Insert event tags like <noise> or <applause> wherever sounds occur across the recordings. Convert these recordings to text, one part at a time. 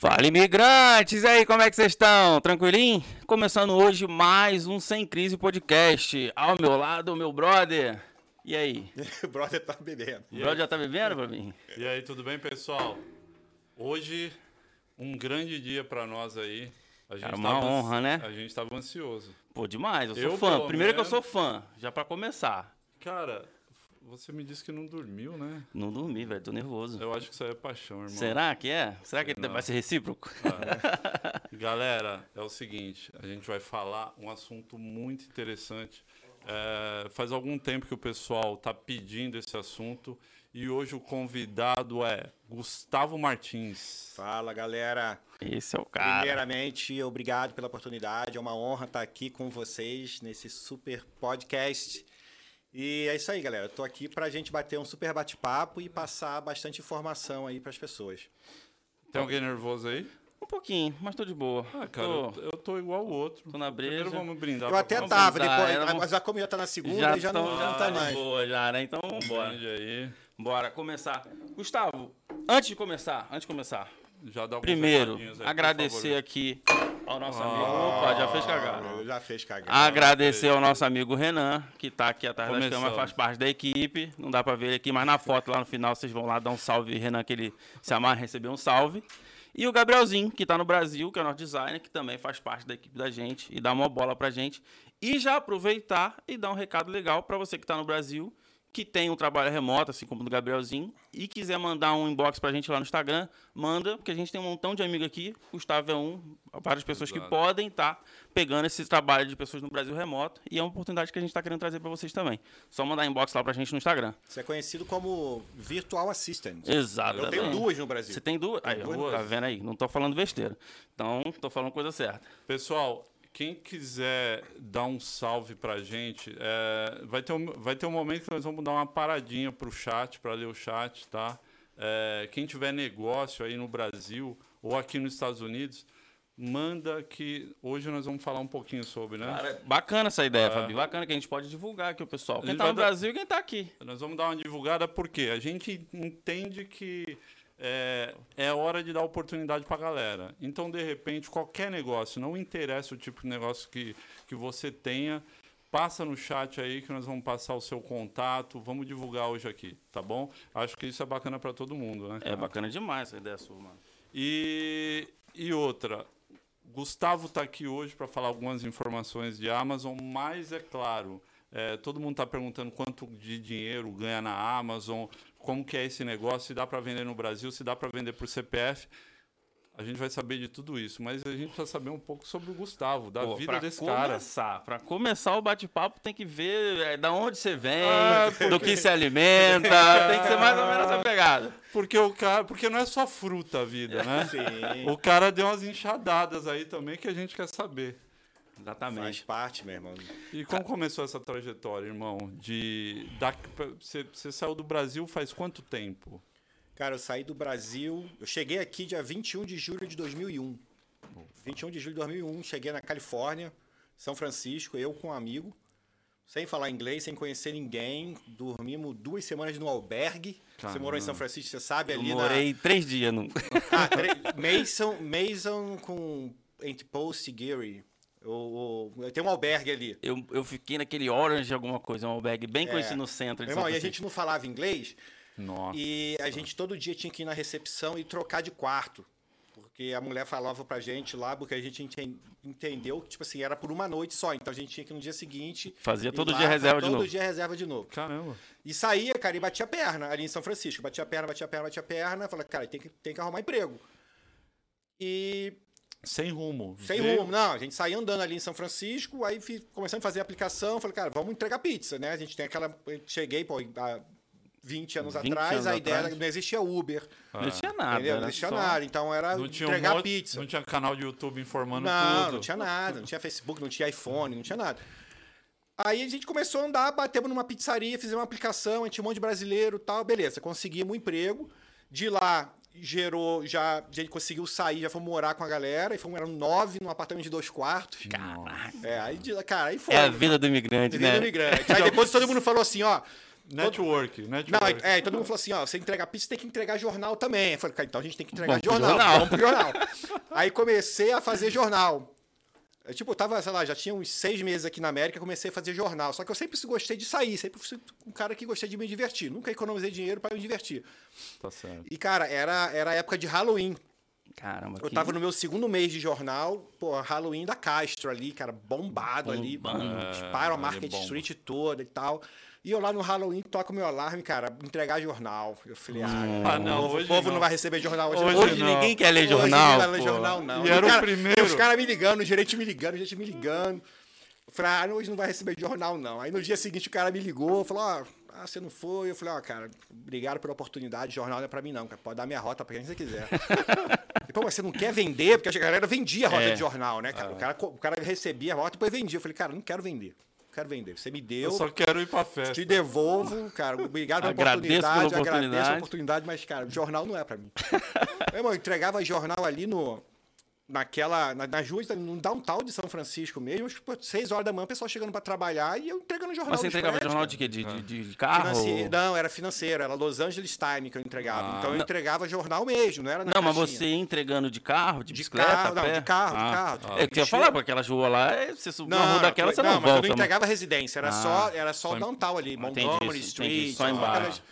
Fala, imigrantes! E aí, como é que vocês estão? Tranquilinho? Começando hoje mais um Sem Crise Podcast. Ao meu lado, o meu brother. E aí? <laughs> o brother tá bebendo. O brother já tá bebendo pra mim? E aí, tudo bem, pessoal? Hoje, um grande dia pra nós aí. A gente Cara, uma tava, honra, né? A gente tava ansioso. Pô, demais. Eu sou eu, fã. Primeiro menos... que eu sou fã, já pra começar. Cara, você me disse que não dormiu, né? Não dormi, velho. Tô nervoso. Eu acho que isso aí é paixão, irmão. Será que é? Será que não. vai ser recíproco? Ah, <laughs> Galera, é o seguinte. A gente vai falar um assunto muito interessante. É, faz algum tempo que o pessoal tá pedindo esse assunto. E hoje o convidado é Gustavo Martins. Fala, galera. Esse é o cara. Primeiramente, obrigado pela oportunidade. É uma honra estar aqui com vocês nesse super podcast. E é isso aí, galera. Estou aqui para a gente bater um super bate-papo e passar bastante informação aí para as pessoas. Tem alguém nervoso aí? Um pouquinho, mas tô de boa. Ah, cara, tô... eu tô igual o outro. Tô na breja. Primeiro vamos brindar. Eu até tava, depois, mas a comida tá na segunda já e já tão, não, já não tá mais. boa já, né? Então, bora. aí. Bora começar. Gustavo, antes de começar, antes de começar, já dá Primeiro, aí, agradecer aqui ao nosso ah, amigo. Opa, já fez cagada. Já fez cagada. Agradecer ao nosso amigo Renan, que está aqui atrás Começou. da câmera, faz parte da equipe. Não dá para ver ele aqui, mas na foto lá no final vocês vão lá dar um salve, Renan, que ele se amarra receber um salve. E o Gabrielzinho, que está no Brasil, que é o nosso designer, que também faz parte da equipe da gente e dá uma bola pra gente. E já aproveitar e dar um recado legal para você que está no Brasil que tem um trabalho remoto, assim como do Gabrielzinho, e quiser mandar um inbox pra gente lá no Instagram, manda, porque a gente tem um montão de amigos aqui, Gustavo é um, várias pessoas Exato. que podem estar tá pegando esse trabalho de pessoas no Brasil remoto, e é uma oportunidade que a gente está querendo trazer para vocês também. Só mandar inbox lá pra gente no Instagram. Você é conhecido como Virtual Assistant. Exato. Eu tenho duas no Brasil. Você tem duas? Aí, duas tá vendo aí? Não tô falando besteira. Então, tô falando coisa certa. Pessoal, quem quiser dar um salve pra gente, é, vai, ter um, vai ter um momento que nós vamos dar uma paradinha pro chat, para ler o chat, tá? É, quem tiver negócio aí no Brasil ou aqui nos Estados Unidos, manda que hoje nós vamos falar um pouquinho sobre, né? Cara, bacana essa ideia, é. Fabi. Bacana que a gente pode divulgar aqui o pessoal. Quem tá no Brasil e quem tá aqui. Nós vamos dar uma divulgada porque a gente entende que é, é hora de dar oportunidade para a galera. Então, de repente, qualquer negócio, não interessa o tipo de negócio que, que você tenha, passa no chat aí que nós vamos passar o seu contato, vamos divulgar hoje aqui, tá bom? Acho que isso é bacana para todo mundo, né? É bacana demais essa ideia sua, mano. E, e outra, Gustavo está aqui hoje para falar algumas informações de Amazon, mas é claro, é, todo mundo está perguntando quanto de dinheiro ganha na Amazon, como que é esse negócio, se dá para vender no Brasil, se dá para vender por CPF. A gente vai saber de tudo isso, mas a gente precisa saber um pouco sobre o Gustavo, da Pô, vida desse começar, cara. Para começar o bate-papo, tem que ver é, da onde você vem, ah, porque... do que se alimenta, <laughs> tem que ser mais ou menos essa pegada. Porque o cara, porque não é só fruta a vida, né? <laughs> Sim. O cara deu umas enxadadas aí também que a gente quer saber. Exatamente. Faz parte, meu irmão. E como começou essa trajetória, irmão? De da, você, você saiu do Brasil faz quanto tempo? Cara, eu saí do Brasil. Eu cheguei aqui dia 21 de julho de 2001. 21 de julho de 2001, cheguei na Califórnia, São Francisco, eu com um amigo, sem falar inglês, sem conhecer ninguém. Dormimos duas semanas no albergue. Caramba. Você morou em São Francisco, você sabe ali eu morei na... três dias no. Ah, Mason, Mason com entre Post e Gary. Tem um albergue ali. Eu, eu fiquei naquele Orange alguma coisa, um albergue bem é. conhecido no centro irmão, E a gente não falava inglês. Nossa. E a gente todo dia tinha que ir na recepção e trocar de quarto. Porque a mulher falava pra gente lá, porque a gente entendeu que, tipo assim, era por uma noite só. Então a gente tinha que no dia seguinte. Fazia todo lá, dia reserva de todo novo. Todo dia reserva de novo. Caramba. E saía, cara, e batia a perna ali em São Francisco. Batia a perna, batia a perna, batia a perna. Falei, cara, tem que, tem que arrumar emprego. E sem rumo. Sem Veio... rumo, não. A gente saiu andando ali em São Francisco, aí fiz, começando a fazer a aplicação, falei, cara, vamos entregar pizza, né? A gente tem aquela. Cheguei, pô, há 20 anos 20 atrás, anos a ideia atrás. não existia Uber. Ah. Não existia nada. Não existia só... nada. Então era entregar um pizza. Não tinha canal de YouTube informando não, tudo. Não, tinha nada. Não tinha Facebook, não tinha iPhone, não tinha nada. Aí a gente começou a andar, batemos numa pizzaria, fizemos uma aplicação, a gente tinha um monte de brasileiro e tal, beleza, conseguimos um emprego. De lá, gerou, já a gente conseguiu sair, já foi morar com a galera, e fomos eram nove num apartamento de dois quartos. Caraca. É, aí, cara, aí foi. É a vida do imigrante, a né? Vida do imigrante. Aí <laughs> depois todo mundo falou assim, ó, Network, network. Não, é, todo mundo falou assim, ó, você entrega pizza, tem que entregar jornal também. Eu falei, cara, então a gente tem que entregar jornal, jornal. <laughs> Vamos pro jornal. Aí comecei a fazer jornal. Eu, tipo, eu tava, sei lá, já tinha uns seis meses aqui na América, comecei a fazer jornal. Só que eu sempre gostei de sair, sempre fui um cara que gostei de me divertir. Nunca economizei dinheiro para me divertir. Tá certo. E, cara, era, era época de Halloween. Caramba, Eu tava no meu segundo mês de jornal, pô, Halloween da Castro ali, cara, bombado, ali. É, Disparo a Market Street toda e tal. E eu lá no Halloween toco meu alarme, cara, entregar jornal. Eu falei, ah, ah não, o povo não. não. vai receber jornal hoje. Hoje, hoje ninguém quer ler jornal. Hoje ninguém ler jornal, não. E, e era cara, o primeiro. Os caras me ligando, o gerente me ligando, gente me ligando. Eu falei, ah, hoje não vai receber jornal, não. Aí no dia seguinte o cara me ligou, falou, ó, ah, você não foi? Eu falei, ó, oh, cara, obrigado pela oportunidade, jornal não é pra mim, não, cara. Pode dar minha rota pra quem você quiser. <laughs> e, pô, mas você não quer vender? Porque a galera vendia a rota é. de jornal, né, cara? É. O, cara o cara recebia a rota e depois vendia. Eu falei, cara, não quero vender quero vender. Você me deu. Eu só quero ir pra festa. Te devolvo, cara. Obrigado pela oportunidade. Pela oportunidade. Agradeço a oportunidade, mas, cara, jornal não é pra mim. <laughs> Meu irmão, eu entregava jornal ali no, naquela, na, nas ruas, no downtown de São Francisco mesmo, tipo, seis horas da manhã, o pessoal chegando para trabalhar e eu entregando jornal. Mas você entregava prédios, jornal de quê? De, de, de carro? Não, era financeiro, era Los Angeles Times que eu entregava. Ah, então eu não. entregava jornal mesmo, não era na Não, caixinha. mas você entregando de carro, de, de bicicleta? Carro, não, de carro, ah, de carro. Ah, é que eu ia falar, porque aquelas ruas lá, é, você subir uma rua daquela, você não, não volta. Não, mas eu não entregava residência, era ah, só, era só, só o downtown ali, Montgomery Street. Entendi, só embaixo.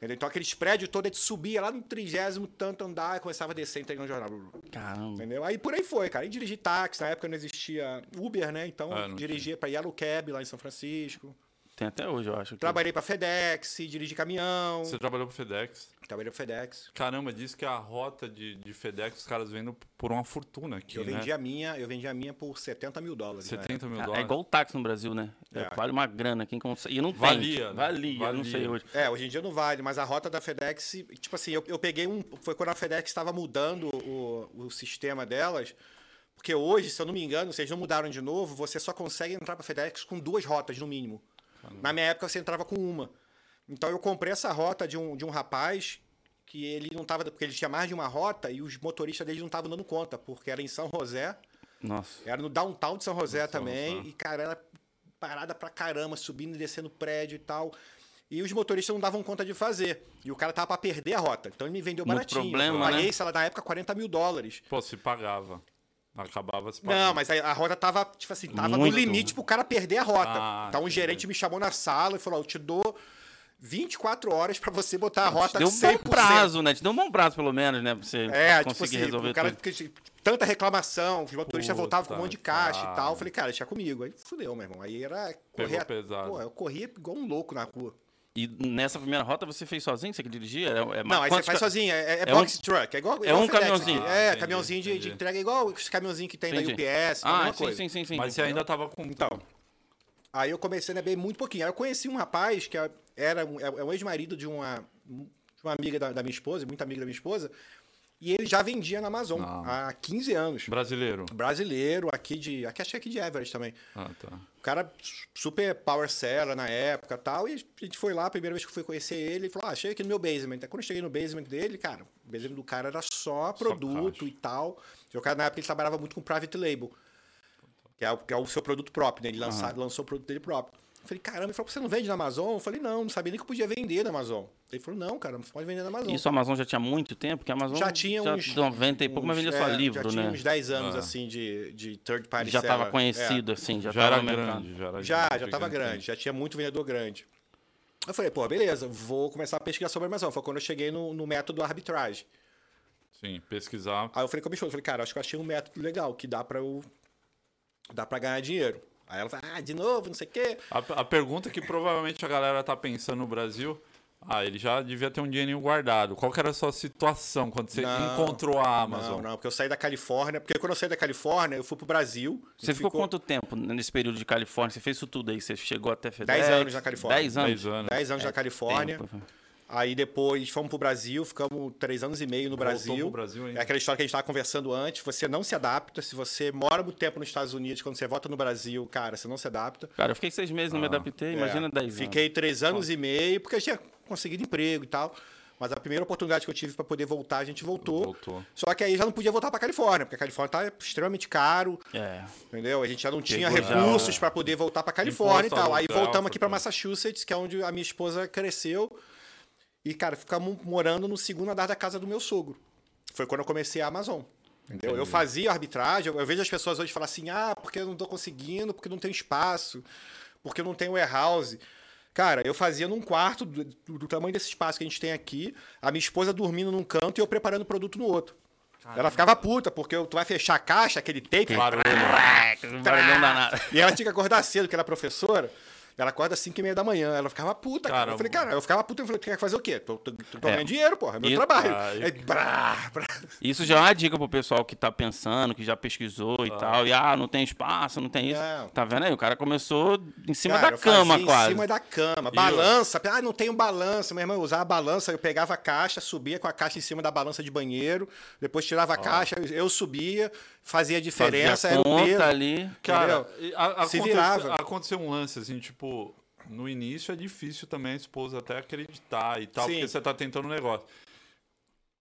Entendeu? Então aqueles prédios todos, a gente subia lá no trigésimo tanto andar e começava a descer entregando jornal. Caramba. Entendeu? Aí por aí foi, cara. E dirigi táxi, na época não existia Uber, né? Então ah, dirigia para Yellow Cab lá em São Francisco. Tem até hoje, eu acho. Que... Trabalhei para FedEx, dirigi caminhão. Você trabalhou para FedEx? Trabalhei para FedEx. Caramba, diz que a rota de, de FedEx os caras vendem por uma fortuna aqui, eu né? vendi a minha Eu vendi a minha por 70 mil dólares. 70 mil é dólares? É igual o táxi no Brasil, né? É. Vale uma grana. Quem consegue... E não Valia. Tem, valia, valia, não sei hoje. É, hoje em dia não vale, mas a rota da FedEx... Tipo assim, eu, eu peguei um... Foi quando a FedEx estava mudando o, o sistema delas... Porque hoje, se eu não me engano, vocês não mudaram de novo, você só consegue entrar para a FedEx com duas rotas no mínimo. Na minha época você entrava com uma. Então eu comprei essa rota de um, de um rapaz que ele não tava. Porque ele tinha mais de uma rota e os motoristas dele não estavam dando conta, porque era em São José. Nossa. Era no downtown de São José Nossa, também. Nossa. E, cara, era parada pra caramba, subindo e descendo prédio e tal. E os motoristas não davam conta de fazer. E o cara tava pra perder a rota. Então ele me vendeu Muito baratinho. Problema, eu paguei, né? sei lá, na época, 40 mil dólares. Pô, se pagava. Acabava se Não, mas a, a rota tava, tipo assim, tava Muito. no limite pro cara perder a rota. Ah, então o gerente me chamou na sala e falou: eu te dou 24 horas para você botar a rota Deu um 100%. bom prazo, né? Te deu um bom prazo, pelo menos, né? Pra você é, tipo conseguir tipo assim, resolver o cara, tudo. Tanta reclamação, os motoristas voltavam com um monte de caixa e tal. Eu falei, cara, deixa comigo. Aí fudeu, meu irmão. Aí era correr. Pô, eu corria igual um louco na rua. E nessa primeira rota você fez sozinho? Você que dirigia? É, é não, aí você faz sozinho. É, é, é box um, truck. É igual, é um caminhãozinho. É, entendi, caminhãozinho de, de, entrega. Igual os caminhãozinhos que tem entendi. da UPS. Ah, sim, sim, sim, sim, Mas você ainda tava com... Então, aí eu comecei a beber muito pouquinho. Aí eu conheci um rapaz que era é um ex-marido de uma, de uma amiga da, da minha esposa, muito amiga da minha esposa. E ele já vendia na Amazon Não. há 15 anos. Brasileiro. Brasileiro, aqui de. Aqui achei aqui de Everett também. Ah, tá. O cara super power seller na época tal. E a gente foi lá, a primeira vez que eu fui conhecer ele, ele falou: Ah, chega aqui no meu basement. Aí quando eu cheguei no basement dele, cara, o basement do cara era só produto só e tal. E o cara, na época, ele trabalhava muito com private label. Que é o, que é o seu produto próprio, né? Ele lança, lançou o produto dele próprio. Eu falei, caramba, ele falou, você não vende na Amazon? Eu falei, não, não sabia nem que eu podia vender na Amazon. Ele falou, não, cara, você pode vender na Amazon. Isso a Amazon já tinha muito tempo? Porque a Amazon já tinha já uns... 90 e pouco, mas vendia só é, livro, já né? Já tinha uns 10 anos, ah. assim, de, de third party Já estava conhecido, é. assim, já, já era grande. Já, era já, já estava grande, já tinha muito vendedor grande. Eu falei, pô, beleza, vou começar a pesquisar sobre a Amazon. Foi quando eu cheguei no, no método arbitrage. Sim, pesquisar. Aí eu falei com a minha falei, cara, acho que eu achei um método legal, que dá para eu... dá para ganhar dinheiro. Aí ela fala, ah, de novo, não sei o quê. A, a, pergunta que provavelmente a galera tá pensando no Brasil, ah, ele já devia ter um dinheirinho guardado. Qual que era a sua situação quando você não, encontrou a Amazon? Não, não, porque eu saí da Califórnia, porque quando eu saí da Califórnia, eu fui pro Brasil. Você ficou, ficou, quanto tempo nesse período de Califórnia? Você fez isso tudo aí? Você chegou até FedEx? 10 anos na Califórnia. 10 anos? 10 anos, 10 anos é, na Califórnia. Tempo. Aí depois fomos pro Brasil, ficamos três anos e meio no Brasil. Pro Brasil hein? é aquela história que a gente estava conversando antes. Você não se adapta. Se você mora muito tempo nos Estados Unidos, quando você volta no Brasil, cara, você não se adapta. Cara, eu fiquei seis meses, ah, não me ah. adaptei. Imagina é, dez anos. Fiquei três anos ah. e meio, porque eu tinha conseguido emprego e tal. Mas a primeira oportunidade que eu tive para poder voltar, a gente voltou. Voltou. Só que aí já não podia voltar para Califórnia, porque a Califórnia tá extremamente caro. É. Entendeu? A gente já não tinha recursos é. para poder voltar para Califórnia Imposto e tal. Aí voltamos aqui para. Massachusetts, que é onde a minha esposa cresceu. E, cara, ficamos morando no segundo andar da casa do meu sogro. Foi quando eu comecei a Amazon. Entendeu? Eu fazia arbitragem, eu, eu vejo as pessoas hoje falar assim: ah, porque eu não tô conseguindo, porque não tem espaço, porque não tem warehouse. Cara, eu fazia num quarto do, do- do tamanho desse espaço que a gente tem aqui, a minha esposa dormindo num canto e eu preparando produto no outro. Ela ficava puta, porque tu vai fechar a caixa, aquele Barulho. Barulhão danado. e ela tinha que acordar cedo, que ela é professora. Ela acorda às 5 e meia da manhã. Ela ficava puta, cara. Eu falei, cara, eu ficava puta. Eu falei, tu quer fazer o quê? Tô, tô, tô É. ganhando dinheiro, porra. É meu E- trabalho. Ai, Aí, brá, brá. Isso já é uma dica pro pessoal que tá pensando, que já pesquisou e tal. E ah, não tem espaço, não tem isso. Não. Tá vendo aí? O cara começou em cima Cara, da eu cama, quase. Em cima da cama. Balança. Ah, não tenho balança. Minha irmã eu usava a balança. Eu pegava a caixa, subia com a caixa em cima da balança de banheiro. Depois tirava a caixa, eu subia, fazia a diferença. Fazia era o conta peso. ali. Cara, e a- Se aconteceu, virava. aconteceu um lance, assim, tipo, no início é difícil também a esposa até acreditar e tal, Sim. porque você tá tentando um negócio.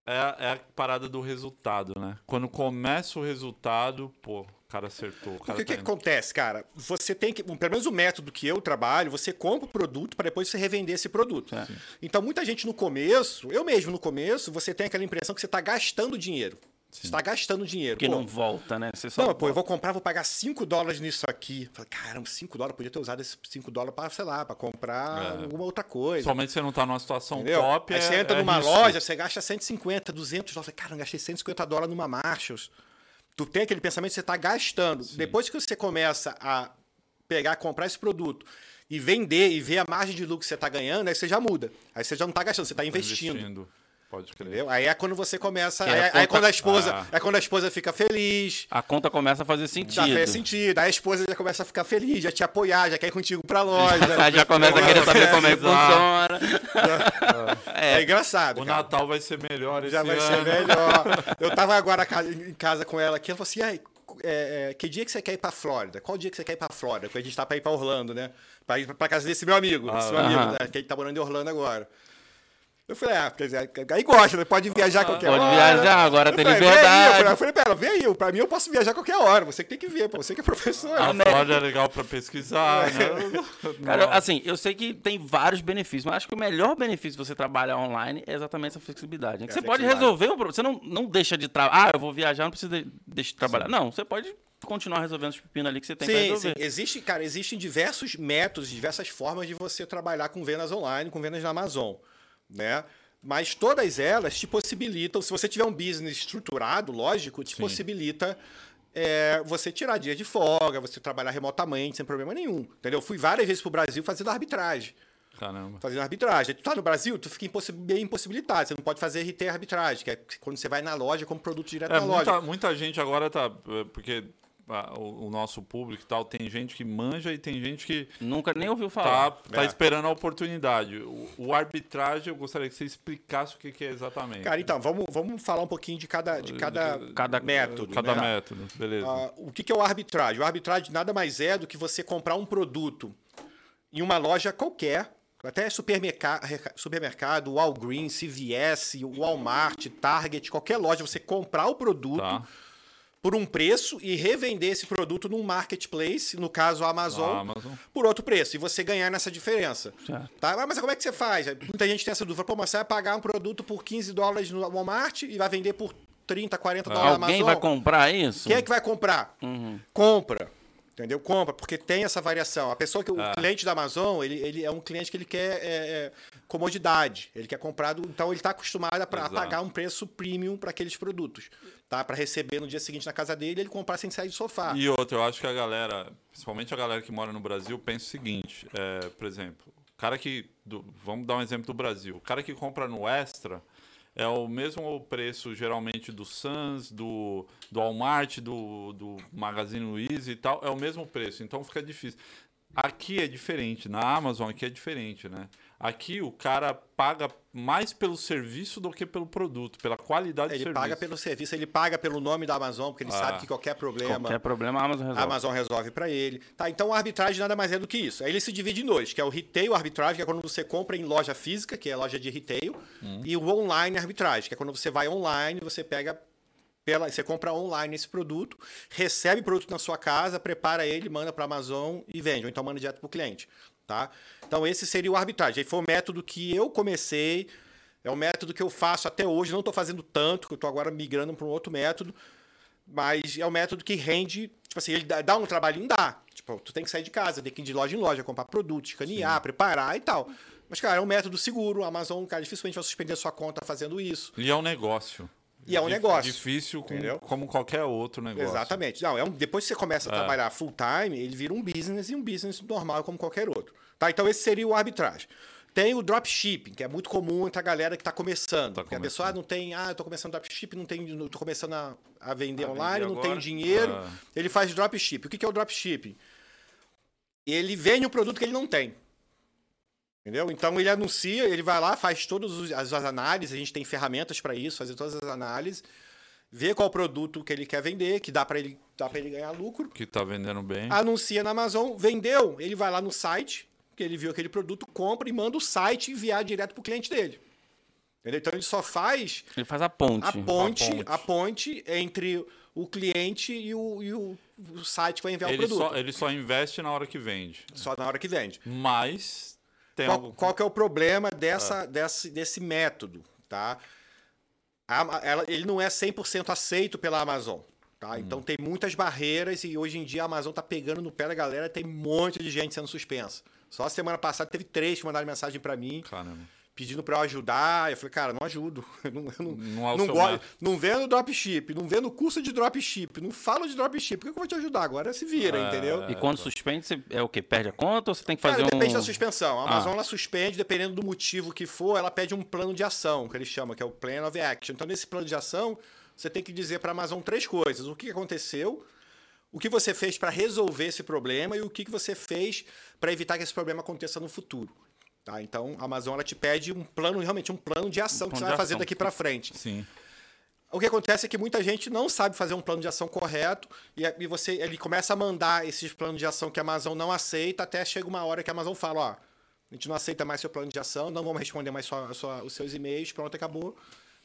É, a- é a parada do resultado, né? Quando começa o resultado, pô, o cara acertou. O cara Porque o que, tá que indo. acontece, cara? Você tem que, pelo menos o método que eu trabalho, você compra o produto para depois você revender esse produto. É. Então, muita gente no começo, eu mesmo no começo, você tem aquela impressão que você está gastando dinheiro. Você está gastando dinheiro. Porque Pô, não volta, né? Você só Não, pô, eu vou comprar, vou pagar 5 dólares nisso aqui. Falei, caramba, 5 dólares, podia ter usado esses 5 dólares para, sei lá, para comprar É. alguma outra coisa. Somente você não tá numa situação Entendeu? top. Aí é, você entra é numa risco. loja, você gasta 150, 200 dólares. Cara, eu gastei 150 dólares numa Marshalls. Tu tem aquele pensamento que você está gastando. Depois que você começa a pegar, comprar esse produto e vender e ver a margem de lucro que você está ganhando, aí você já muda. Aí você já não está gastando, você está investindo. Pode crer. Entendeu? Aí é quando você começa. Que Aí, a aí conta- quando a esposa. Ah. É quando a esposa fica feliz. A conta começa a fazer Já sentido. faz sentido. Aí a esposa já começa a ficar feliz, já te apoiar, já quer ir contigo pra loja. <laughs> Já começa a querer saber como é que funciona. É, engraçado. O cara. Natal vai ser melhor esse Já vai ano. ser melhor. <laughs> Eu tava agora em casa com ela aqui, ela falou assim, ai, é, é, que dia que você quer ir pra Flórida? Qual dia que você quer ir pra Flórida? Porque a gente tá pra ir pra Orlando, né? Pra ir pra casa desse meu amigo, esse meu amigo, né? Que ele tá morando em Orlando agora. Eu falei, ah, quer dizer, aí gosta, né? Pode viajar qualquer Pode hora. viajar, agora Eu tem falei, vem aí. liberdade. Eu falei, pra ela, vem aí, pra mim eu posso viajar qualquer hora, você que tem que ver, pô, você que é professor. A né? Flórida é legal pra pesquisar, né? <laughs> Cara, Não. assim, eu sei que tem vários benefícios, mas acho que o melhor benefício de você trabalhar online é exatamente essa flexibilidade. né? É, você pode resolver um problema. Você não, não deixa de trabalhar. Ah, eu vou viajar, não precisa de, deixa de trabalhar. Não, você pode continuar resolvendo os pepinos ali que você tem que Sim, resolver. sim. Existe, cara, existem diversos métodos, diversas formas de você trabalhar com vendas online, com vendas na Amazon, né? Mas todas elas te possibilitam, se você tiver um business estruturado, lógico, te possibilita é, você tirar dias de folga, você trabalhar remotamente sem problema nenhum, entendeu? Fui várias vezes pro Brasil fazendo arbitragem, Caramba. fazendo arbitragem. Tu tá no Brasil, tu fica bem impossibilitado, você não pode fazer RT arbitragem, que é quando você vai na loja, compra produto direto É, na loja. muita, muita gente agora tá. é, Porque o, o nosso público e tal, tem gente que manja e tem gente que Nunca nem ouviu tá, falar. tá É. esperando a oportunidade. O, o arbitragem, eu gostaria que você explicasse o que, que é exatamente. Cara, então, vamos, vamos falar um pouquinho de cada, de cada, Cada- método. Cada né? método, beleza. Ah, o que, que é o arbitragem? O arbitragem nada mais é do que você comprar um produto em uma loja qualquer, até supermercado, supermercado Walgreens, CVS, Walmart, Target, qualquer loja, você comprar o produto Tá. Por um preço e revender esse produto num marketplace, no caso a Amazon, A Amazon. por outro preço, e você ganhar nessa diferença. Certo. Tá? Mas como é que você faz? Muita gente tem essa dúvida. Pô, mas você vai pagar um produto por 15 dólares no Walmart e vai vender por 30, 40 dólares na Alguém Amazon? vai comprar isso? Quem é que vai comprar? Compra. Entendeu? Compra, porque tem essa variação. A pessoa que o Ah. cliente da Amazon, ele, ele é um cliente que ele quer é, é, comodidade. Ele quer comprar, do- então ele está acostumado a, a pagar um preço premium para aqueles produtos, tá? Para receber no dia seguinte na casa dele, ele comprar sem sair do sofá. E outra, eu acho que a galera, principalmente a galera que mora no Brasil, pensa o seguinte: é, por exemplo, o cara que. do- vamos dar um exemplo do Brasil. O cara que compra no Extra é o mesmo preço, geralmente, do Sans, do, do Walmart, do, do Magazine Luiza e tal, é o mesmo preço. Então fica difícil. aqui é diferente. Na Amazon aqui é diferente, né? Aqui o cara paga mais pelo serviço do que pelo produto, pela qualidade ele do serviço. Ele paga pelo serviço, ele paga pelo nome da Amazon, porque ele ah, sabe que qualquer problema. Qualquer problema a Amazon resolve. A Amazon resolve para ele. Tá, então a arbitragem nada mais é do que isso. Aí ele se divide em dois, que é o retail arbitragem, que é quando você compra em loja física, que é loja de retail, hum. e o online arbitragem, que é quando você vai online, você pega pela, você compra online esse produto, recebe o produto na sua casa, prepara ele, manda para a Amazon e vende, ou então manda direto para o cliente. Tá? Então, esse seria o arbitragem. Foi o método que eu comecei, é o método que eu faço até hoje. Não estou fazendo tanto, que eu estou agora migrando para um outro método, mas é o método que rende. Tipo assim, ele dá, um trabalhinho? Dá. Tipo, tu tem que sair de casa, tem que ir de loja em loja, comprar produtos, escanear, Sim. preparar e tal. Mas, cara, é um método seguro. A Amazon, cara, dificilmente vai suspender a sua conta fazendo isso. E é um negócio. E é um negócio. Difícil com, como qualquer outro negócio. Exatamente. Não, é um, depois que você começa a é. trabalhar full time, ele vira um business e um business normal como qualquer outro. Tá? Então esse seria o arbitragem. Tem o dropshipping, que é muito comum entre a galera que está começando. Tá porque a pessoa ah, não tem, ah, eu tô começando dropshipping, não tem, tô começando a, a vender a online, vender não tem dinheiro. Ah. Ele faz dropshipping. O que, é o dropshipping? Ele vende um produto que ele não tem. Entendeu? Então ele anuncia, ele vai lá, faz todas as, análises, a gente tem ferramentas para isso, fazer todas as análises, vê qual produto que ele quer vender, que dá para ele, dá ele ganhar lucro. Que está vendendo bem. Anuncia na Amazon, vendeu, ele vai lá no site, que ele viu aquele produto, compra e manda o site enviar direto para o cliente dele. Entendeu? Então ele só faz. Ele faz a ponte. A ponte, a ponte, a ponte entre o cliente e o, e o, o site que vai enviar ele o produto. Só, ele só investe na hora que vende. Só na hora que vende. Mas tem qual, algum... qual que é o problema dessa, ah. desse, desse método, tá? A, ela, ele não é 100% aceito pela Amazon. Tá? Hum. Então tem muitas barreiras e hoje em dia a Amazon tá pegando no pé da galera, tem um monte de gente sendo suspensa. Só semana passada teve três que mandaram mensagem para mim. Caramba pedindo para eu ajudar. Eu falei, cara, não ajudo. <laughs> Eu não, eu não, não, não, gosto, não vendo dropship, não vendo curso de dropship, não falo de dropship. Por que eu vou te ajudar? Agora se vira, é, entendeu? E quando suspende, você é o quê? Perde a conta ou você tem que fazer cara, um... depende da suspensão. A Amazon, ah. ela suspende, dependendo do motivo que for, ela pede um plano de ação, que eles chamam, que é o Plan of Action. Então, nesse plano de ação, você tem que dizer para a Amazon três coisas. O que aconteceu, o que você fez para resolver esse problema e o que você fez para evitar que esse problema aconteça no futuro. Tá? Então, a Amazon ela te pede um plano, realmente um plano de ação um que você vai fazer daqui para frente. Sim. O que acontece é que muita gente não sabe fazer um plano de ação correto e, e você ele começa a mandar esses planos de ação que a Amazon não aceita até chega uma hora que a Amazon fala, ó, a gente não aceita mais seu plano de ação, não vamos responder mais sua, sua, os seus e-mails, pronto, acabou.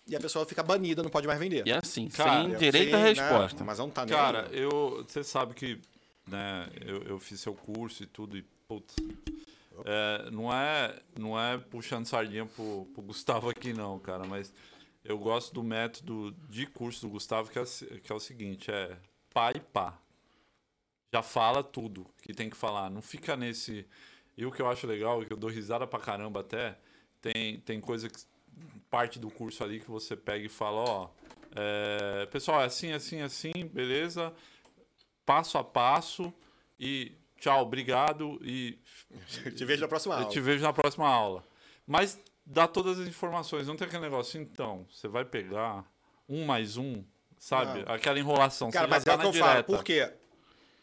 E a pessoa fica banida, não pode mais vender. E é assim, cara, sem direito à né? resposta. Né? A Amazon tá Cara, nele. eu, você sabe que né, eu, eu fiz seu curso e tudo, e putz, é, não, é, não é puxando sardinha pro, pro Gustavo aqui, não, cara, mas eu gosto do método de curso do Gustavo, que é, que é o seguinte: é pá e pá. Já fala tudo que tem que falar. Não fica nesse. E o que eu acho legal, que eu dou risada pra caramba até, tem, tem coisa que. parte do curso ali que você pega e fala: ó, é, pessoal, é assim, assim, assim, beleza, passo a passo. E tchau, obrigado e. te vejo na próxima aula. Eu te vejo na próxima aula. Mas dá todas as informações. Não tem aquele negócio, então, você vai pegar um mais um, sabe? Não. Aquela enrolação. Cara, mas tá é o que eu direta. falo, porque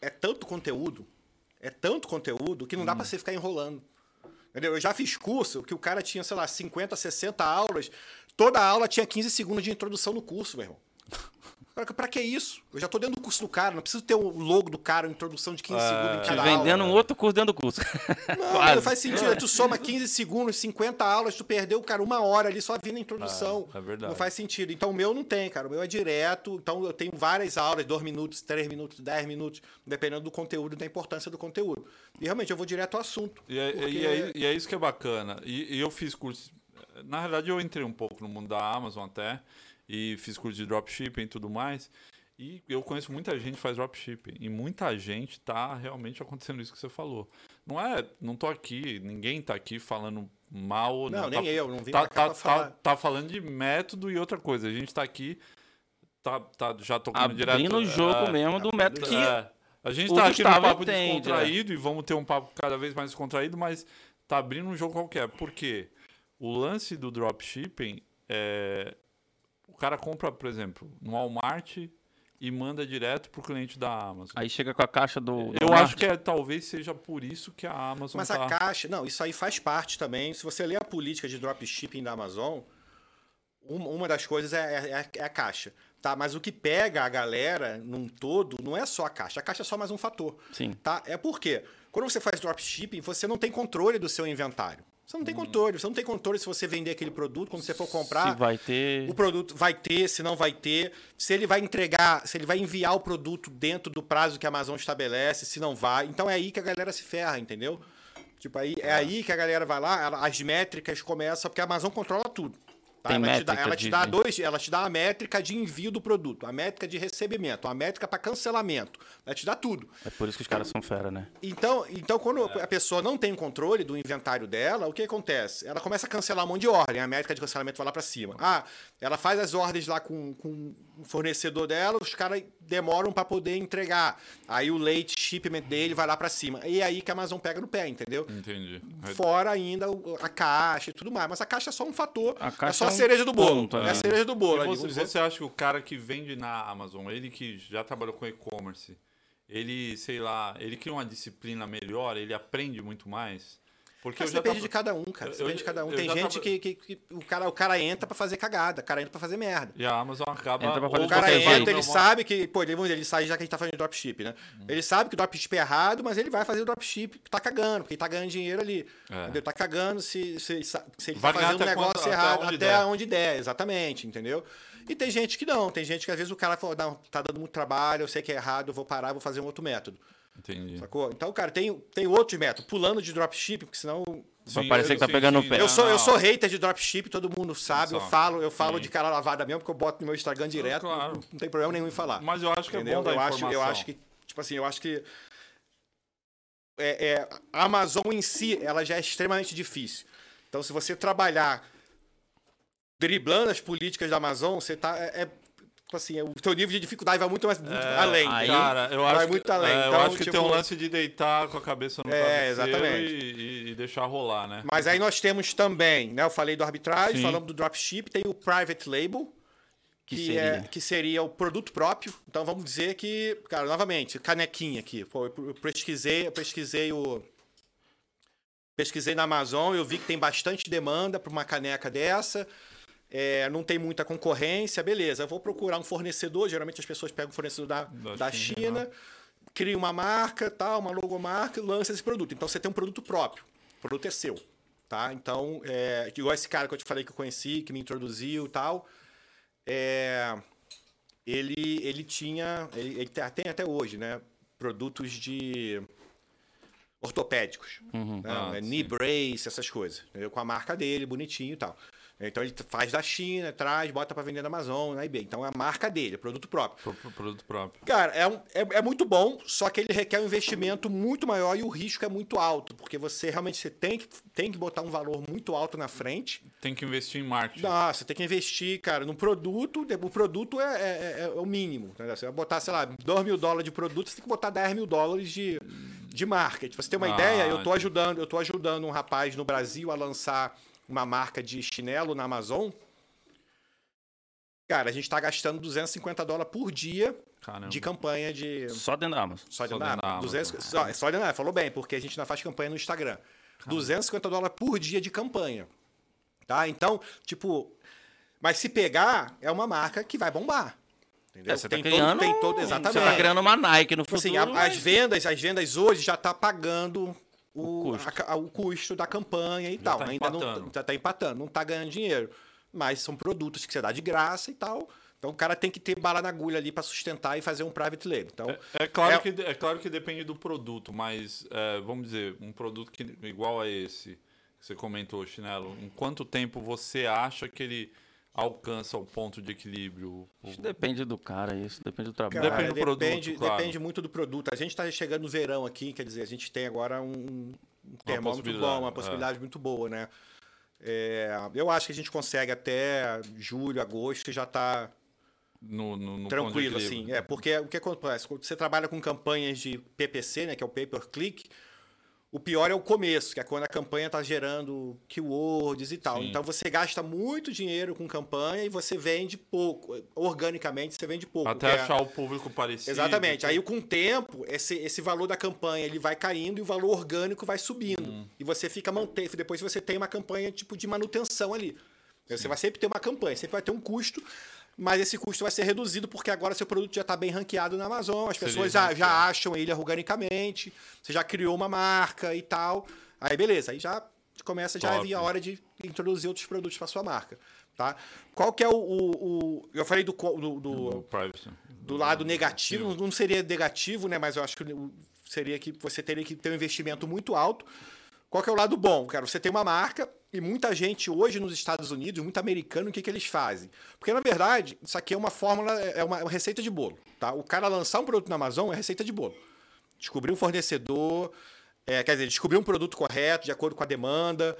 é tanto conteúdo, é tanto conteúdo que não dá hum. para você ficar enrolando. Entendeu? Eu já fiz curso que o cara tinha, sei lá, 50, 60 aulas. Toda aula tinha 15 segundos de introdução no curso, meu irmão. Pra, que isso? Eu já tô dentro do curso do cara, não preciso ter o logo do cara, uma introdução de 15 é, segundos em cada Vendendo aula. um outro curso dentro do curso. Não, <laughs> não faz sentido. Tu soma 15 segundos, 50 aulas, tu perdeu, cara, uma hora ali só vindo a introdução. É, é verdade. Não faz sentido. Então o meu não tem, cara. O meu é direto. Então eu tenho várias aulas, 2 minutos, 3 minutos, 10 minutos, dependendo do conteúdo e da importância do conteúdo. E realmente eu vou direto ao assunto. E é, porque... e é, e é isso que é bacana. E, e eu fiz curso. Na realidade, eu entrei um pouco no mundo da Amazon até e fiz curso de dropshipping e tudo mais. E eu conheço muita gente que faz dropshipping. E muita gente tá realmente acontecendo isso que você falou. Não é. Não tô aqui, ninguém tá aqui falando mal. Não, não nem tá, eu, não vim tá, tá, falar. Tá, tá, falando de método e outra coisa. A gente tá aqui. Tá, tá, já tocando Abrindo direto. Abrindo o jogo é, mesmo do método que. É, a gente tá aqui no papo entende, descontraído é. e vamos ter um papo cada vez mais descontraído, mas tá abrindo um jogo qualquer. Por quê? O lance do dropshipping é. O cara compra, por exemplo, no Walmart e manda direto pro cliente da Amazon. Aí chega com a caixa do. Eu acho que é, talvez seja por isso que a Amazon. Mas tá... a caixa. Não, isso aí faz parte também. Se você ler a política de dropshipping da Amazon, uma das coisas é, é, é, a caixa. Tá, mas o que pega a galera num todo não é só a caixa. A caixa é só mais um fator. Sim. Tá? É porque quando você faz dropshipping, você não tem controle do seu inventário. Você não tem controle. Você não tem controle se você vender aquele produto, quando você for comprar. Se vai ter. O produto vai ter, se não vai ter. Se ele vai entregar, se ele vai enviar o produto dentro do prazo que a Amazon estabelece, se não vai. Então é aí que a galera se ferra, entendeu? Tipo, aí, é aí que a galera vai lá, as métricas começam, porque a Amazon controla tudo. Tá? Tem ela, te dá, ela te de- dá dois, ela te dá a métrica de envio do produto, a métrica de recebimento, a métrica para cancelamento. Ela te dá tudo. É por isso que os caras são fera, né? Então, então quando a pessoa não tem controle do inventário dela, o que acontece? Ela começa a cancelar um monte de ordem, a métrica de cancelamento vai lá para cima. Ah, ela faz as ordens lá com, com o fornecedor dela, os caras demoram para poder entregar. Aí o late shipment dele vai lá para cima. E é aí que a Amazon pega no pé, entendeu? Entendi. Fora ainda o- a caixa e tudo mais. Mas a caixa é só um fator. A é caixa só é a um cereja do bolo. ponto, é é. a cereja do bolo. Ali, você, você acha que o cara que vende na Amazon, ele que já trabalhou com e-commerce, ele, sei lá, ele cria uma disciplina melhor, ele aprende muito mais? Porque Mas depende tava- de cada um, cara. Eu- Depende eu- de cada um. Tem gente tava- que, que- que o, cara, o cara entra pra fazer cagada, o cara entra pra fazer merda. E a Amazon acaba... Entra pra fazer O cara jeito. entra, ele sabe que, pô, ele, ele sai já que a gente tá falando de dropship, né? Ele sabe que o dropship é errado, mas ele vai fazer o dropship que tá cagando, porque ele tá ganhando dinheiro ali. É. Entendeu? Tá cagando se, se, se ele Vai tá fazendo um até negócio quanto- até errado onde até der. onde der, exatamente, entendeu? E tem gente que não, tem gente que às vezes o cara fala, não, tá dando muito trabalho, eu sei que é errado, eu vou parar, vou fazer um outro método. Entendi. Sacou? Então, cara, tem, tem outros métodos, pulando de dropship, porque senão Vai parecer que tá sim, pegando sim, o pé. eu sou, eu não. sou hater de dropship, todo mundo sabe. Eu falo, eu falo Sim. de cara lavada mesmo, porque eu boto no meu Instagram direto. claro. Não, não tem problema nenhum em falar. Mas eu acho que entendeu? é bom dar eu acho, informação. eu acho que, tipo assim, eu acho que é, é, a Amazon em si, ela já é extremamente difícil. Então, se você trabalhar driblando as políticas da Amazon, você tá. É, é, assim, o teu nível de dificuldade vai muito mais muito É, além. aí- entendeu? Cara, eu Vai acho, muito que, além. é, eu Então, acho que tem um tipo- lance de deitar com a cabeça no É, exatamente. E, e- e deixar rolar, né? Mas aí nós temos também, né? Eu falei do arbitragem, Sim. falamos do dropship, tem o private label, Que que, seria? é, que seria o produto próprio. Então vamos dizer que, cara, novamente, canequinha aqui. Pô, eu pesquisei, eu pesquisei o. Pesquisei na Amazon, eu vi que tem bastante demanda para uma caneca dessa. É, não tem muita concorrência, beleza. Vou procurar um fornecedor. Geralmente as pessoas pegam o fornecedor da, Da da, China, China, cria uma marca, tal, uma logomarca e lança esse produto. Então você tem um produto próprio. O produto é seu. Tá? Então, é, igual esse cara que eu te falei que eu conheci, que me introduziu e tal. É, ele, ele tinha, ele, ele tem até hoje, né? Produtos de ortopédicos. né? Ah, É, sim. knee brace, essas coisas. entendeu? Com a marca dele, bonitinho e tal. Então ele faz da China, traz, bota para vender na Amazon, na eBay. Então é a marca dele, é produto próprio. Pro, pro produto próprio. Cara, é, um- é, é muito bom, só que ele requer um investimento muito maior e o risco é muito alto, porque você realmente você tem, que, tem que botar um valor muito alto na frente. Tem que investir em marketing. Você tem que investir, cara, no produto. O produto é, é- é- é o mínimo. entendeu? Você vai botar, sei lá, 2 mil dólares de produto, você tem que botar 10 mil dólares de, de marketing. Pra você ter uma Ah, ideia, eu tô ajudando, eu tô ajudando um rapaz no Brasil a lançar uma marca de chinelo na Amazon. Cara, a gente tá gastando 250 dólares por dia Caramba. de campanha de. Só dentro da Amazon. Só de Só nada. dentro da Amazon. 200, só, só de nada, falou bem, porque a gente não faz campanha no Instagram. 250 dólares por dia de campanha. Tá? Então, tipo. Mas se pegar, é uma marca que vai bombar. Entendeu? É, você tá tem, criando, todo, tem todo. Exatamente. Você tá criando uma Nike no Tipo futuro. assim, a- as mas- vendas, as vendas hoje já tá pagando o, O custo. a o custo da campanha e Já tal. tá Ainda empatando. não já tá empatando, não tá ganhando dinheiro. Mas são produtos que você dá de graça e tal. Então o cara tem que ter bala na agulha ali para sustentar e fazer um private label. Então, É, é claro É- Que, é claro que depende do produto, mas é, vamos dizer, um produto que, igual a esse que você comentou, Chinelo, em quanto tempo você acha que ele alcança o ponto de equilíbrio? Isso depende do cara, isso. Depende do trabalho. Cara, Depende do produto, depende, claro. depende muito do produto. A gente está chegando no verão aqui, quer dizer, a gente tem agora um, um termômetro bom, uma é. possibilidade muito boa, né? É, eu acho que a gente consegue até julho, agosto já tá no, no, no ponto de tranquilo, assim. É, porque o que acontece? Quando você trabalha com campanhas de PPC, né, que é o Pay Per Click, O pior é o começo, que é quando a campanha está gerando keywords e tal. Sim. Então você gasta muito dinheiro com campanha e você vende pouco. Organicamente você vende pouco. Até achar é... o público parecido. Exatamente. Aí com o tempo, esse, esse valor da campanha ele vai caindo e o valor orgânico vai subindo. Hum. E você fica mantendo. Depois você tem uma campanha tipo de manutenção ali. Sim. Você vai sempre ter uma campanha, sempre vai ter um custo mas esse custo vai ser reduzido porque agora seu produto já está bem ranqueado na Amazon, as pessoas já, já acham ele organicamente, você já criou uma marca e tal. Aí beleza, aí já começa já a vir a hora de introduzir outros produtos para sua marca. Tá? Qual que é o, o, o eu falei do do, do, do, do lado negativo, não seria negativo, né? Mas eu acho que seria que você teria que ter um investimento muito alto. Qual que é o lado bom? Cara, você tem uma marca, e muita gente hoje nos Estados Unidos, muito americano, o que, que eles fazem? Porque, na verdade, isso aqui é uma fórmula, é uma, receita de bolo. Tá? O cara lançar um produto na Amazon é receita de bolo. Descobrir um fornecedor, é, quer dizer, descobrir um produto correto, de acordo com a demanda,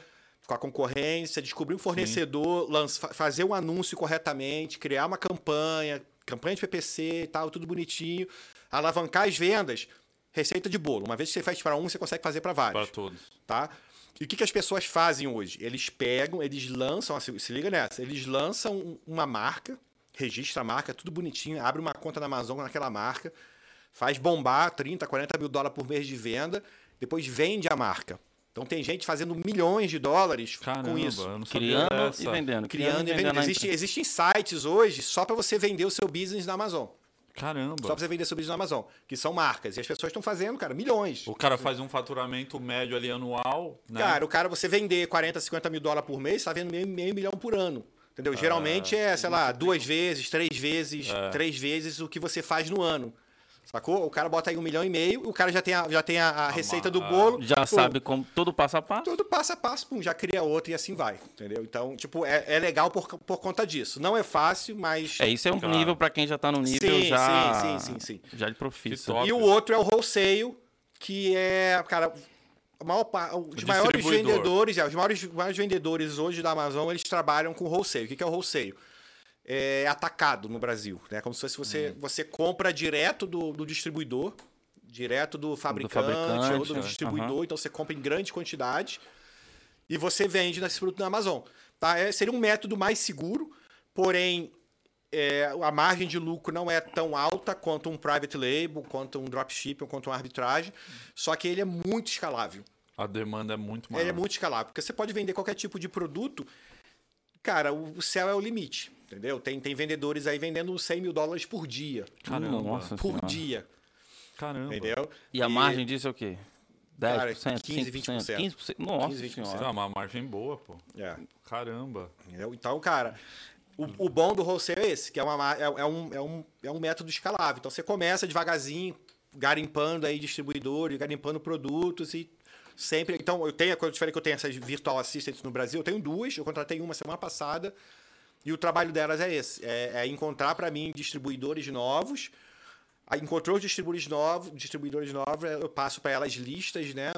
com a concorrência, descobrir um fornecedor, lança, fazer um anúncio corretamente, criar uma campanha, campanha de PPC e tal, tudo bonitinho, alavancar as vendas, receita de bolo. Uma vez que você faz para um, você consegue fazer para vários. Para todos. Tá? E o que, que as pessoas fazem hoje? Eles pegam, eles lançam, se, se liga nessa, eles lançam uma marca, registra a marca, tudo bonitinho, abre uma conta na Amazon naquela marca, faz bombar 30, 40 mil dólares por mês de venda, depois vende a marca. Então tem gente fazendo milhões de dólares Caramba, com isso. Criando e vendendo. Criando, criando e vendendo. Existe, existem sites hoje só para você vender o seu business na Amazon. Caramba. Só pra você vender business na Amazon, que são marcas. E as pessoas estão fazendo, cara, milhões. O cara faz um faturamento médio ali anual, né? Cara, o cara, você vender 40, 50 mil dólares por mês, tá vendo meio, meio milhão por ano. Entendeu? Geralmente é, sei lá, duas vezes, três vezes, é. três vezes o que você faz no ano. Sacou? O cara bota aí um milhão e meio, o cara já tem a, já tem a, a receita do bolo. Já pum, sabe como todo passo a passo? Todo passo a passo, pum, já cria outro e assim vai. Entendeu? Então, tipo, é, é legal por, por conta disso. Não é fácil, mas. É, isso é um claro. nível para quem já tá no nível sim, já. Sim, sim, sim, sim. Já de profissão. E o outro é o wholesale, que é, cara, maior, os maiores vendedores, é, os maiores, maiores vendedores hoje da Amazon, eles trabalham com wholesale. O que é o wholesale? É, atacado no Brasil. Né? Como se fosse você, hum. você compra direto do, do distribuidor, direto do fabricante, do fabricante ou do distribuidor, uhum. então você compra em grande quantidade e você vende nesse produto na Amazon. Tá? É, seria um método mais seguro, porém é, a margem de lucro não é tão alta quanto um private label, quanto um dropshipping, quanto uma arbitragem, só que ele é muito escalável. A demanda é muito maior. Ele é muito escalável, porque você pode vender qualquer tipo de produto, cara, o céu é o limite. Entendeu? Tem, tem vendedores aí vendendo 100 mil dólares por dia. Caramba. Nossa por senhora. dia. Caramba. Entendeu? E a margem disso é o quê? 10%, cara, 15, 5%, 20%. 15%. Nossa 15, 20%. senhora. É uma margem boa, pô. É. Caramba. Entendeu? Então, cara, o, o bom do wholesale é esse, que é, uma, é, é, um, é, um, é um método escalável. Então, você começa devagarzinho, garimpando aí distribuidores, garimpando produtos e sempre... Então, eu tenho, quando eu te falei que eu tenho essas virtual assistants no Brasil, eu tenho duas, eu contratei uma semana passada, e o trabalho delas é esse: é, é encontrar para mim distribuidores novos. Aí encontrou os distribuidores novos, distribuidores novos, eu passo para elas listas, né,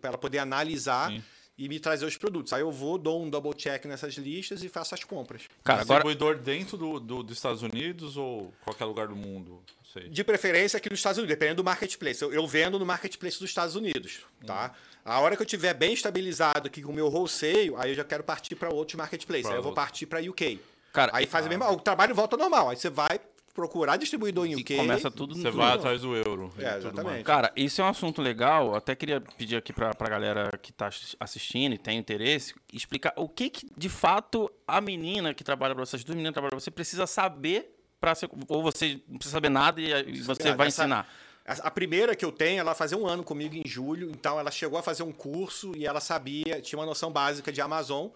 para ela poder analisar Sim. e me trazer os produtos. Aí eu vou, dou um double check nessas listas e faço as compras. Cara, agora... distribuidor dentro do, do, dos Estados Unidos ou qualquer lugar do mundo? De preferência aqui nos Estados Unidos, dependendo do marketplace. Eu, eu vendo no marketplace dos Estados Unidos, tá? A hora que eu tiver bem estabilizado aqui com o meu wholesale, aí eu já quero partir para outros marketplaces. Aí eu vou partir para UK. Cara, aí faz a mesma, o trabalho volta normal. Aí você vai procurar distribuidor em UK. começa tudo Você vai atrás do euro. É, exatamente. Cara, isso é um assunto legal. até queria pedir aqui pra, pra galera que tá assistindo e tem interesse, explicar o que, que de fato a menina que trabalha pra você, as duas meninas que trabalham pra você, precisa saber para ser. Ou você não precisa saber nada e você vai essa, ensinar. A primeira que eu tenho, ela fazia um ano comigo em julho, então ela chegou a fazer um curso e ela sabia, tinha uma noção básica de Amazon.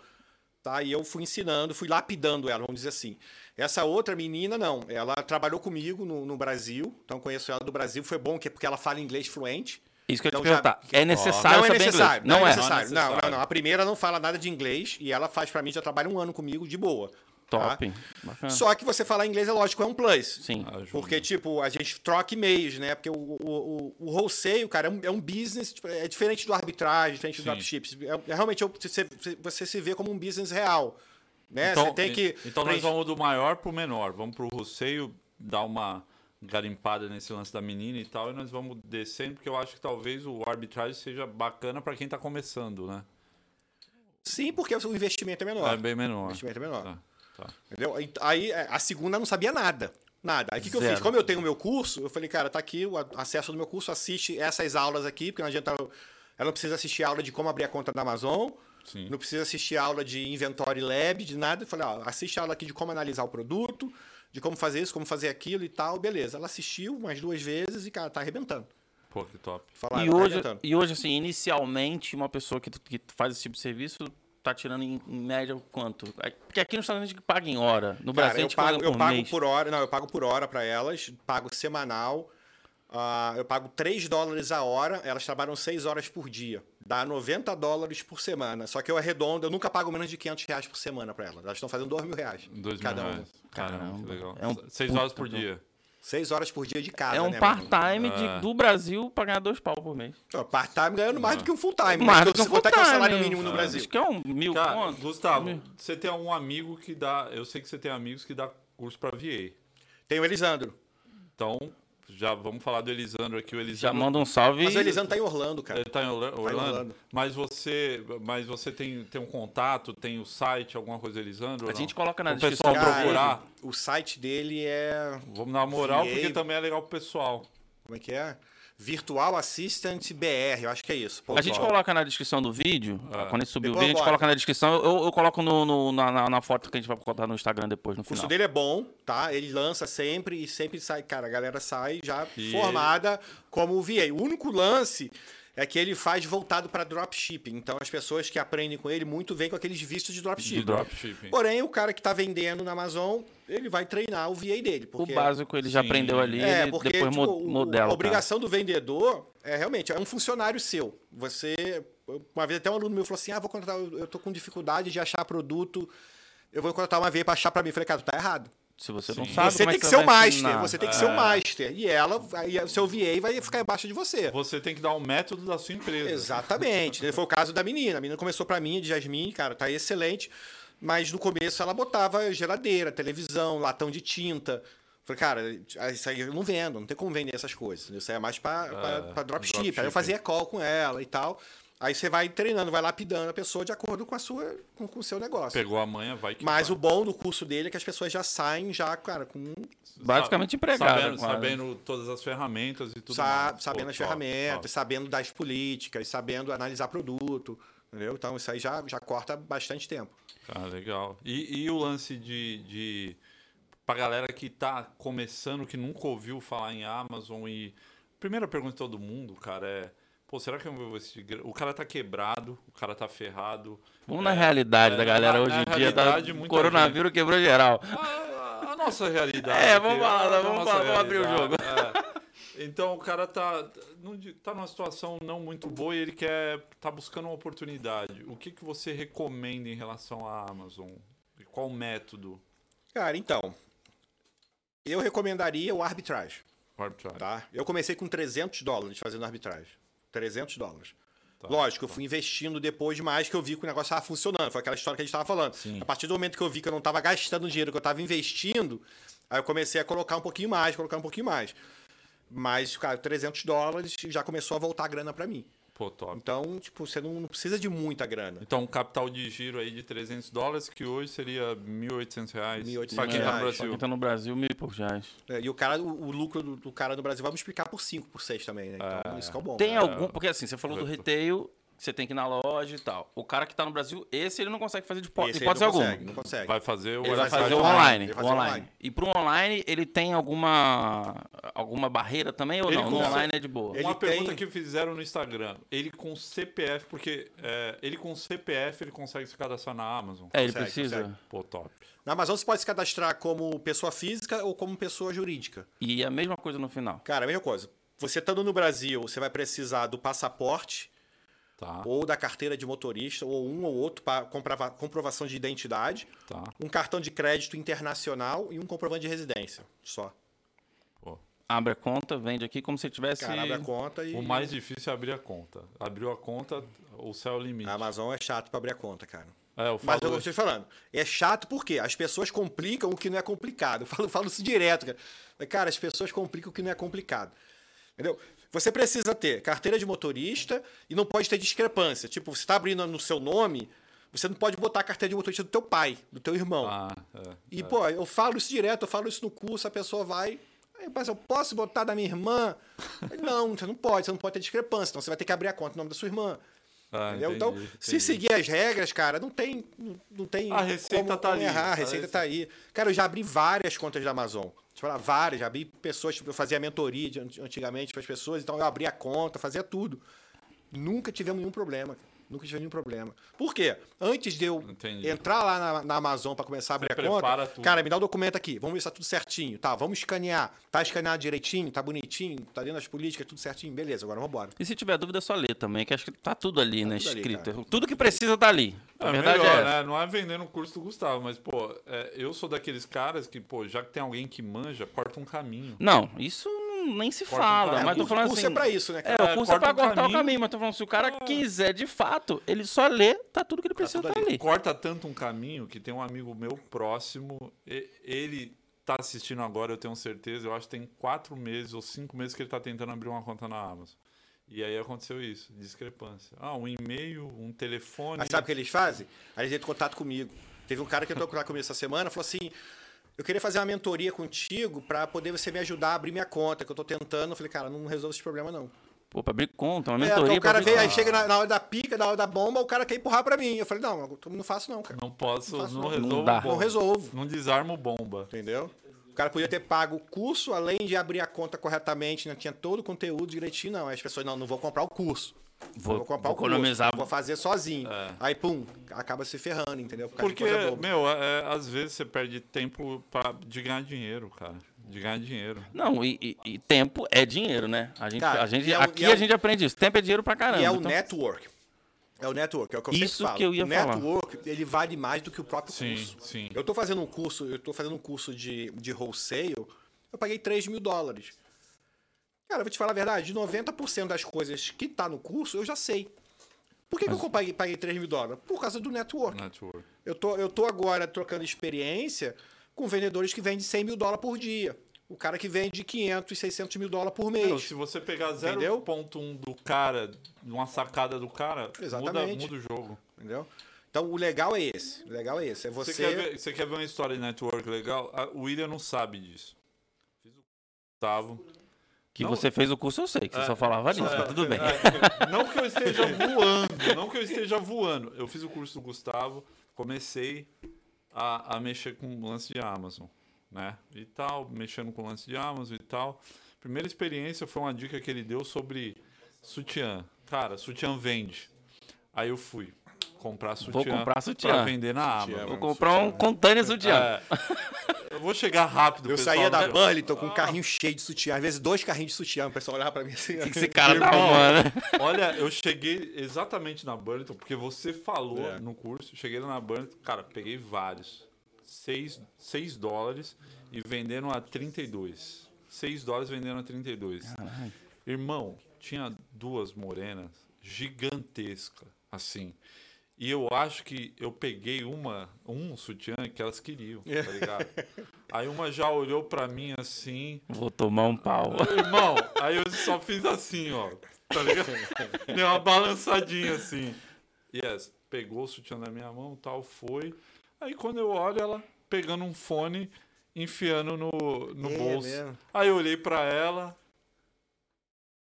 Tá? E eu fui ensinando, fui lapidando ela, vamos dizer assim. Essa outra menina, não. Ela trabalhou comigo no, no Brasil, então conheço ela do Brasil. Foi bom porque ela fala inglês fluente. Isso que eu então, te perguntar. Já... É necessário não é necessário, não, não, é necessário. Não, não, não. A primeira não fala nada de inglês e ela faz para mim, já trabalha um ano comigo de boa. Top. Tá? Só que você falar inglês, é lógico, é um plus. Sim. Porque, tipo, a gente troca e-mails, né? Porque o, o, o, wholesale, cara, é um, é um business, tipo, é diferente do arbitragem, diferente do dropships. É, é, realmente, você, você se vê como um business real. Né? Então, você tem que. Então nós vamos do maior para o menor. Vamos para o wholesale dar uma garimpada nesse lance da menina e tal, e nós vamos descendo, porque eu acho que talvez o arbitragem seja bacana para quem está começando, né? Sim, porque o investimento é menor. É bem menor. O investimento é menor. Tá, tá. Entendeu? Aí é, a segunda não sabia nada. Nada. Aí o que, que eu fiz? Como eu tenho o meu curso, eu falei, cara, tá aqui o acesso do meu curso, assiste essas aulas aqui, porque não adianta. Ela não precisa assistir aula de como abrir a conta da Amazon. Sim. Não precisa assistir aula de Inventory Lab, de nada. Eu falei, ó, assiste a aula aqui de como analisar o produto, de como fazer isso, como fazer aquilo e tal. Beleza. Ela assistiu umas duas vezes e, cara, tá arrebentando. Pô, que top. Falar, e, tá hoje, e hoje, assim, inicialmente, uma pessoa que, que faz esse tipo de serviço tá tirando em, em média quanto? Porque aqui nos Estados Unidos a gente paga em hora. No Brasil Cara, a gente pago, paga eu por pago mês. por hora. Não, eu pago por hora para elas. Pago semanal. Uh, eu pago 3 dólares a hora, elas trabalham 6 horas por dia. Dá 90 dólares por semana. Só que eu arredondo, eu nunca pago menos de 500 reais por semana para elas. Elas estão fazendo 2 mil reais. 2 cada mil reais. Um. Caramba, que legal. É um 6 horas por dia. 6 horas por dia de casa. É um né, part-time é. do Brasil pra ganhar dois pau por mês. Part-time ganhando mais do que um full-time. Né? Mais do que um full-time. que é o salário mínimo no Brasil. Acho que é um mil Cara, Gustavo, mil. você tem um amigo que dá. Eu sei que você tem amigos que dá curso pra VA. Tem o Elisandro. Então, já vamos falar do Elisandro aqui. O Elisandro... Já manda um salve. Mas o Elisandro tá em Orlando, cara. Ele tá em Orlando? Tá em Orlando. Mas você, mas você tem, tem um contato, tem o site, alguma coisa do Elisandro? A gente coloca na o descrição. O pessoal procurar. o site dele é... Vamos dar uma moral, porque também é legal pro pessoal. Como é que é? Virtual Assistant BR, eu acho que é isso. Pô, a gente coloca na descrição do vídeo, é. quando a gente subir depois o vídeo, a gente coloca na descrição. Eu, eu coloco no, no na, na, foto que a gente vai botar no Instagram depois, no final. O curso dele é bom, tá? Ele lança sempre e sempre sai, cara, a galera sai já e... formada como VA. O único lance é que ele faz voltado para dropshipping. Então as pessoas que aprendem com ele muito vêm com aqueles vistos de dropshipping. De dropshipping. Porém, o cara que está vendendo na Amazon, ele vai treinar o VA dele. Porque... O básico ele já Sim. aprendeu ali, é, porque, depois tipo, modela. A obrigação do vendedor é realmente é um funcionário seu. Você uma vez até um aluno meu falou assim: "Ah, vou contratar, eu tô com dificuldade de achar produto, eu vou contratar uma VA para achar para mim". Eu falei: "Cara, tu tá errado". Se você não sabe, você tem que ser o master. Você tem que ser o master. E ela, aí o seu VA vai ficar embaixo de você. Você tem que dar o um método da sua empresa. Exatamente. Foi o caso da menina. A menina começou para mim, de Jasmine, cara, tá excelente. Mas no começo ela botava geladeira, televisão, latão de tinta. Falei, cara, isso aí eu não vendo, não tem como vender essas coisas. Isso aí é mais para é, dropship. Aí eu fazia call com ela e tal. Aí você vai treinando, vai lapidando a pessoa de acordo com a sua com, com o seu negócio. Pegou a manha, vai que Mas vai. o bom do curso dele é que as pessoas já saem já, cara, com basicamente empregado, sabendo, sabendo, todas as ferramentas e tudo Sa mais. Sabendo Pô, as top, ferramentas, top. sabendo das políticas, sabendo analisar produto, entendeu? Então isso aí já já corta bastante tempo. Ah, legal. E, e o lance de, de pra galera que tá começando, que nunca ouviu falar em Amazon e primeira pergunta de todo mundo, cara, é Pô, será que eu vou assistir? O cara tá quebrado, o cara tá ferrado. Vamos é, na realidade é, da galera na, hoje em dia. Tá, coronavírus gente... quebrou geral. A, a, nossa realidade. É, vamos falar, vamos, vamos abrir o jogo. É. Então o cara tá, tá numa situação não muito boa e ele quer tá buscando uma oportunidade. O que, que você recomenda em relação à Amazon? Qual método? Cara, então, eu recomendaria o arbitrage. Arbitrage. Tá? Eu comecei com 300 dólares fazendo arbitragem. 300 dólares. Tá, Lógico, tá. eu fui investindo depois demais que eu vi que o negócio estava funcionando. Foi aquela história que a gente estava falando. Sim. A partir do momento que eu vi que eu não estava gastando dinheiro, que eu estava investindo, aí eu comecei a colocar um pouquinho mais, colocar um pouquinho mais. Mas, cara, 300 dólares já começou a voltar a grana para mim. Pô, top. Então, tipo, você não, precisa de muita grana. Então, um capital de giro aí de 300 dólares, que hoje seria 1.800 reais. 1.800 para quem está no Brasil. quem tá no Brasil, mil e poucos reais. É, e o, cara, o, o lucro do, do, cara no Brasil, vamos explicar por 5, por 6 também, né? Então, é, isso que é o bom. Tem né? algum... Porque assim, você falou do retail, você tem que ir na loja e tal. O cara que está no Brasil, esse ele não consegue fazer de hipótese alguma. Consegue, não consegue. Vai fazer o, ele vai fazer o online. Fazer online. online. E para o online, ele tem alguma alguma barreira também ou ele não? No online é de boa. Uma pergunta tem... que fizeram no Instagram. Ele com CPF, porque é, ele com CPF ele consegue se cadastrar na Amazon? É, ele consegue, precisa. Consegue. Pô, top. Na Amazon você pode se cadastrar como pessoa física ou como pessoa jurídica. E a mesma coisa no final. Cara, a mesma coisa. Você estando no Brasil, você vai precisar do passaporte Tá. Ou da carteira de motorista, ou um ou outro para comprovação de identidade. Tá. Um cartão de crédito internacional e um comprovante de residência. Só. Pô. Abre a conta, vende aqui como se tivesse. Cara, abre a conta e. O mais difícil é abrir a conta. Abriu a conta, o céu é o limite. A Amazon é chato para abrir a conta, cara. É, eu Mas eu estou te falando. É chato porque as pessoas complicam o que não é complicado. Eu falo, falo isso direto, cara. Cara, as pessoas complicam o que não é complicado. Entendeu? Você precisa ter carteira de motorista e não pode ter discrepância. Tipo, você está abrindo no seu nome, você não pode botar a carteira de motorista do teu pai, do teu irmão. Ah, é, e, é. pô, eu falo isso direto, eu falo isso no curso, a pessoa vai. Mas eu posso botar da minha irmã? Não, você não pode, você não pode ter discrepância. Então você vai ter que abrir a conta no nome da sua irmã. Ah, entendi, então, entendi. se seguir as regras, cara, não tem, não tem a receita como, tá ali. errar. A receita está aí. Cara, eu já abri várias contas da Amazon. Deixa falar, várias. Já abri pessoas, tipo, eu fazia mentoria antigamente para as pessoas, então eu abria a conta, fazia tudo. Nunca tivemos nenhum problema. Cara. Nunca tive nenhum problema. Por quê? Antes de eu Entendi. entrar lá na, na Amazon para começar a abrir Você a conta, tudo. cara, me dá o documento aqui, vamos ver se tá tudo certinho. Tá, vamos escanear. Tá escaneado direitinho, tá bonitinho, tá dentro das políticas, tudo certinho. Beleza, agora vamos embora. E se tiver dúvida, é só ler também, que acho que tá tudo ali, tá né, tudo escrito. Ali, tudo que precisa tá ali. A é, verdade melhor, é né? Não é vendendo o curso do Gustavo, mas, pô, é, eu sou daqueles caras que, pô, já que tem alguém que manja, corta um caminho. Não, isso nem se Corta fala. Um mas tô falando o curso assim, é pra isso, né? Cara? É, o curso é, é pra cortar caminho. o caminho, mas tô falando, se o cara quiser de fato, ele só lê, tá tudo que ele tá precisa tá, tá ali. Corta tanto um caminho que tem um amigo meu próximo, ele tá assistindo agora, eu tenho certeza, eu acho que tem quatro meses ou cinco meses que ele tá tentando abrir uma conta na Amazon. E aí aconteceu isso, discrepância. Ah, um e-mail, um telefone. Mas sabe o que eles fazem? Aí eles entram em contato comigo. Teve um cara que entrou em contato comigo essa semana falou assim: eu queria fazer uma mentoria contigo para poder você me ajudar a abrir minha conta, que eu tô tentando. Eu falei, cara, não resolve esse problema, não. Pô, pra abrir conta, uma mentoria. É, o cara veio, aí chega na, na, hora da pica, na hora da bomba, o cara quer empurrar pra mim. Eu falei, não, eu não faço não, cara. Não posso, não, faço, não, não resolvo. Não, não resolvo. Não desarmo bomba. Entendeu? O cara podia ter pago o curso, além de abrir a conta corretamente, né? tinha todo o conteúdo direitinho, não. Aí as pessoas, não, não vou comprar o curso. Vou, vou comprar vou o economizar. Curso, vou fazer sozinho. É. Aí, pum, acaba se ferrando, entendeu? Por Porque, meu, é, é, às vezes você perde tempo pra, de ganhar dinheiro, cara. De ganhar dinheiro. Não, e, e, e tempo é dinheiro, né? A gente, cara, a gente, é, aqui é a gente aprende isso. Tempo é dinheiro pra caramba. E é o então... network. É o network, é o que eu Isso sempre falo. que eu ia o falar. network, ele vale mais do que o próprio sim, curso. Sim. Eu tô fazendo um curso, eu tô fazendo um curso de, de wholesale, eu paguei 3 mil dólares. Cara, eu vou te falar a verdade, de 90% das coisas que tá no curso, eu já sei. Por que, Mas... que eu paguei, paguei 3 mil dólares? Por causa do network. network. Eu, tô, eu tô agora trocando experiência com vendedores que vendem 100 mil dólares por dia. O cara que vende 500 e 600 mil dólares por mês. Não, se você pegar 0.1 do cara, uma sacada do cara, Exatamente. Muda, muda o jogo. Entendeu? Então o legal é esse. O legal é esse. É você... Você, quer ver, você quer ver uma história de network legal? O William não sabe disso. Fiz o Gustavo. Que não, você fez o curso, eu sei, que você é, só falava disso, é, mas tudo bem. É, não que eu esteja voando, não que eu esteja voando. Eu fiz o curso do Gustavo, comecei a, a mexer com o lance de Amazon, né? E tal, mexendo com o lance de Amazon e tal. Primeira experiência foi uma dica que ele deu sobre sutiã. Cara, sutiã vende. Aí eu fui comprar sutiã. Vou comprar sutiã. Pra vender na Amazon. Vou comprar um container sutiã. É. Eu vou chegar rápido, Eu pessoal. saía da Burlington com um carrinho cheio de sutiã. Às vezes dois carrinhos de sutiã. O pessoal olhava pra mim assim. O que esse cara <laughs> tá arrumando? Olha, eu cheguei exatamente na Burlington, porque você falou é. no curso. Cheguei na Burlington, cara, peguei vários. 6, 6 dólares e vendendo a 32. 6 dólares vendendo a 32. Caralho. Irmão, tinha duas morenas gigantescas, assim. E eu acho que eu peguei uma, um sutiã que elas queriam, tá ligado? aí uma já olhou pra mim assim. Vou tomar um pau. Irmão, aí eu só fiz assim, ó. Tá ligado? <laughs> Deu uma balançadinha assim. Yes, pegou o sutiã da minha mão tal, foi. Aí quando eu olho, ela pegando um fone, enfiando no, no é bolso. Mesmo? Aí eu olhei pra ela.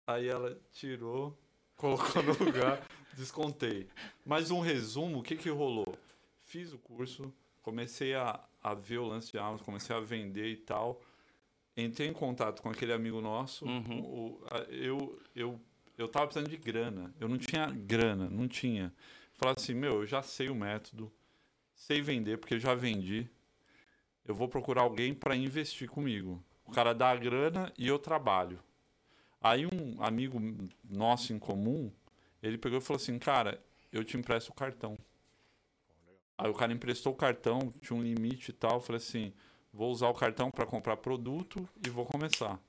Aí ela tirou, colocou no lugar. Descontei. Mas um resumo, o que, que rolou? Fiz o curso, comecei a, a ver o lance de armas, comecei a vender e tal. Entrei em contato com aquele amigo nosso. Uhum. O, a, eu, eu, eu tava precisando de grana. Eu não tinha grana, não tinha. Falei assim, meu, eu já sei o método, sei vender, porque eu já vendi. Eu vou procurar alguém para investir comigo. O cara dá a grana e eu trabalho. Aí um amigo nosso em comum ele pegou e falou assim, cara, eu te empresto o cartão. Aí o cara emprestou o cartão, tinha um limite e tal. Eu falei assim, vou usar o cartão para comprar produto e vou começar.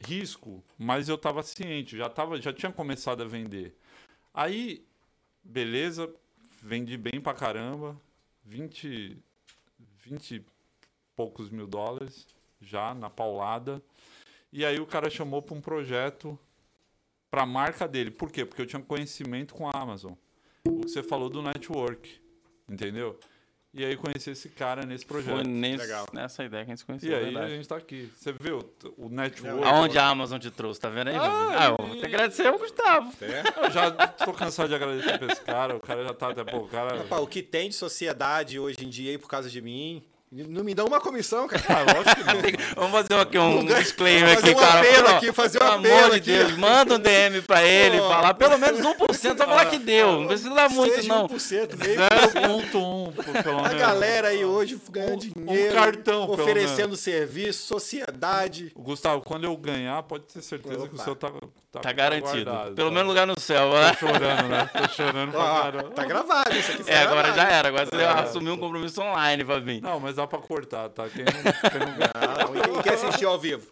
Risco, mas eu estava ciente, já, tava, já tinha começado a vender. Aí, beleza, vendi bem pra caramba, 20, 20 e poucos mil dólares já na paulada. E aí o cara chamou para um projeto para a marca dele. Por quê? Porque eu tinha conhecimento com a Amazon. O que você falou do network, entendeu? E aí conheci esse cara nesse projeto. Foi nesse, nessa ideia que a gente se conheceu. E aí verdade. a gente tá aqui. Você viu o network. Aonde a Amazon te trouxe, tá vendo aí? Ah, ah eu vou te agradecer ao Gustavo. É? Eu já tô cansado de agradecer pra esse cara. O cara já tá até pô, o cara. Rapaz, o que tem de sociedade hoje em dia aí por causa de mim. Não me dão uma comissão, cara. Ah, lógico que não. <laughs> Vamos fazer aqui um disclaimer aqui, um cara. Apelo aqui, fazer um Pelo apelo amor de Deus, manda um DM pra <laughs> ele, Pô. falar pelo menos 1%, só falar que deu. Não precisa dar muito, não. 1%, meio 0,1, pelo menos. A galera aí hoje ganhando dinheiro, um cartão, oferecendo serviço, sociedade. Gustavo, quando eu ganhar, pode ter certeza Opa. que o seu tá, tá, tá garantido. Guardado, pelo tá. menos lugar no céu, né? Tô chorando, né? Tô chorando pra caramba. Tá gravado isso aqui. É, agora já era. Agora você é. assumiu um compromisso online pra mim. Não, mas dá pra cortar, tá? Quem não, quem não... não e quer assistir ao vivo?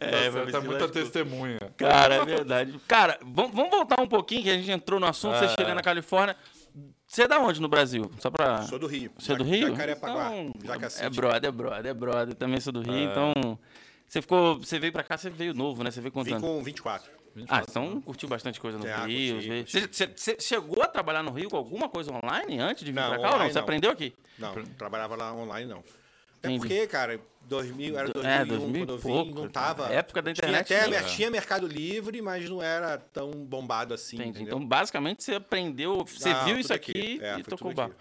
É, tá, tá muita testemunha. Cara, é verdade. Cara, vamos voltar um pouquinho, que a gente entrou no assunto, é. você chega na Califórnia. Você é da onde no Brasil? Só pra... Sou do Rio. Você é do Rio? Jacarepaguá. Então, é brother, é brother, é brother. Também sou do Rio, é. então... Você ficou... Você veio pra cá, você veio novo, né? Você veio contando. Vim com 24. 24 ah, então curtiu bastante coisa no é, Rio. Você, você, chegou a trabalhar no Rio com alguma coisa online antes de vir não, pra cá ou não? Você não. aprendeu aqui? Não, trabalhava lá online não. Até porque, cara, 2000, era 2001 é, 2000 quando eu vim, pouco, não tava... Época da internet. Tinha, até, tinha Mercado Livre, mas não era tão bombado assim, Então, basicamente, você aprendeu, você ah, viu isso aqui, aqui é, e tocou o barco.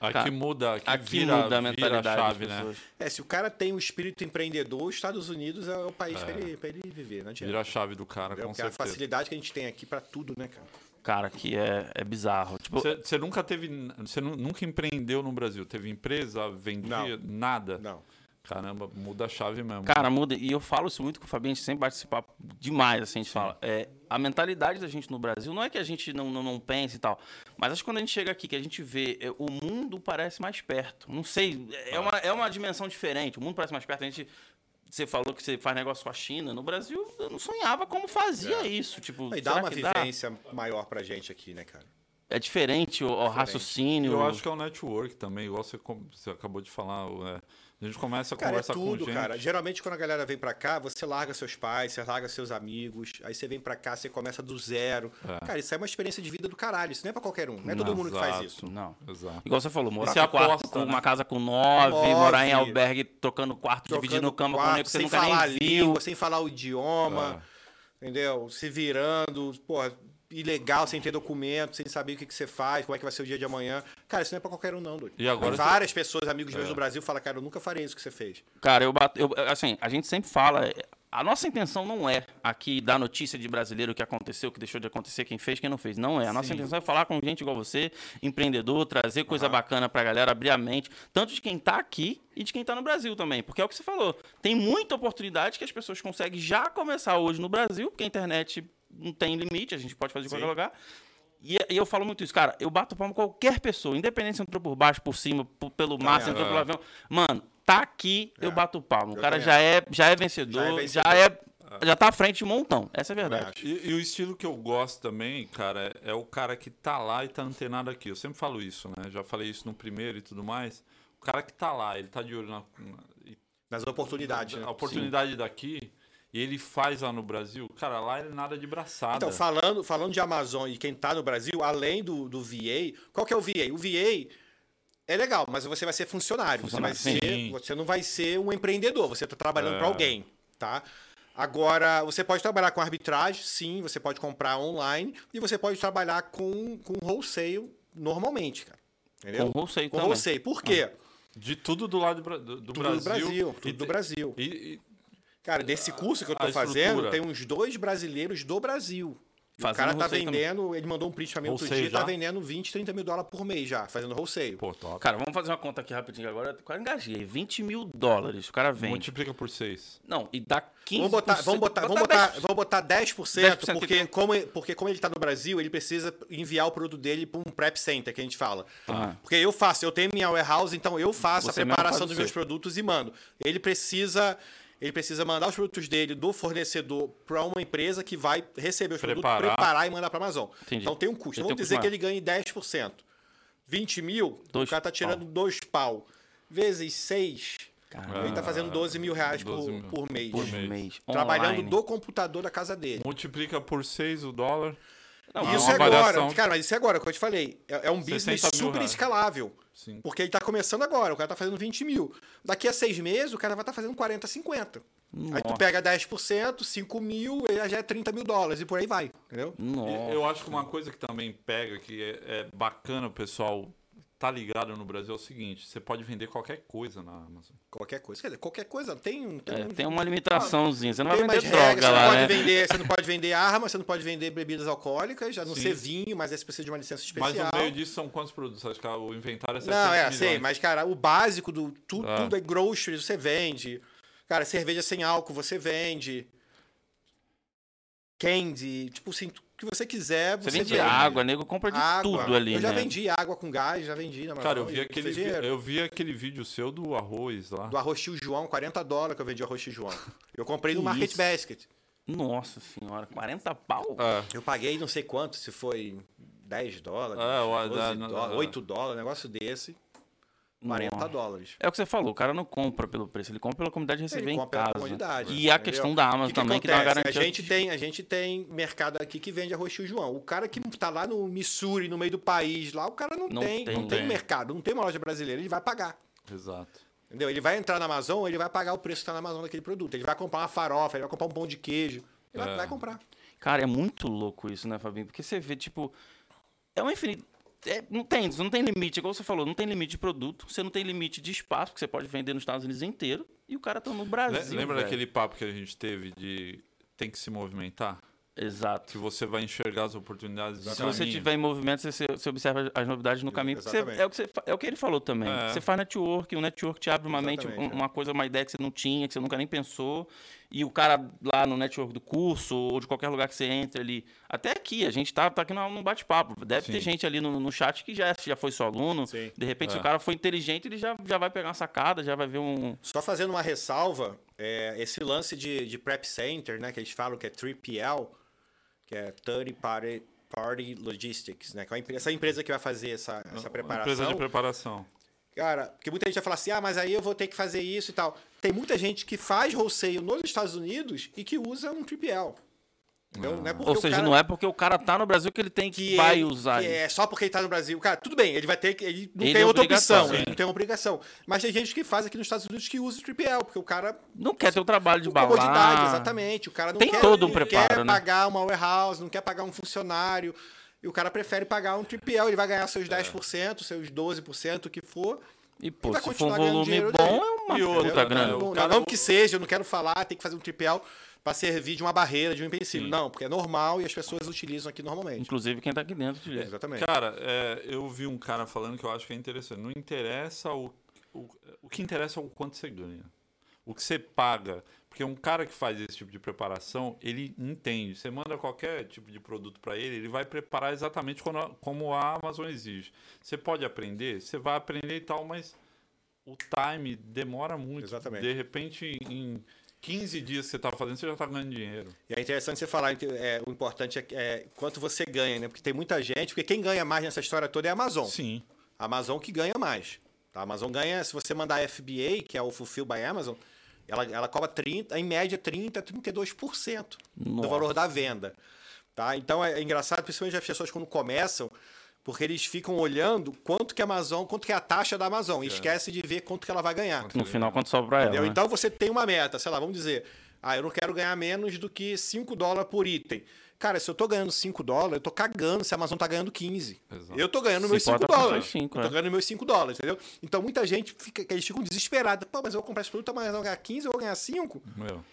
Aqui Cara, muda, aqui, aqui vira, muda a mentalidade a chave, né? É, se o cara tem um espírito empreendedor, os Estados Unidos é o país é. para ele, ele viver, não Vira a chave do cara, Entendeu? com Porque certeza. a facilidade que a gente tem aqui para tudo, né, cara? Cara, que é, é bizarro. Você tipo... nunca teve. Você nunca empreendeu no Brasil? Teve empresa, vendia, não. nada? Não. Caramba, muda a chave mesmo. Cara, muda. E eu falo isso muito com o Fabinho, a gente sempre bate esse papo demais, assim, a gente fala. É, a mentalidade da gente no Brasil não é que a gente não, não, não pense e tal, mas acho que quando a gente chega aqui, que a gente vê, é, o mundo parece mais perto. Não sei, é, uma, é uma dimensão diferente. O mundo parece mais perto. A gente você falou que você faz negócio com a China. No Brasil, eu não sonhava como fazia é. isso. Tipo, e dá uma vivência dá? maior pra gente aqui, né, cara? É diferente o, o raciocínio. Eu acho que é o network também, igual você, você acabou de falar. É, a gente começa a cara, é conversar é tudo, com gente. cara. Geralmente quando a galera vem para cá, você larga seus pais, você larga seus amigos, aí você vem para cá, você começa do zero. É. Cara, isso é uma experiência de vida do caralho. Isso não é para qualquer um. Não é todo mundo exato, que faz isso. Não. Exato. Igual você falou, morar com quatro, com né? uma casa com nove, nove, morar em albergue trocando quarto, trocando dividindo cama quarto, com nego que você sem nunca falar nem viu. Língua, sem falar o idioma. É. Entendeu? Se virando, porra, ilegal, sem ter documento, sem saber o que, que você faz, como é que vai ser o dia de amanhã. Cara, isso não é pra qualquer um, não, doido. E agora Várias você... pessoas, amigos é. meus no Brasil, falam, cara, eu nunca farei isso que você fez. Cara, eu, bato, eu assim, a gente sempre fala. A nossa intenção não é aqui dar notícia de brasileiro o que aconteceu, o que deixou de acontecer, quem fez, quem não fez. Não é. A nossa Sim. intenção é falar com gente igual você, empreendedor, trazer coisa uhum. bacana pra galera, abrir a mente, tanto de quem tá aqui e de quem tá no Brasil também. Porque é o que você falou. Tem muita oportunidade que as pessoas conseguem já começar hoje no Brasil, porque a internet não tem limite, a gente pode fazer em qualquer lugar. E, e, eu falo muito isso, cara. Eu bato palma qualquer pessoa, independente se entrou por baixo, por cima, por, pelo mar, se entrou pelo avião. Mano, tá aqui, é. eu bato palma. O cara já é, já é vencedor, já é, vencedor. já é já tá à frente de um montão. Essa é a verdade. E, e, o estilo que eu gosto também, cara, é, é, o cara que tá lá e tá antenado aqui. Eu sempre falo isso, né? Já falei isso no primeiro e tudo mais. O cara que tá lá, ele tá de olho na, na nas oportunidades. A, né? oportunidade Sim. daqui e ele faz lá no Brasil, cara, lá é nada de braçada. Então, falando, falando de Amazon e quem tá no Brasil, além do, do VA, qual que é o VA? O VA é legal, mas você vai ser funcionário. Você, vai ser, você não vai ser um empreendedor, você está trabalhando é. para alguém, tá? Agora, você pode trabalhar com arbitragem, sim, você pode comprar online e você pode trabalhar com, com wholesale normalmente, cara. Entendeu? Com wholesale com também. wholesale. Por quê? Ah. De tudo do lado do, do, do tudo Brasil. Do Brasil tudo e, do Brasil. E, e, Cara, desse curso que eu tô fazendo, tem uns dois brasileiros do Brasil. o cara tá vendendo, também. ele mandou um print pra mim outro dia, já? tá vendendo 20, 30 mil dólares por mês já, fazendo wholesale. Pô, top. Cara, vamos fazer uma conta aqui rapidinho agora. Quase engajei. 20 mil dólares. O cara vende. Multiplica por 6. Não, e dá 15%. Vamos botar, vamos botar, vamos botar, 10%. vamos botar 10%, 10% porque, como, porque como ele tá no Brasil, ele precisa enviar o produto dele para um prep center, que a gente fala. Ah. Porque eu faço, eu tenho minha warehouse, então eu faço Você a preparação dos meus produtos e mando. Ele precisa ele precisa mandar os produtos dele do fornecedor para uma empresa que vai receber os preparar. produtos, preparar e mandar para a Amazon. Entendi. Então tem um custo. Vamos dizer que ele ganhe 10%. 20 mil, dois o cara tá tirando pau. dois pau. Vezes seis, Caramba. ele tá fazendo 12 mil reais 12 por, mil. por mês. Por mês. Trabalhando Online. do computador da casa dele. Multiplica por seis o dólar. Não, isso é agora. Cara, mas isso é agora, como eu te falei. É, é um business super escalável. Sim. Porque ele tá começando agora, o cara tá fazendo 20 mil. Daqui a seis meses, o cara vai estar tá fazendo 40, 50. Nossa. Aí tu pega 10%, 5 mil, já é 30 mil dólares e por aí vai, entendeu? Nossa. Eu acho que uma coisa que também pega, que é, é bacana o pessoal tá ligado no Brasil é o seguinte: você pode vender qualquer coisa na Amazon. Qualquer coisa. Quer dizer, qualquer coisa tem. Tem, é, tem uma limitaçãozinha. Você não vai vender droga regras, lá. Você, né? pode vender, você não pode vender arma, você não pode vender bebidas alcoólicas, a não Sim. ser vinho, mas aí você precisa de uma licença especial. Mas no meio disso são quantos produtos? Acho que o inventário é 700 Não, é, milhões. sei, mas, cara, o básico do tudo, ah. tudo é groceries, você vende. Cara, cerveja sem álcool você vende. Candy, tipo assim, que você quiser. Você, você vende, vende água, nego compra de água. tudo ali. Eu já né? vendi água com gás, já vendi na Cara, eu vi, aquele, vi, eu vi aquele vídeo seu do arroz lá. Do arroz tio João, 40 dólares que eu vendi arroz tio João. Eu comprei no Market Basket. Nossa senhora, 40 pau? É. Eu paguei não sei quanto, se foi 10 dólares, é, 12 dólares, 8 dólares, um negócio desse. 40 Nossa. dólares. É o que você falou, o cara não compra pelo preço, ele compra pela comunidade de receber em casa. Comunidade, e a questão da Amazon que que também, acontece? que dá uma garantia. A gente, tem, a gente tem mercado aqui que vende arroz tio João. O cara que tá lá no Missouri, no meio do país, lá, o cara não, não tem, tem, não tem mercado, não tem uma loja brasileira, ele vai pagar. Exato. Entendeu? Ele vai entrar na Amazon, ele vai pagar o preço que tá na Amazon daquele produto. Ele vai comprar uma farofa, ele vai comprar um pão de queijo. Ele é. vai, vai comprar. Cara, é muito louco isso, né, Fabinho? Porque você vê, tipo, é uma infinidade é, não tem, não tem limite, igual você falou, não tem limite de produto, você não tem limite de espaço, que você pode vender nos Estados Unidos inteiro, e o cara tá no Brasil. Lembra velho. daquele papo que a gente teve de tem que se movimentar? Exato. Que você vai enxergar as oportunidades Se você estiver em movimento, você, você, observa as novidades no caminho. Você, é, o que você, é o que ele falou também. É. Você faz network, o network te abre uma mente, é. uma coisa, uma ideia que você não tinha, que você nunca nem pensou. E o cara lá no network do curso, ou de qualquer lugar que você entre ali. Até aqui, a gente tá, tá aqui no bate-papo. Deve Sim. ter gente ali no, no chat que já, já foi seu aluno. Sim. De repente, se o é. cara foi inteligente, ele já, já vai pegar uma sacada, já vai ver um. Só fazendo uma ressalva, é, esse lance de, de Prep Center, né, que eles falam que é 3PL que é Third Party, Party Logistics, né? Que é empresa, essa empresa que vai fazer essa, essa preparação. Empresa de preparação. Cara, porque muita gente vai falar assim, ah, mas aí eu vou ter que fazer isso e tal. Tem muita gente que faz wholesale nos Estados Unidos e que usa um 3PL. Não, não é Ou seja, cara, não é porque o cara tá no Brasil que ele tem que, que vai ele, usar. Que é só porque ele tá no Brasil. Cara, tudo bem, ele vai ter que. Ele não ele tem é outra opção, ele não tem obrigação. Mas tem gente que faz aqui nos Estados Unidos que usa o triple porque o cara. Não quer ter o trabalho de balar. exatamente. O cara não tem quer, todo um preparo, quer né? pagar uma warehouse, não quer pagar um funcionário. E o cara prefere pagar um triple ele vai ganhar seus 10%, é. seus 12%, o que for. E, pô, se for um volume bom, é uma e outra grana. Não, que seja, eu não quero falar, tem que fazer um triple para servir de uma barreira, de um empecilho. Sim. Não, porque é normal e as pessoas utilizam aqui normalmente. Inclusive quem está aqui dentro utiliza. É, exatamente. Cara, é, eu vi um cara falando que eu acho que é interessante. Não interessa o, o, o que interessa é o quanto você ganha. O que você paga. Porque um cara que faz esse tipo de preparação, ele entende. Você manda qualquer tipo de produto para ele, ele vai preparar exatamente como a Amazon exige. Você pode aprender, você vai aprender e tal, mas o time demora muito. Exatamente. De repente, em 15 dias que você está fazendo, você já está ganhando dinheiro. E é interessante você falar que é, o importante é, é, quanto você ganha, né? Porque tem muita gente, porque quem ganha mais nessa história toda é a Amazon. Sim. A Amazon que ganha mais. A Amazon ganha, se você mandar FBA, que é o Fulfill by Amazon, ela, ela cobra 30, em média 30, 32% Nossa. do valor da venda. Tá? Então é, é engraçado, principalmente as pessoas quando começam, porque eles ficam olhando quanto que a Amazon, quanto que é a taxa da Amazon, e é. esquece de ver quanto que ela vai ganhar. No final, quanto sobra para ela. Né? Então você tem uma meta, sei lá, vamos dizer, ah, eu não quero ganhar menos do que 5 dólares por item. Cara, se eu tô ganhando 5 dólares, eu tô cagando se a Amazon tá ganhando 15. Exato. Eu tô ganhando meus 5 dólares. 5, eu tô é. ganhando meus 5 dólares, entendeu? Então muita gente fica, eles ficam desesperados. Pô, mas eu vou comprar esse produto, mas eu vou ganhar 15, eu vou ganhar 5? Meu.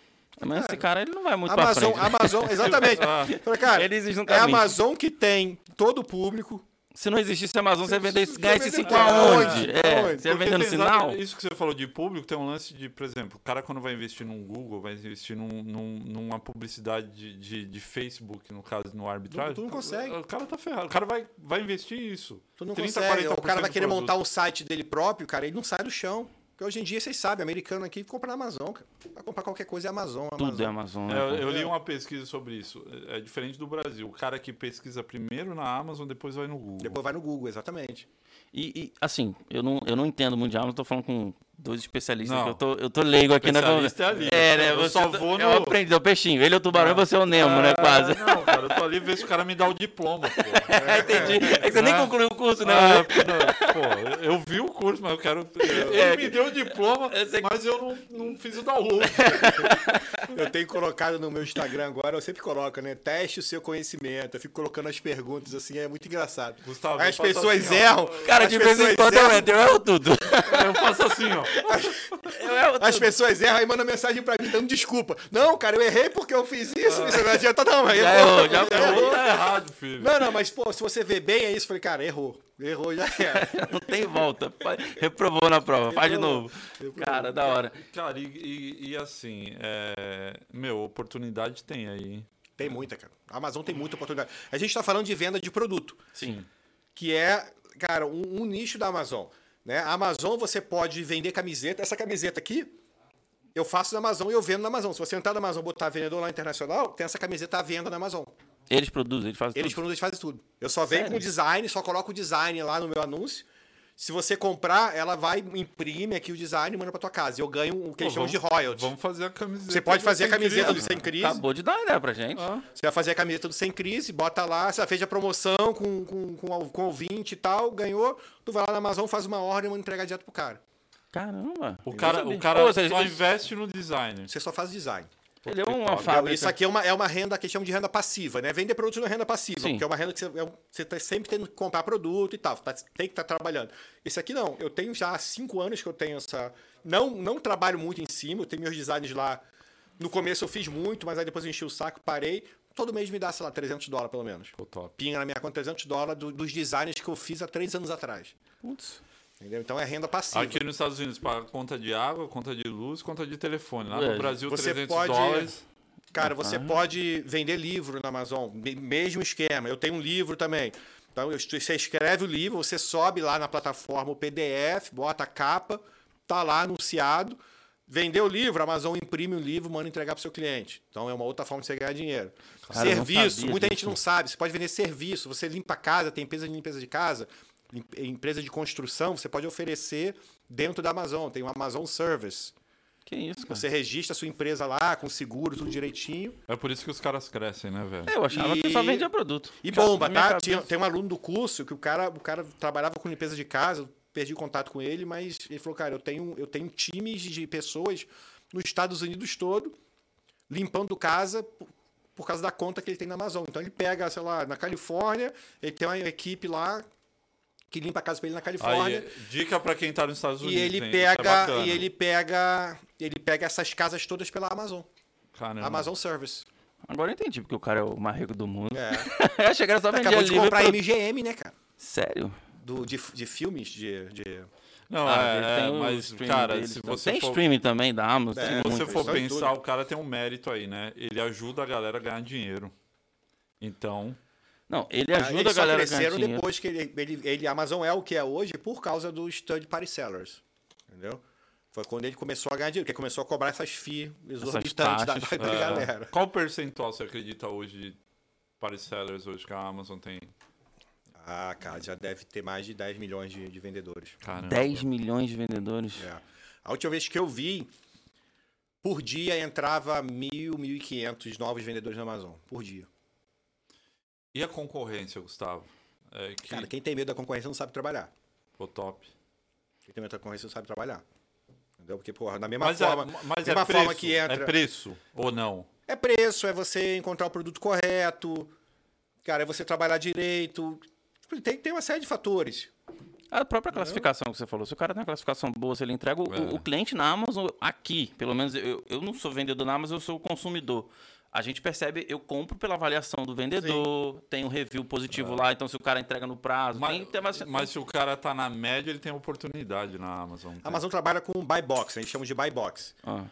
Mas esse cara ele não vai muito Amazon, pra frente. Amazon, exatamente. <laughs> ah, cara, é a Amazon que tem todo o público, se não existisse a Amazon, você ia vender, ganhar esse 5 aonde? É, você ia vender no sinal? Isso que você falou de público tem um lance de, por exemplo, o cara quando vai investir num Google, vai investir num, num, numa publicidade de, de, de, Facebook, no caso, no arbitragem. Tu, tu não consegue. O, cara tá ferrado. O cara vai, vai investir isso. Tu não 30, consegue. O cara vai querer montar um site dele próprio, cara, ele não sai do chão. Porque hoje em dia, vocês sabem, americano aqui compra na Amazon. Cara. Vai comprar qualquer coisa é Amazon. Amazon. Tudo é Amazon. Né? É, eu, eu, li uma pesquisa sobre isso. É, é diferente do Brasil. O cara que pesquisa primeiro na Amazon, depois vai no Google. Depois vai no Google, exatamente. E, e assim, eu não, eu não entendo muito de Amazon, tô falando com dois especialistas. Eu, tô, eu tô leigo aqui na conversa. É, ali, é, né? Eu só vou no... Eu aprendi, é o peixinho. Ele é o tubarão e você é o Nemo, né? é, né? Quase. Não, cara, eu tô ali ver se o cara me dá o diploma, pô. <laughs> É, entendi. É que você nem né? concluiu o curso, né? Ah, não, pô, eu vi o curso, mas eu quero. <laughs> Ele é, me deu o diploma, mas eu não, não fiz o download. <laughs> eu tenho colocado no meu Instagram agora, eu sempre coloco, né? Teste o seu conhecimento. Eu fico colocando as perguntas assim, é muito engraçado. Gustavo, as pessoas assim, erram. Cara, de vez em quando eu entro, eu erro tudo. Eu faço assim, ó. As pessoas erram e mandam mensagem pra mim dando desculpa. Não, cara, eu errei porque eu fiz isso. Ah. Isso não adianta, não, mas já errou. Já errou, tá errado, filho. Não, não, mas, pô, se você vê bem, é isso. Falei, cara, errou. Errou, já era. <laughs> não tem volta. Reprovou na prova, faz de novo. Reprovou. Cara, da hora. Cara, e, e, e assim, é... meu, oportunidade tem aí. Tem muita, cara. A Amazon tem muita oportunidade. A gente tá falando de venda de produto. Sim. Que é, cara, um, um nicho da Amazon. Né? A Amazon você pode vender camiseta. Essa camiseta aqui, eu faço na Amazon e eu vendo na Amazon. Se você entrar na Amazon e botar vendedor lá internacional, tem essa camiseta à venda na Amazon. Eles produzem, eles fazem eles tudo? Produzem, eles fazem tudo. Eu só venho com design, só coloco o design lá no meu anúncio. Se você comprar, ela vai, imprime aqui o design e manda pra tua casa. E eu ganho o que eles chamam de royalty. Vamos fazer a camiseta. Você pode fazer a camiseta do Sem Crise. Acabou de dar ideia pra gente. Ah. Você vai fazer a camiseta do Sem Crise, bota lá, você fez a promoção com, com, com, com ouvinte e tal, ganhou. Tu vai lá na Amazon, faz uma ordem e manda entregar direto pro cara. Caramba. O cara, o cara Pô, só investe no design. Você só faz design. Ele é uma fábrica. Isso aqui é uma, é uma renda que chama de renda passiva, né? Vender produtos na renda passiva, Sim. que é uma renda que você, é, você tá sempre tendo que comprar produto e tal, tá, tem que estar tá trabalhando. Esse aqui não, eu tenho já há cinco anos que eu tenho essa. Não, não trabalho muito em cima, eu tenho meus designs lá. No começo eu fiz muito, mas aí depois eu enchi o saco, parei. Todo mês me dá, sei lá, 300 dólares pelo menos. Pô, top. Pinga na minha conta 300 dólares do, dos designs que eu fiz há três anos atrás. Putz. Entendeu? Então é renda passiva. Aqui nos Estados Unidos paga conta de água, conta de luz, conta de telefone. Lá no é. Brasil, você 300 pode, dólares. Cara, você pode vender livro na Amazon, mesmo esquema. Eu tenho um livro também. Então, você escreve o livro, você sobe lá na plataforma o PDF, bota a capa, tá lá anunciado. Vendeu o livro, a Amazon imprime o livro, manda entregar para o seu cliente. Então é uma outra forma de você ganhar dinheiro. Cara, serviço, muita disso. gente não sabe. Você pode vender serviço. Você limpa a casa, tem empresa de limpeza de casa, empresa de construção, você pode oferecer dentro da Amazon. Tem o Amazon Service. Que isso, cara. Você registra a sua empresa lá, com seguro, tudo direitinho. É por isso que os caras crescem, né, velho? Eu achava e... que só vendia produto. E bomba, tá? Tinha, tem um aluno do curso que o cara, o cara trabalhava com limpeza de casa, perdi contato com ele, mas ele falou, cara, eu tenho, eu tenho times de pessoas nos Estados Unidos todo limpando casa por, por causa da conta que ele tem na Amazon. Então ele pega, sei lá, na Califórnia, ele tem uma equipe lá que limpa a casa para ele na Califórnia. Aí, dica para quem está nos Estados Unidos. E ele hein? Pega é e ele pega ele pega essas casas todas pela Amazon. Caramba. Amazon Service. Agora eu entendi porque o cara é o mais rico do mundo. É. <laughs> Chegaram só Acabou de comprar pra... MGM, né, cara? Sério? Do, de, de filmes, de... de... Não, ah, é, é mas, cara, se você Tem for... streaming também da Amazon. É, se você for pensar, o cara tem um mérito aí, né? Ele ajuda a galera a ganhar dinheiro. Então, não, ele ah, ajuda a galera a ganhar dinheiro. depois que ele, ele, ele, a Amazon é o que é hoje por causa dos third party sellers, entendeu? Foi quando ele começou a ganhar dinheiro, que ele começou a cobrar essas FII exorbitantes da, <laughs> da, é. galera. Qual percentual você acredita hoje de party sellers hoje que a Amazon tem? Ah, cara, já deve ter mais de 10 milhões de, de vendedores. Caramba. 10 milhões de vendedores? É. A última vez que eu vi, por dia entrava mil, 1.500 novos vendedores na Amazon, por dia. E a concorrência, Gustavo? É que... Cara, quem tem medo da concorrência não sabe trabalhar. Pô, top. Quem tem medo da concorrência não sabe trabalhar. Entendeu? Porque, porra, da mesma mas é- forma, é, mas mesma é forma que entra. É preço ou não? É preço, é você encontrar o produto correto, cara, é você trabalhar direito. Tem, tem uma série de fatores. A própria classificação que você falou. Se o cara tem uma classificação boa, se ele entrega, o, é. o cliente na Amazon, aqui, pelo menos eu, eu não sou vendedor na Amazon, eu sou consumidor a gente percebe, eu compro pela avaliação do vendedor, Sim. tem um review positivo lá, então se o cara entrega no prazo, mas, tem, mas, mas se o cara tá na média, ele tem oportunidade na Amazon. A Amazon trabalha com buy box, a gente chama de buy box. Ah.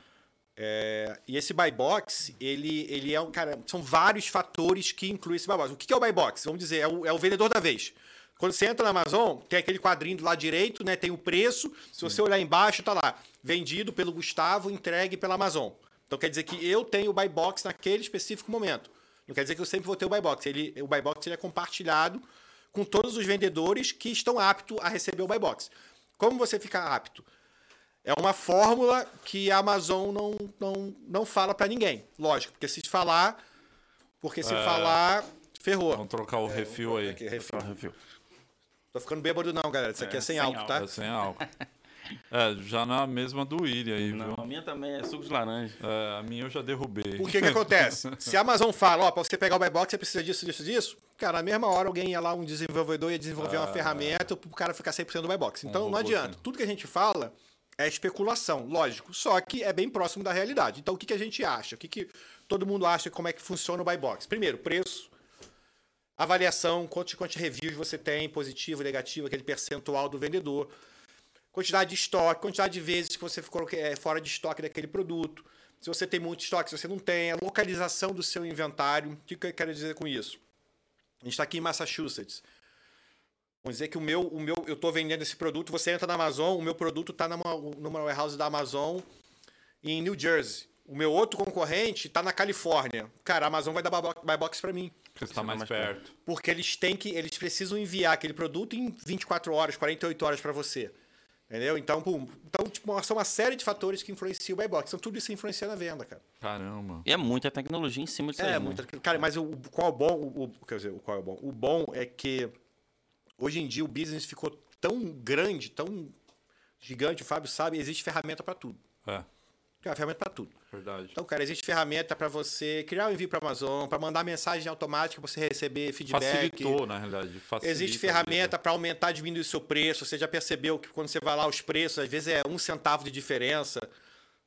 É, e esse buy box, ele, ele é um cara. São vários fatores que incluem esse buy box. O que é o buy box? Vamos dizer, é o, é o vendedor da vez. Quando você entra na Amazon, tem aquele quadrinho do lado direito, né? Tem o preço. Se você olhar embaixo, tá lá. Vendido pelo Gustavo, entregue pela Amazon. Então quer dizer que eu tenho o buy box naquele específico momento. Não quer dizer que eu sempre vou ter o buy box. Ele, o buy box ele é compartilhado com todos os vendedores que estão aptos a receber o buy box. Como você fica apto? É uma fórmula que a Amazon não, não, não fala para ninguém. Lógico, porque se falar, porque se é... falar, ferrou. Vamos trocar o é, refil aí. Aqui, refil. refil. Tô ficando bêbado não, galera. Isso aqui é, é sem, sem álcool, álcool, tá? É sem álcool. <laughs> É, já na mesma do William aí, Não, viu? a minha também é suco de laranja. É, a minha eu já derrubei. O que que acontece? <laughs> Se a Amazon fala, ó, pra você pegar o buy box, você precisa disso, disso, disso, cara, na mesma hora alguém ia lá, um desenvolvedor ia desenvolver ah, uma ferramenta pro cara ficar 100% do buy box. Então um não adianta. Tudo que a gente fala é especulação, lógico. Só que é bem próximo da realidade. Então o que, que a gente acha? O que, que todo mundo acha como é que funciona o buy box? Primeiro, preço. Avaliação, quantos, quantos reviews você tem, positivo, negativo, aquele percentual do vendedor quantidade de estoque, quantidade de vezes que você ficou é, fora de estoque daquele produto, se você tem muito estoque, se você não tem, a localização do seu inventário. O que eu quero dizer com isso? A gente está aqui em Massachusetts. Vamos dizer que o meu, o meu eu estou vendendo esse produto, você entra na Amazon, o meu produto está numa, numa warehouse da Amazon em New Jersey. O meu outro concorrente está na Califórnia. Cara, a Amazon vai dar buy box para mim. Porque está mais, mais perto. perto. Porque eles têm que, eles precisam enviar aquele produto em 24 horas, 48 horas para você. Entendeu? Então, pum, então tipo, são uma série de fatores que influenciam o buy box. Então, tudo isso influencia na venda, cara. Caramba. E é muita tecnologia em cima disso é, aí. É, muita. Né? Cara, mas o, qual é o bom? O, o, quer dizer, o qual é o bom? O bom é que hoje em dia o business ficou tão grande, tão gigante, o Fábio sabe, existe ferramenta para tudo. É. Uma ferramenta para tudo. Verdade. Então, cara, existe ferramenta para você criar um envio para Amazon, para mandar mensagem automática, para você receber feedback. Facilitou, na realidade. Facilita existe ferramenta para aumentar, diminuir o seu preço. Você já percebeu que quando você vai lá, os preços, às vezes é um centavo de diferença.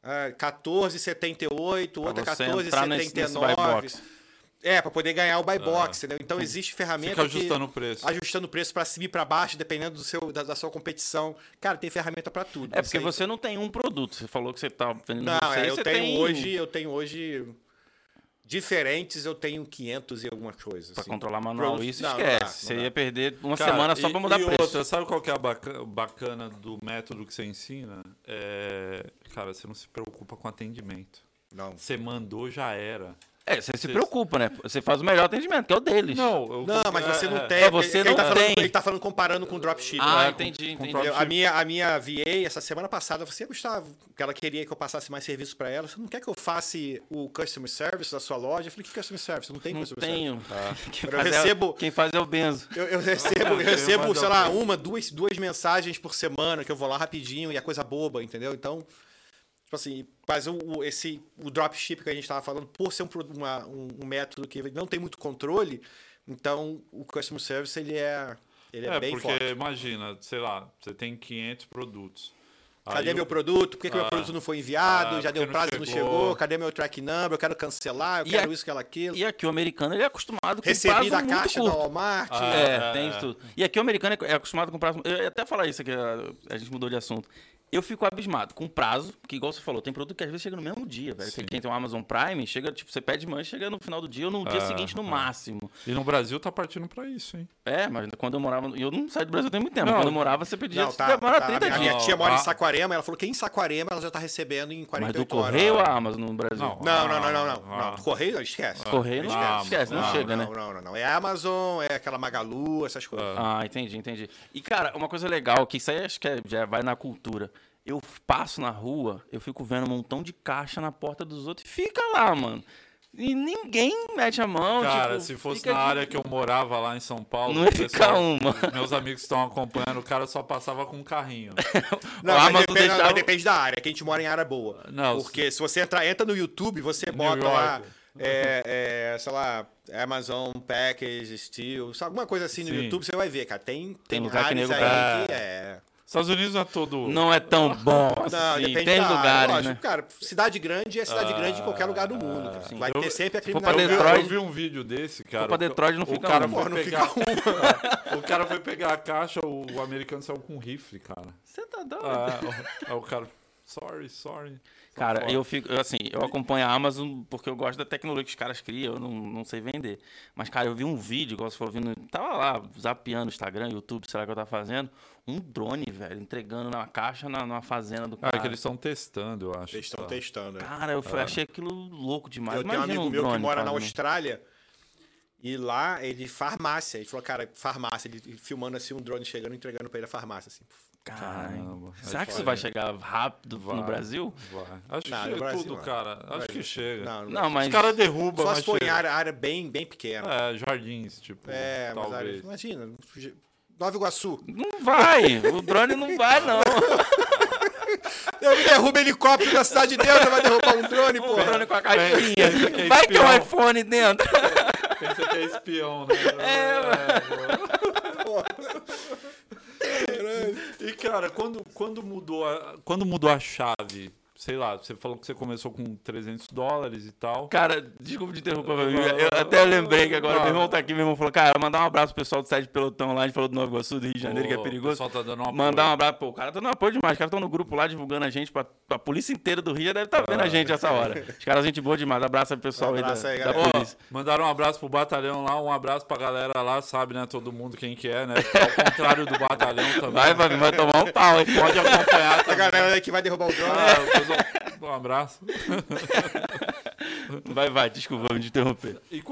É, 14,78, outra 14,79. É, para poder ganhar o buy box, ah. entendeu? Então existe ferramenta Fica ajustando o preço. Ajustando o preço para e para baixo, dependendo do seu, da, da, sua competição. Cara, tem ferramenta para tudo. É porque você não tem um produto. Você falou que você tá vendendo Não, você, é, eu você tenho tem... hoje, eu tenho hoje diferentes, eu tenho 500 e algumas coisas. Para assim. controlar manual, Pro... isso não, esquece. Não dá, não você dá. ia perder uma Cara, semana só para mudar e preço. Outra, sabe qual que é a bacana do método que você ensina? É, cara, você não se preocupa com atendimento. Não. Você mandou, já era. É, você se preocupa, né? Você faz o melhor atendimento, que é o deles. Não, eu, não mas você não é, tem. É, você ele, não tá tem. Falando, ele tá falando comparando com o dropship. Ah, né? entendi, com, entendi. Com a, minha, a minha VA, essa semana passada, você, Gustavo, que ela queria que eu passasse mais serviço para ela. Você não quer que eu faça o customer service da sua loja? Eu falei, que customer service? Não tem não customer tenho. service. Ah. <laughs> Eu recebo... É, quem faz é o Benzo. Eu, eu recebo, eu recebo sei lá, uma, duas, duas mensagens por semana que eu vou lá rapidinho e é coisa boba, entendeu? Então... Tipo assim, mas o, o, esse, o dropship que a gente estava falando, por ser um, uma, um, um, método que não tem muito controle, então o customer service ele é, ele é, é bem porque forte. imagina, sei lá, você tem 500 produtos. Cadê Aí meu eu... produto? Por que, ah, que meu produto não foi enviado? Ah, Já deu prazo e não chegou? Cadê meu track number? Eu quero cancelar, eu e quero a... isso, quero aquilo. E aqui o americano ele é acostumado com Recebi prazo da caixa curto. da Walmart. Ah, é, é, tem isso tudo. E aqui o americano é acostumado com prazo... Eu ia até falar isso aqui, a gente mudou de assunto eu fico abismado com prazo, que igual você falou, tem produto que às vezes chega no mesmo dia, velho. Sim. Quem tem um Amazon Prime, chega, tipo, você pede mancha, chega no final do dia ou no dia seguinte no máximo. E no Brasil tá partindo para isso, hein? É, mas quando eu morava, eu não saí do Brasil tem muito tempo, não, quando eu morava você pedia, não, tá, demora tá, 30 dias. A minha tia mora em Saquarema, ela falou que em Saquarema ela já tá recebendo em 48 mas do correio ou a Amazon no Brasil? Não, não, não, não, não, não. não. Do correio, esquece. Correio não esquece, esquece não, chega, né? Não, não, não, não. É Amazon, é aquela Magalu, essas coisas. Ah, entendi, entendi. E cara, uma coisa legal que isso aí acho que é, já vai na cultura eu passo na rua, eu fico vendo um montão de caixa na porta dos outros e fica lá, mano. E ninguém mete a mão. Cara, tipo, se fosse na de... área que eu morava lá em São Paulo, não ia ficar uma. Meus amigos estão acompanhando, o cara só passava com um carrinho. <laughs> não, mas depende, deixava... mas depende, da área, que a gente mora em área boa. Não, porque se você entrar, entra no YouTube, você bota lá. É, é, sei lá, Amazon Package, Steel, alguma coisa assim no Sim. YouTube, você vai ver, cara. Tem, tem, tem lugar que nego aí tá... que é. Estados Unidos não é todo. Não é tão bom assim. Não, tem lugares, lógico, né? Cara, cidade grande é cidade ah, grande em qualquer lugar do mundo. Cara. Vai eu, ter sempre a criminalidade. Detroit, eu vi um vídeo desse, cara. Pra Detroit não o fica cara um. Foi pegar, um. <laughs> o cara foi pegar a caixa, o, o americano saiu com um rifle, cara. Você tá doido? Ah, o, o cara. Sorry, sorry. Cara, eu fico, eu, assim, eu acompanho a Amazon porque eu gosto da tecnologia que os caras criam, eu não, não sei vender. Mas, cara, eu vi um vídeo, igual você falou, vindo, tava lá, zapeando o Instagram, YouTube, sei lá o que eu tava fazendo, um drone, velho, entregando na caixa na, numa fazenda do cara. Ah, é que eles estão testando, eu acho. Eles estão tá. testando, é. Cara, eu é. achei aquilo louco demais. Eu Imagina tenho um amigo um meu que mora na Austrália e lá ele farmácia. Ele falou, cara, farmácia, ele filmando assim um drone chegando entregando pra ele a farmácia, assim. Caramba. Será que isso vai chegar rápido vai, no Brasil? Vai. Acho não, que chega Brasil, tudo, vai. cara. Acho que chega. Não, não mas... Os caras derrubam, Só se for em área, área bem, bem pequena. É, jardins, tipo, É, talvez. mas área, imagina, Nova Iguaçu. Não vai, o drone não vai, não. <laughs> Eu derrubo helicóptero da cidade dentro, vai derrubar um drone, pô. <laughs> Um drone com a caixinha. É, vai ter um iPhone dentro. Pensa que é espião, né? É, mano. E, cara, quando, quando, mudou a, quando mudou a chave sei lá, você falou que você começou com 300 dólares e tal. Cara, desculpa te interromper, meu amigo. Eu até lembrei que agora meu irmão tá aqui, meu irmão falou, cara, mandar um abraço pro pessoal do site Pelotão lá, a gente falou do Nova Iguaçu, do Rio de Janeiro, que é perigoso. O pessoal tá dando um apoio. Mandar um abraço, pô, o cara tá dando apoio demais, os caras estão no grupo lá divulgando a gente, pra, pra polícia inteira do Rio já deve estar tá vendo a ah. gente essa hora. Os caras, gente boa demais, abraço pro pessoal um aí, da, aí da, polícia. mandaram um abraço pro batalhão lá, um abraço pra galera lá, sabe, né, todo mundo quem que é, né, ao contrário do batalhão também. Vai, vai, vai tomar um pau, hein. Pode acompanhar. A galera que vai derrubar o drone. É, um abraço. <laughs> Vai, vai, desculpa, me interromper. E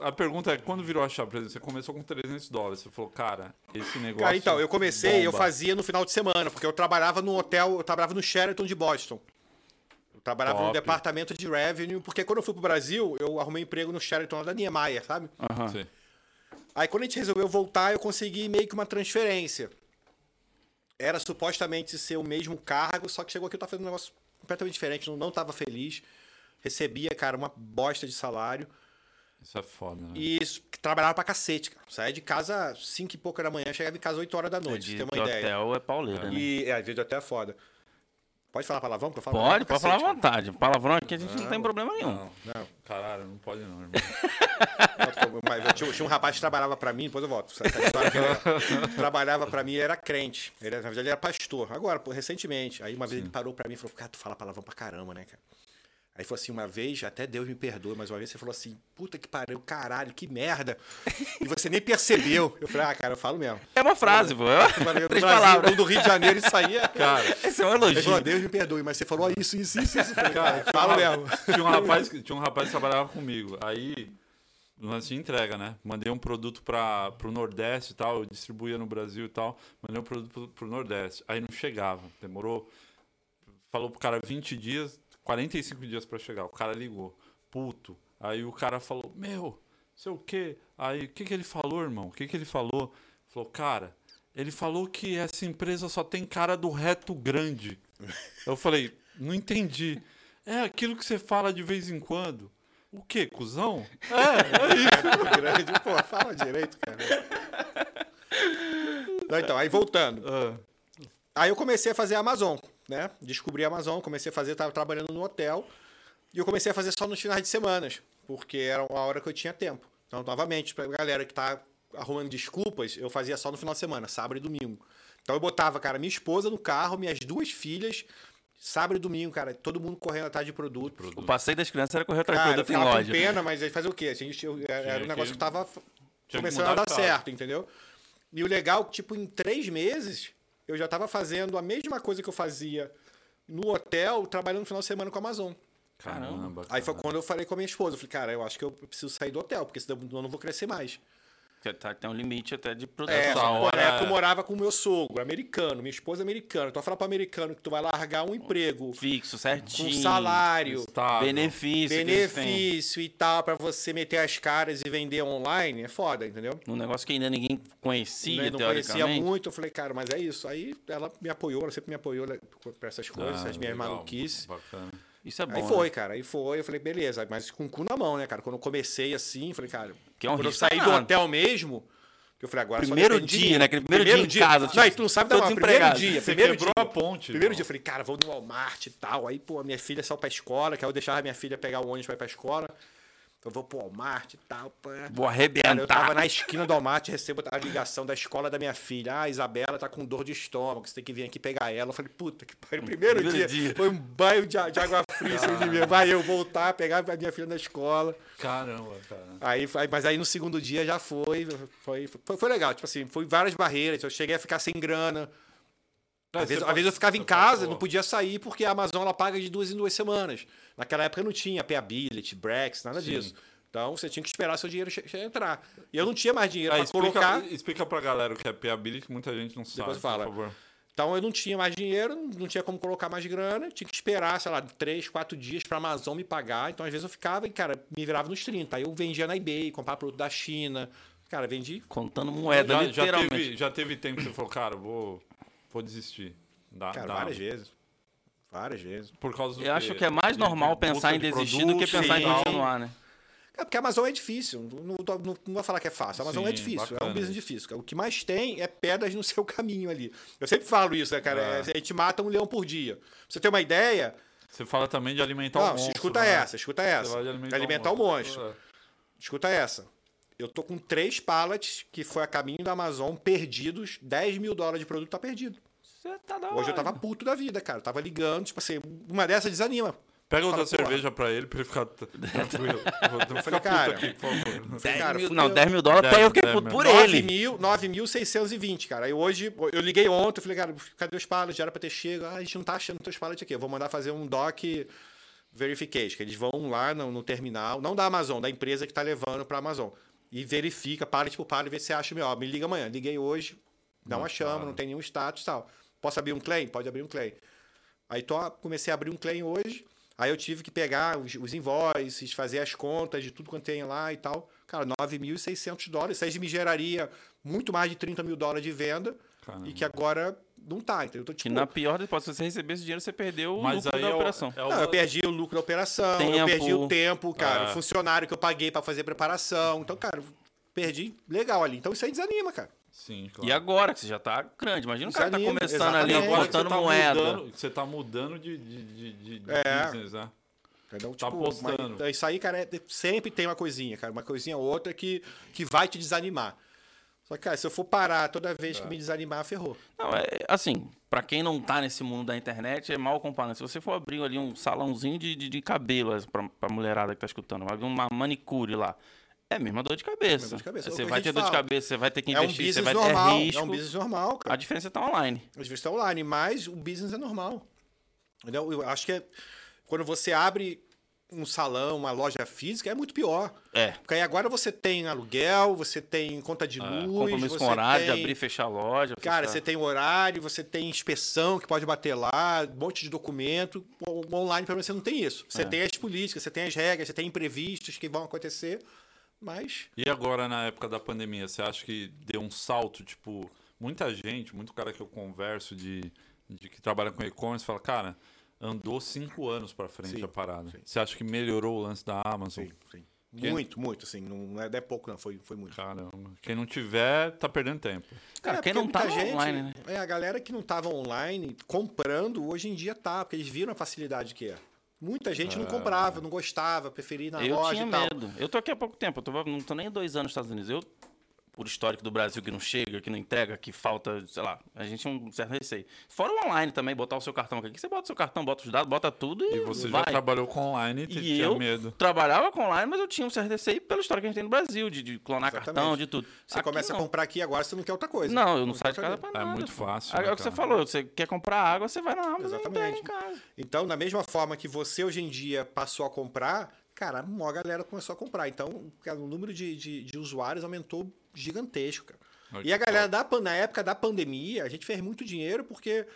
a pergunta é, quando virou a chave, por exemplo, você começou com 300 dólares, você falou, cara, esse negócio Cara, então, eu comecei, bomba. eu fazia no final de semana, porque eu trabalhava no hotel, eu trabalhava no Sheraton de Boston. Eu trabalhava Top. no departamento de revenue, porque quando eu fui pro Brasil, eu arrumei emprego no Sheraton lá da Niemeyer, sabe? Aham. Uhum. Aí quando a gente resolveu voltar, eu consegui meio que uma transferência. Era supostamente ser o mesmo cargo, só que chegou aqui eu tava fazendo um negócio completamente diferente, não, não tava feliz. Recebia, cara, uma bosta de salário. Isso é foda, né? E trabalhava pra cacete, cara. Saia de casa 5 e pouca da manhã, chegava em casa 8 horas da noite, é, tem uma ideia. hotel é pauleira, né? E, é, às vezes até é foda. Pode falar palavrão? Que eu falo pode, pode falar à vontade. Palavrão aqui a gente não, não tem problema nenhum. Não, não, caralho, não pode não, irmão. <laughs> Mas eu tinha, tinha, um rapaz que trabalhava pra mim, depois eu volto. trabalhava pra mim e era crente. Ele, na verdade, ele era pastor. Agora, pô, recentemente. Aí uma vez Sim. ele parou pra mim e falou: Cara, tu fala palavrão pra caramba, né, cara? Aí falou assim, uma vez, até Deus me perdoe, mas uma vez você falou assim, puta que pariu, caralho, que merda. E você nem percebeu. Eu falei, ah, cara, eu falo mesmo. É uma frase, pô. É falei, Três Brasil, palavras. do Rio de Janeiro, isso aí é, cara. Esse é um elogio. Ele falou, Deus me perdoe, mas você falou isso, isso, isso, isso. Falei, cara, falo mesmo. Tinha um, rapaz, tinha um rapaz que trabalhava comigo. Aí, lance de entrega, né? Mandei um produto para o Nordeste e tal, eu distribuía no Brasil e tal. Mandei um produto para o Nordeste. Aí não chegava, demorou. Falou pro cara 20 dias, 45 dias para chegar. O cara ligou, puto. Aí o cara falou: Meu, sei o quê. Aí o que, que ele falou, irmão? O que, que ele falou? Falou, cara, ele falou que essa empresa só tem cara do reto grande. <laughs> Eu falei: Não entendi. É aquilo que você fala de vez em quando. O quê, cuzão? É, é isso. <laughs> grande, pô, fala direito, cara. Não, então, aí voltando. Uh. Aí eu comecei a fazer a Amazon né? Descobri a Amazon, comecei a fazer, estava trabalhando no hotel. E eu comecei a fazer só nos finais de semana, porque era a hora que eu tinha tempo. Então, novamente, para a galera que está arrumando desculpas, eu fazia só no final de semana, sábado e domingo. Então eu botava, cara, minha esposa no carro, minhas duas filhas, sábado e domingo, cara, todo mundo correndo atrás de produto. produto. O passeio das crianças era correr atrás de produto em loja. Com pena, mas aí fazer o quê? A gente, eu, era um negócio que, que tava começando a dar certo, entendeu? E o legal, tipo, em três meses, eu já estava fazendo a mesma coisa que eu fazia no hotel, trabalhando no final de semana com a Amazon. Caramba. Aí foi quando eu falei com a minha esposa. Eu falei, cara, eu acho que eu preciso sair do hotel, porque senão eu não vou crescer mais. Tá, tem um limite até de produção. É, hora... época eu morava com o meu sogro, americano, minha esposa é americana. Então, falar para americano que tu vai largar um emprego fixo, certinho, com salário, estável, benefício, benefício e tal, para você meter as caras e vender online, é foda, entendeu? Um negócio que ainda ninguém conhecia, não, não conhecia muito. Eu falei, cara, mas é isso. Aí ela me apoiou, ela sempre me apoiou né, para essas coisas, ah, as minhas legal, maluquices. Bacana. Isso é bom. Aí foi, né? cara. Aí foi. Eu falei, beleza. Mas com o cu na mão, né, cara? Quando eu comecei assim, falei, cara. Que é um quando eu saí do hotel mesmo, que eu falei, agora Primeiro dia, né? Aquele primeiro, primeiro dia, dia em casa. Não, tipo, tu não sabe da primeiro dia. Você primeiro quebrou dia, a ponte. Primeiro dia, eu falei, cara, vou no Walmart e tal. Aí, pô, minha filha saiu pra escola, que aí eu deixava minha filha pegar o ônibus pra ir pra escola. Eu vou pro Walmart e tal. Pá. Vou arrebentar. Cara, eu tava na esquina do Walmart, recebo a ligação da escola da minha filha. Ah, a Isabela tá com dor de estômago, você tem que vir aqui pegar ela. Eu falei, puta que pariu. Primeiro, Primeiro dia, dia, foi um banho de, de água fria ah. de Vai eu voltar, pegar a minha filha na escola. Caramba, cara. Aí, mas aí no segundo dia já foi, foi, foi, foi legal. Tipo assim, foi várias barreiras. Eu cheguei a ficar sem grana. É, às, vezes, às vezes eu ficava em casa, não podia sair porque a Amazon ela paga de duas em duas semanas. Naquela época não tinha Payability, Brex, nada Sim. disso. Então você tinha que esperar seu dinheiro entrar. E eu não tinha mais dinheiro ah, para colocar. Explica pra galera o que é Payability, que muita gente não sabe. Depois fala. Por favor. Então eu não tinha mais dinheiro, não tinha como colocar mais grana, tinha que esperar, sei lá, três, quatro dias para a Amazon me pagar. Então às vezes eu ficava e, cara, me virava nos 30. Aí eu vendia na eBay, comprava produto da China. Cara, vendi. Contando moeda, já, literalmente. Já teve, já teve tempo que você falou, cara, vou, vou desistir. Dá, cara, dá. várias vezes. Várias vezes. Por causa do Eu acho que é mais normal de, pensar em desistir produto, do que pensar sim. em continuar, né? É porque a Amazon é difícil. Não, não, não vou falar que é fácil. A Amazon Sim, é difícil. Bacana. É um business difícil. O que mais tem é pedras no seu <laughs> caminho ali. Eu sempre falo isso, né, cara? É. A gente mata um leão por dia. Pra você ter uma ideia. Você fala também de alimentar não, o monstro. Escuta né? essa, escuta essa. alimentar, alimentar o monstro. O monstro. É. Escuta essa. Eu tô com três pallets que foi a caminho da Amazon perdidos. 10 mil dólares de produto tá perdido. Tá Hoje eu tava puto da vida, cara. Eu tava ligando, tipo assim, uma dessas desanima. Pega outra cerveja pra ele, pra ele ficar tranquilo. Vou ficar cara, aqui, por favor. 10 cara, mil, não, 10 mil dólares pra eu fiquei puto por 9 ele. 9.620, cara. Aí hoje, eu liguei ontem, eu falei, cara, cadê os pallets? Já era pra ter chego. Ah, a gente não tá achando teus pallets aqui. Eu vou mandar fazer um doc verification, que eles vão lá no, no terminal, não da Amazon, da empresa que tá levando pra Amazon. E verifica, pallet por pallet, vê se acha melhor. Me liga amanhã. Liguei hoje, não, não achamos, claro. não tem nenhum status e tal. Posso abrir um claim? Pode abrir um claim. Aí tô, comecei a abrir um claim hoje Aí eu tive que pegar os, os invoices, fazer as contas de tudo quanto tem lá e tal. Cara, 9.600 dólares. Isso aí me geraria muito mais de 30 mil dólares de venda. Caramba. E que agora não tá. Então eu tô, tipo, e na pior das se você receber esse dinheiro, você perdeu o Mas lucro da é operação. É o... Não, eu perdi o lucro da operação, tempo. eu perdi o tempo, cara, é. o funcionário que eu paguei para fazer preparação. Então, cara, perdi legal ali. Então isso aí desanima, cara. Sim, claro. E agora, que você já tá grande. Imagina o cara tá começando ali, botando tá moeda. Mudando, você tá mudando de, de, de, de é. business, né? Entendeu? Tá tipo, apostando. Mas, isso aí, cara, é, sempre tem uma coisinha, cara. Uma coisinha ou outra que, que vai te desanimar. Só que, cara, se eu for parar toda vez é. que me desanimar, ferrou. Não, é assim, para quem não tá nesse mundo da internet, é mal comparando. Se você for abrir ali um salãozinho de, de, de cabelo pra, pra mulherada que tá escutando, uma manicure lá. É a mesma dor de cabeça. Dor de cabeça. Você vai ter dor de cabeça, você vai ter que investir, é um você vai normal, ter risco. É um business normal, cara. A diferença está online. A diferença está online, mas o business é normal. Entendeu? Eu acho que é, quando você abre um salão, uma loja física, é muito pior. É. Porque aí agora você tem aluguel, você tem conta de luz. É, compromisso com horário tem... de abrir e fechar a loja. Cara, você tem horário, você tem inspeção que pode bater lá, um monte de documento. Online, para você não tem isso. Você é. tem as políticas, você tem as regras, você tem imprevistos que vão acontecer. Mas. E agora, na época da pandemia, você acha que deu um salto? Tipo, muita gente, muito cara que eu converso de, de que trabalha com e-commerce, fala, cara, andou cinco anos para frente sim, a parada. Sim. Você acha que melhorou o lance da Amazon? Sim, sim. Quem... Muito, muito, assim. Não é, não é pouco, não. Foi, foi muito. Caramba. Quem não tiver, tá perdendo tempo. Cara, é, quem não tá gente, online, né? É, a galera que não tava online, comprando, hoje em dia tá, porque eles viram a facilidade que é. Muita gente não comprava, não gostava, preferia ir na eu loja tinha e tal. medo. Eu tô aqui há pouco tempo, eu tô, não tô nem dois anos nos Estados Unidos. Eu por histórico do Brasil que não chega, que não entrega, que falta, sei lá, a gente tem um certo receio. Fora o online também, botar o seu cartão aqui. Você bota o seu cartão, bota os dados, bota tudo e. E você vai. já trabalhou com online e, e tinha eu medo. Trabalhava com online, mas eu tinha um certo receio pela história que a gente tem no Brasil, de, de clonar Exatamente. cartão, de tudo. Você aqui, começa não. a comprar aqui agora, você não quer outra coisa. Não, eu não, não saio de casa pra nada. É muito fácil. É, né, o que você falou, você quer comprar água, você vai na Amazon Exatamente. e em casa. Então, da mesma forma que você hoje em dia passou a comprar, cara, a galera começou a comprar. Então, o número de, de, de usuários aumentou gigantesco, cara e a galera, da, na época da pandemia, a gente fez muito dinheiro porque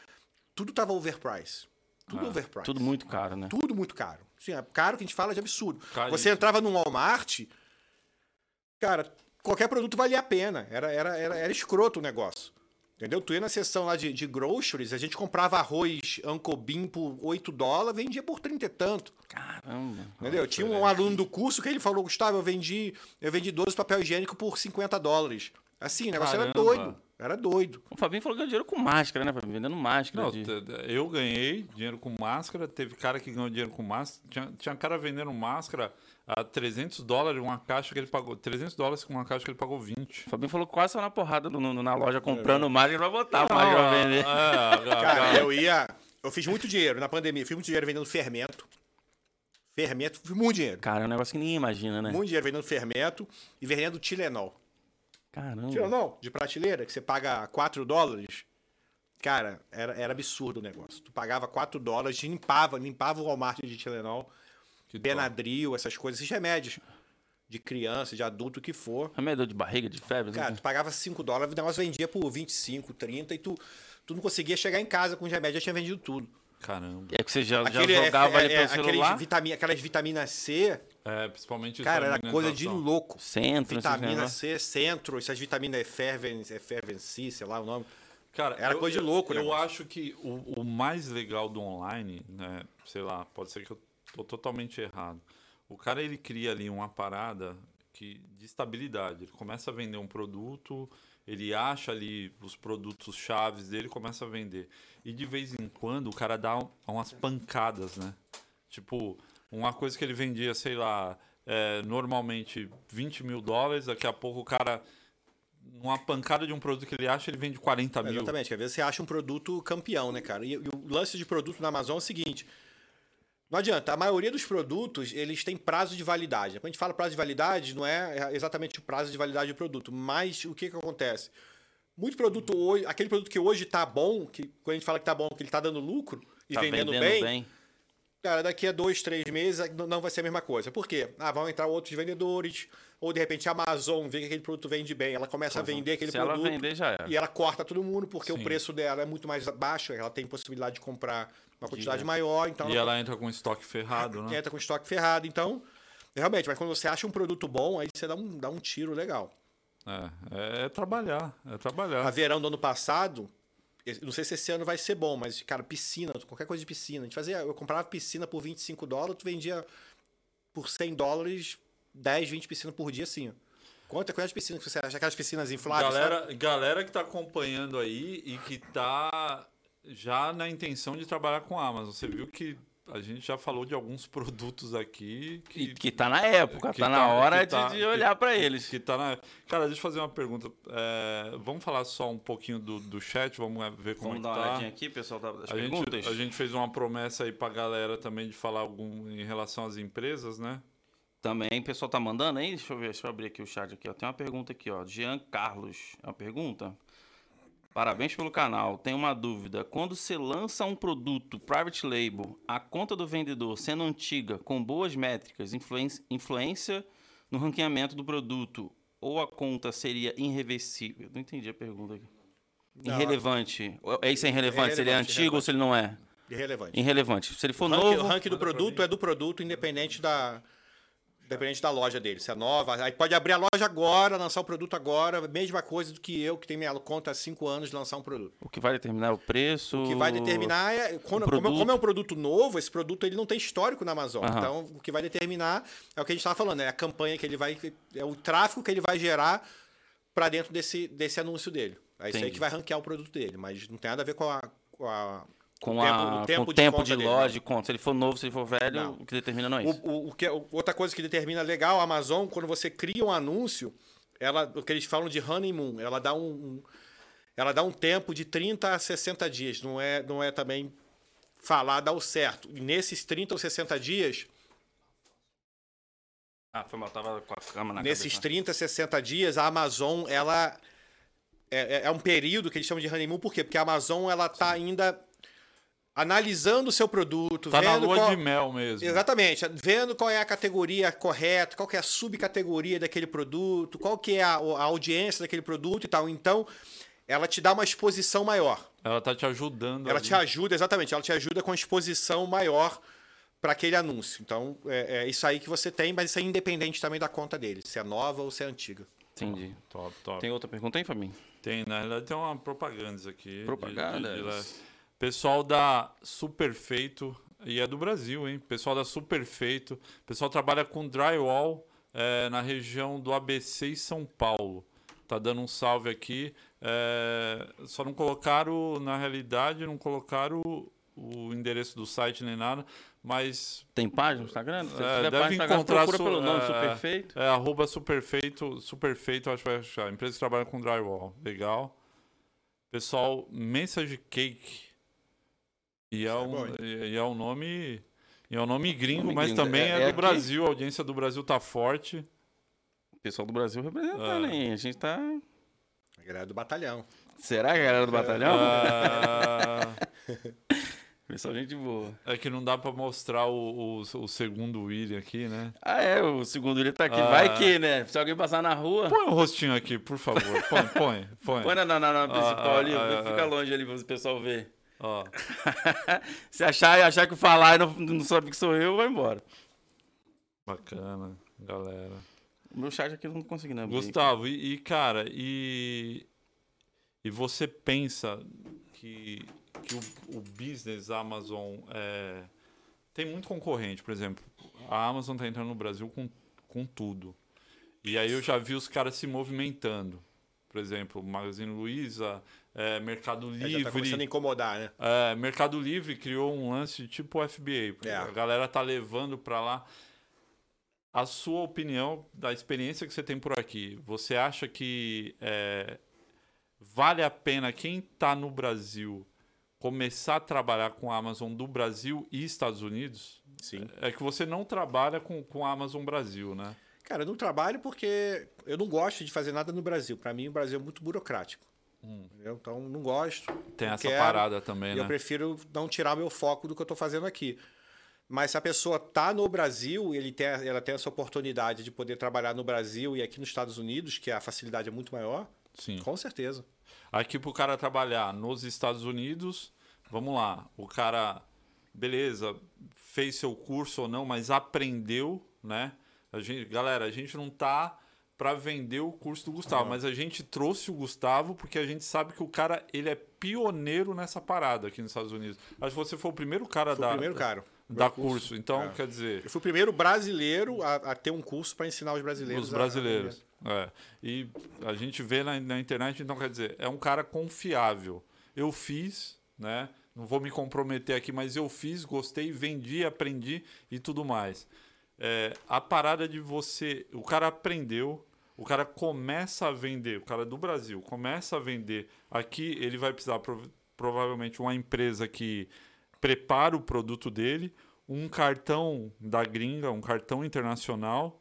tudo tava overprice. Tudo ah, overprice. Tudo muito caro, né? Tudo muito caro. Sim, é caro que a gente fala de absurdo. Você entrava num Walmart, cara, qualquer produto valia a pena. Era, era, era, era escroto o negócio. Entendeu? Tu ia na seção lá de, de groceries, a gente comprava arroz Uncle Bean por 8 dólares, vendia por 30 e tanto. Caramba. Entendeu? Tinha um aluno do curso que ele falou, Gustavo, eu vendi, eu vendi 12 papel higiênico por 50 dólares. Assim, o negócio Caramba. era doido. Era doido. O Fabinho falou que ganhou dinheiro com máscara, né, Fabinho? Vendendo máscara. Não, de... eu ganhei dinheiro com máscara, teve cara que ganhou dinheiro com máscara. Tinha, tinha cara vendendo máscara a 300 dólares uma caixa que ele pagou. 300 dólares com uma caixa que ele pagou 20. O Fabinho falou que quase saiu na porrada no, no, na loja comprando é. máscara pra botar não, máscara pra vender. É, cara, eu ia. Eu fiz muito dinheiro na pandemia, fiz muito dinheiro vendendo fermento. Fermento, fiz muito dinheiro. Cara, é um negócio que ninguém imagina, né? Muito dinheiro vendendo fermento e vendendo Tilenol. Caramba. Tilenol, de prateleira, que você paga 4 dólares. Cara, era, era absurdo o negócio. Tu pagava 4 dólares, limpava, limpava o Walmart de Tilenol, Benadryl, essas coisas, esses remédios de criança, de adulto, o que for. Remédio de barriga, de febre? Cara, né? tu pagava 5 dólares, o negócio vendia por 25, 30 e tu, tu não conseguia chegar em casa com os remédios, já tinha vendido tudo. Caramba. É que você já, Aquele, já jogava é, ali é, pelo celular? Vitamina, aquelas vitaminas C. É, principalmente Cara, era coisa de louco. Centro, Vitamina C, centro, essas vitaminas Effervency, sei lá o nome. Cara, era eu, coisa de louco, né? Eu acho que o, o, mais legal do online, né? Sei lá, pode ser que eu tô totalmente errado. O cara ele cria ali uma parada que de estabilidade. Ele começa a vender um produto, ele acha ali os produtos chaves dele, começa a vender. E de vez em quando o cara dá umas pancadas, né? Tipo, uma coisa que ele vendia, sei lá, é, normalmente 20 mil dólares, daqui a pouco o cara uma pancada de um produto que ele acha, ele vende 40 mil. Exatamente, às vezes você acha um produto campeão, né, cara? E, e, o lance de produto na Amazon é o seguinte: não adianta, a maioria dos produtos, eles têm prazo de validade. Quando a gente fala prazo de validade, não é exatamente o prazo de validade do produto, mas o que, que acontece? Muito produto hoje, aquele produto que hoje está bom, que quando a gente fala que está bom, que ele está dando lucro e tá vendendo, vendendo bem, bem, cara, daqui a dois, três meses não vai ser a mesma coisa. Por quê? Ah, vão entrar outros vendedores, ou de repente a Amazon vê que aquele produto vende bem, ela começa a vender aquele Se produto. Ela vender, já E ela corta todo mundo, porque Sim. o preço dela é muito mais baixo, ela tem possibilidade de comprar uma quantidade maior. Então e ela, ela entra com estoque ferrado, né? Entra com estoque ferrado. Então, realmente, mas quando você acha um produto bom, aí você dá um, dá um tiro legal. É, é, é trabalhar, é trabalhar. A verão do ano passado, não sei se esse ano vai ser bom, mas, cara, piscina, qualquer coisa de piscina. A gente fazia, eu comprava piscina por 25 dólares, tu vendia por 100 dólares 10, 20 piscinas por dia, assim. Quanto é de piscinas que você acha? Aquelas piscinas infláveis? Galera, galera que tá acompanhando aí e que tá já na intenção de trabalhar com a Amazon. Você viu que a gente já falou de alguns produtos aqui que, que tá na época, tá na tá, hora tá, de, de, olhar para eles. Que tá na... Cara, deixa eu fazer uma pergunta. É, vamos falar só um pouquinho do, do chat, vamos ver como vamos é dar uma tá. olhadinha aqui, pessoal, das a perguntas. Gente, a gente fez uma promessa aí pra galera também de falar algum em relação às empresas, né? Também, o pessoal tá mandando aí, deixa eu ver, deixa eu abrir aqui o chat aqui, ó. Tem uma pergunta aqui, ó, Jean Carlos, é uma pergunta? Parabéns pelo canal. Tenho uma dúvida. Quando você lança um produto private label, a conta do vendedor sendo antiga, com boas métricas, influência no ranqueamento do produto, ou a conta seria irreversível? Não entendi a pergunta aqui. Não, irrelevante. É isso é irrelevante? Se ele é antigo ou se ele não é? Irrelevante. Irrelevante. Se ele for o novo. O ranking do produto é do produto, independente da, Dependente da loja dele, se é nova. Aí pode abrir a loja agora, lançar o produto agora, mesma coisa do que eu, que tenho minha conta há cinco anos de lançar um produto. O que vai determinar é o preço. O que vai determinar é. Quando, como, como, é um produto novo, esse produto ele não tem histórico na Amazon. Uhum. Então, o que vai determinar é o que a gente estava falando, é a campanha que ele vai. É o tráfego que ele vai gerar para dentro desse, desse anúncio dele. É isso aí que vai ranquear o produto dele, mas não tem nada a ver com a, com a com, o a, tempo, com o tempo de, de loja, de conta. Se ele for novo, se ele for velho, não. o que determina não é isso. O, o, o que, é, outra coisa que determina legal, a Amazon, quando você cria um anúncio, ela, o que eles falam de honeymoon, ela dá um, um, ela dá um tempo de 30 a 60 dias. Não é, não é também falar dar o certo. E nesses 30 ou 60 dias. Ah, foi mal, tava com a cama na Nesses cabeça. 30, 60 dias, a Amazon, ela. É, é, é um período que eles chamam de honeymoon, por quê? Porque a Amazon, ela tá ainda analisando o seu produto, tá vendo na lua qual... de mel mesmo. Exatamente, vendo qual é a categoria correta, qual que é a subcategoria daquele produto, qual que é a, a audiência daquele produto e tal. Então, ela te dá uma exposição maior. Ela tá te ajudando. Ela ali. te ajuda, exatamente, ela te ajuda com exposição maior para aquele anúncio. Então, é, é, isso aí que você tem, mas isso é independente também da conta dele, se é nova ou se é antiga. Entendi. Top, top. Tem outra pergunta aí, Fabinho? Tem, na realidade tem uma propaganda aqui. Propaganda? Pessoal da Superfeito, e é do Brasil, hein? Pessoal da Superfeito. Pessoal trabalha com drywall é, na região do ABC e São Paulo. tá dando um salve aqui. É, só não colocaram, na realidade, não colocaram o, o endereço do site nem nada, mas... Tem página no Instagram? Se é, deve Instagram, encontrar... Procura su, pelo nome, é, Superfeito. É, arroba Superfeito, Superfeito, acho que vai achar. Empresa que trabalha com drywall. Legal. Pessoal, Message Cake. E é, um, e é um nome... E é um nome gringo, nome mas gringo. também é, é, é do Brasil. A audiência do Brasil tá forte. O pessoal do Brasil representando, é. hein? A gente tá... A galera do batalhão. Será que a galera do batalhão? Uh... <laughs> Pessoal, gente boa. É que não dá pra mostrar o, o, o, segundo William aqui, né? Ah, é, o segundo William tá aqui. Ah. Vai que, né? Se alguém passar na rua. Põe o rostinho aqui, por favor. Põe, põe. Põe, <laughs> põe na, na, na principal ah, ali, ah, fica longe ali pro pessoal ver. Ó. <laughs> Se achar e achar que falar e não, não sabe que sou eu, vai embora. Bacana, galera. O meu chat aqui não consegui, né? Gustavo, e, e cara, e. E você pensa que que o, o business Amazon é, tem muito concorrente, por exemplo. A Amazon está entrando no Brasil com, com tudo. E aí eu já vi os caras se movimentando. Por exemplo, Magazine Luiza, é, Mercado Livre. É, tá começando a incomodar, né? É, Mercado Livre criou um lance tipo FBA. É. A galera tá levando para lá. A sua opinião da experiência que você tem por aqui, você acha que é, vale a pena quem está no Brasil começar a trabalhar com a Amazon do Brasil e Estados Unidos, Sim. é que você não trabalha com, com a Amazon Brasil, né? Cara, eu não trabalho porque eu não gosto de fazer nada no Brasil. Para mim, o Brasil é muito burocrático. Hum. Então, não gosto. Tem não essa quero, parada também, né? Eu prefiro não tirar meu foco do que eu estou fazendo aqui. Mas se a pessoa está no Brasil, ele tem, ela tem essa oportunidade de poder trabalhar no Brasil e aqui nos Estados Unidos, que a facilidade é muito maior, Sim. com certeza. Aqui para o cara trabalhar nos Estados Unidos, vamos lá, o cara, beleza, fez seu curso ou não, mas aprendeu, né? A gente, galera, a gente não tá para vender o curso do Gustavo, mas a gente trouxe o Gustavo porque a gente sabe que o cara ele é pioneiro nessa parada aqui nos Estados Unidos. Acho que você foi o primeiro cara foi da o primeiro cara da curso. curso. Então, é. quer dizer, eu fui o primeiro brasileiro a, a ter um curso para ensinar os brasileiros. Os brasileiros. A... É. E a gente vê na, na internet, então quer dizer, é um cara confiável. Eu fiz, né? Não vou me comprometer aqui, mas eu fiz, gostei, vendi, aprendi e tudo mais. É, a parada de você. O cara aprendeu, o cara começa a vender, o cara do Brasil começa a vender. Aqui ele vai precisar prov provavelmente uma empresa que prepara o produto dele, um cartão da gringa, um cartão internacional,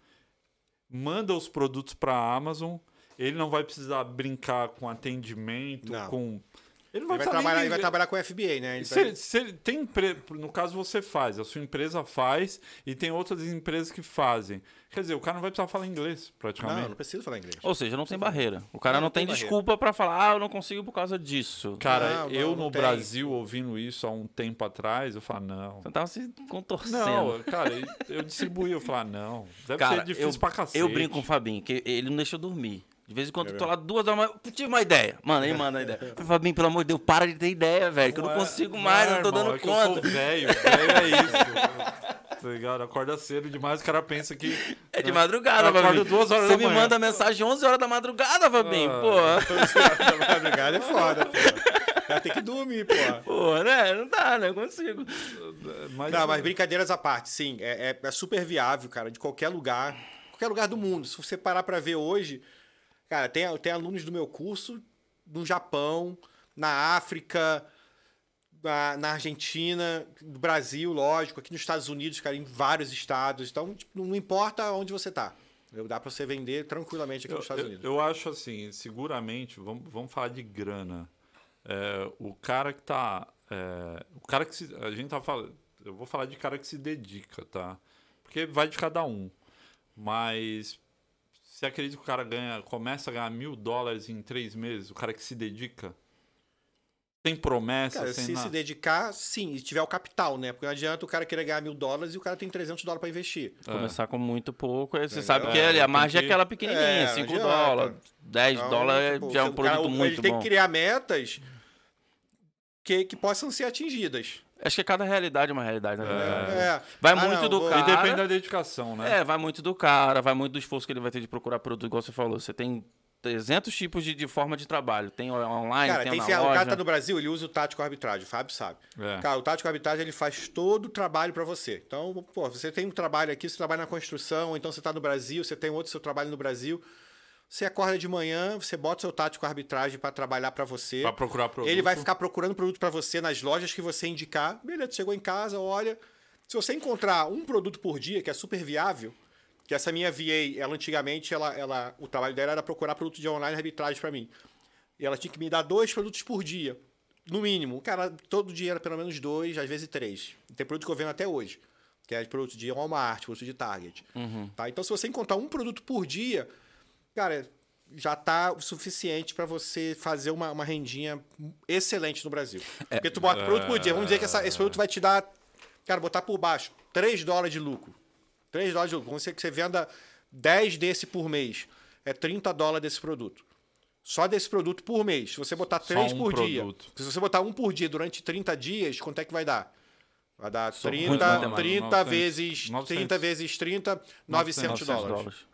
manda os produtos para a Amazon. Ele não vai precisar brincar com atendimento, não. com ele, vai, ele vai trabalhar, ele vai trabalhar com FBA, né? Se, vai... se tem no caso você faz, a sua empresa faz e tem outras empresas que fazem. Quer dizer, o cara não vai precisar falar inglês, praticamente. Não, não precisa falar inglês. Ou seja, não tem barreira. O cara não, não tem, tem desculpa para falar, ah, eu não consigo por causa disso. Cara, não, eu no tem. Brasil ouvindo isso há um tempo atrás, eu falo, não. Você tava se contorcendo. Não, cara, eu distribuí, eu falo, não. Deve cara, ser difícil eu, pra cacete. Eu brinco com o Fabinho, que ele não deixa eu dormir. De vez em quando é eu tô lá duas horas, mas tive uma ideia. Mano, aí manda a ideia. Falei, Fabinho, pelo amor de Deus, para de ter ideia, velho. Que eu não consigo mais, não, não tô irmão, dando é conta. eu sou velho, velho é isso. tá ligado? Acorda cedo demais, o cara pensa que. <laughs> É de madrugada, Fabinho. duas horas Você me manhar. manda mensagem 11 horas da madrugada, Fabinho. Ah, pô. 11 horas da madrugada é foda, pô. <laughs> cara tem que dormir, pô. Pô, né? Não dá, né? Eu consigo. Mas, não, mas brincadeiras à parte, sim. É, é, é super viável, cara, de qualquer lugar. Qualquer lugar do mundo. Se você parar pra ver hoje Cara, tem, tem alunos do meu curso no Japão, na África, na, na, Argentina, no Brasil, lógico, aqui nos Estados Unidos, cara, em vários estados. Então, tipo, não importa onde você está. Dá para você vender tranquilamente aqui eu, nos Estados Unidos. Eu, eu, acho assim, seguramente, vamos, vamos falar de grana. É, o cara que tá. É, o cara que se. A gente tá falando. Eu vou falar de cara que se dedica, tá? Porque vai de cada um. Mas você acredita que o cara ganha, começa a ganhar mil dólares em três meses? O cara que se dedica? Sem promessa, cara, sem se nada. se dedicar, sim, e tiver o capital, né? Porque não adianta o cara querer ganhar mil dólares e o cara tem 300 dólares para investir. É. Começar com muito pouco, aí você é, sabe que é, a margem que... é aquela pequenininha, 5 é, dólares, 10 então, dólares tipo, já é um produto cara, muito ele bom. Ele tem que criar metas que, que possam ser atingidas. Acho que cada realidade é uma realidade, na verdade. É. Vai ah, muito não, do vou... cara. E depende da dedicação, né? É, vai muito do cara, vai muito do esforço que ele vai ter de procurar produto, igual você falou. Você tem 300 tipos de, de forma de trabalho. Tem online, cara, tem, tem na loja. O cara tá no Brasil, ele usa o tático arbitragem, o Fábio sabe. É. Cara, o tático arbitragem ele faz todo o trabalho para você. Então, pô, você tem um trabalho aqui, você trabalha na construção, ou então você tá no Brasil, você tem outro seu trabalho no Brasil. Você acorda de manhã, você bota o seu tático arbitragem para trabalhar para você. Pra procurar produto. Ele vai ficar procurando produto para você nas lojas que você indicar. Beleza, chegou em casa, olha. Se você encontrar um produto por dia, que é super viável, que essa minha VA, ela antigamente, ela, ela, o trabalho dela era procurar produto de online arbitragem para mim. E ela tinha que me dar dois produtos por dia, no mínimo. Cara, todo dia era pelo menos dois, às vezes três. Tem produto que eu vendo até hoje, que é de produto de Walmart, produto de Target. Tá? Então, se você encontrar um produto por dia, cara, já tá o suficiente para você fazer uma, uma rendinha excelente no Brasil. Porque tu bota produto por dia. Vamos dizer que essa- esse produto vai te dar, cara, botar por baixo 3 dólares de lucro. 3 dólares de lucro. Vamos dizer que você venda 10 desse por mês. É 30 dólares desse produto. Só desse produto por mês. Se você botar 3 um por dia. produto. Se você botar um por dia durante 30 dias, quanto é que vai dar? Vai dar muito 30, matemática. 30 900, vezes 900. 30 vezes 30, 900, 900 dólares.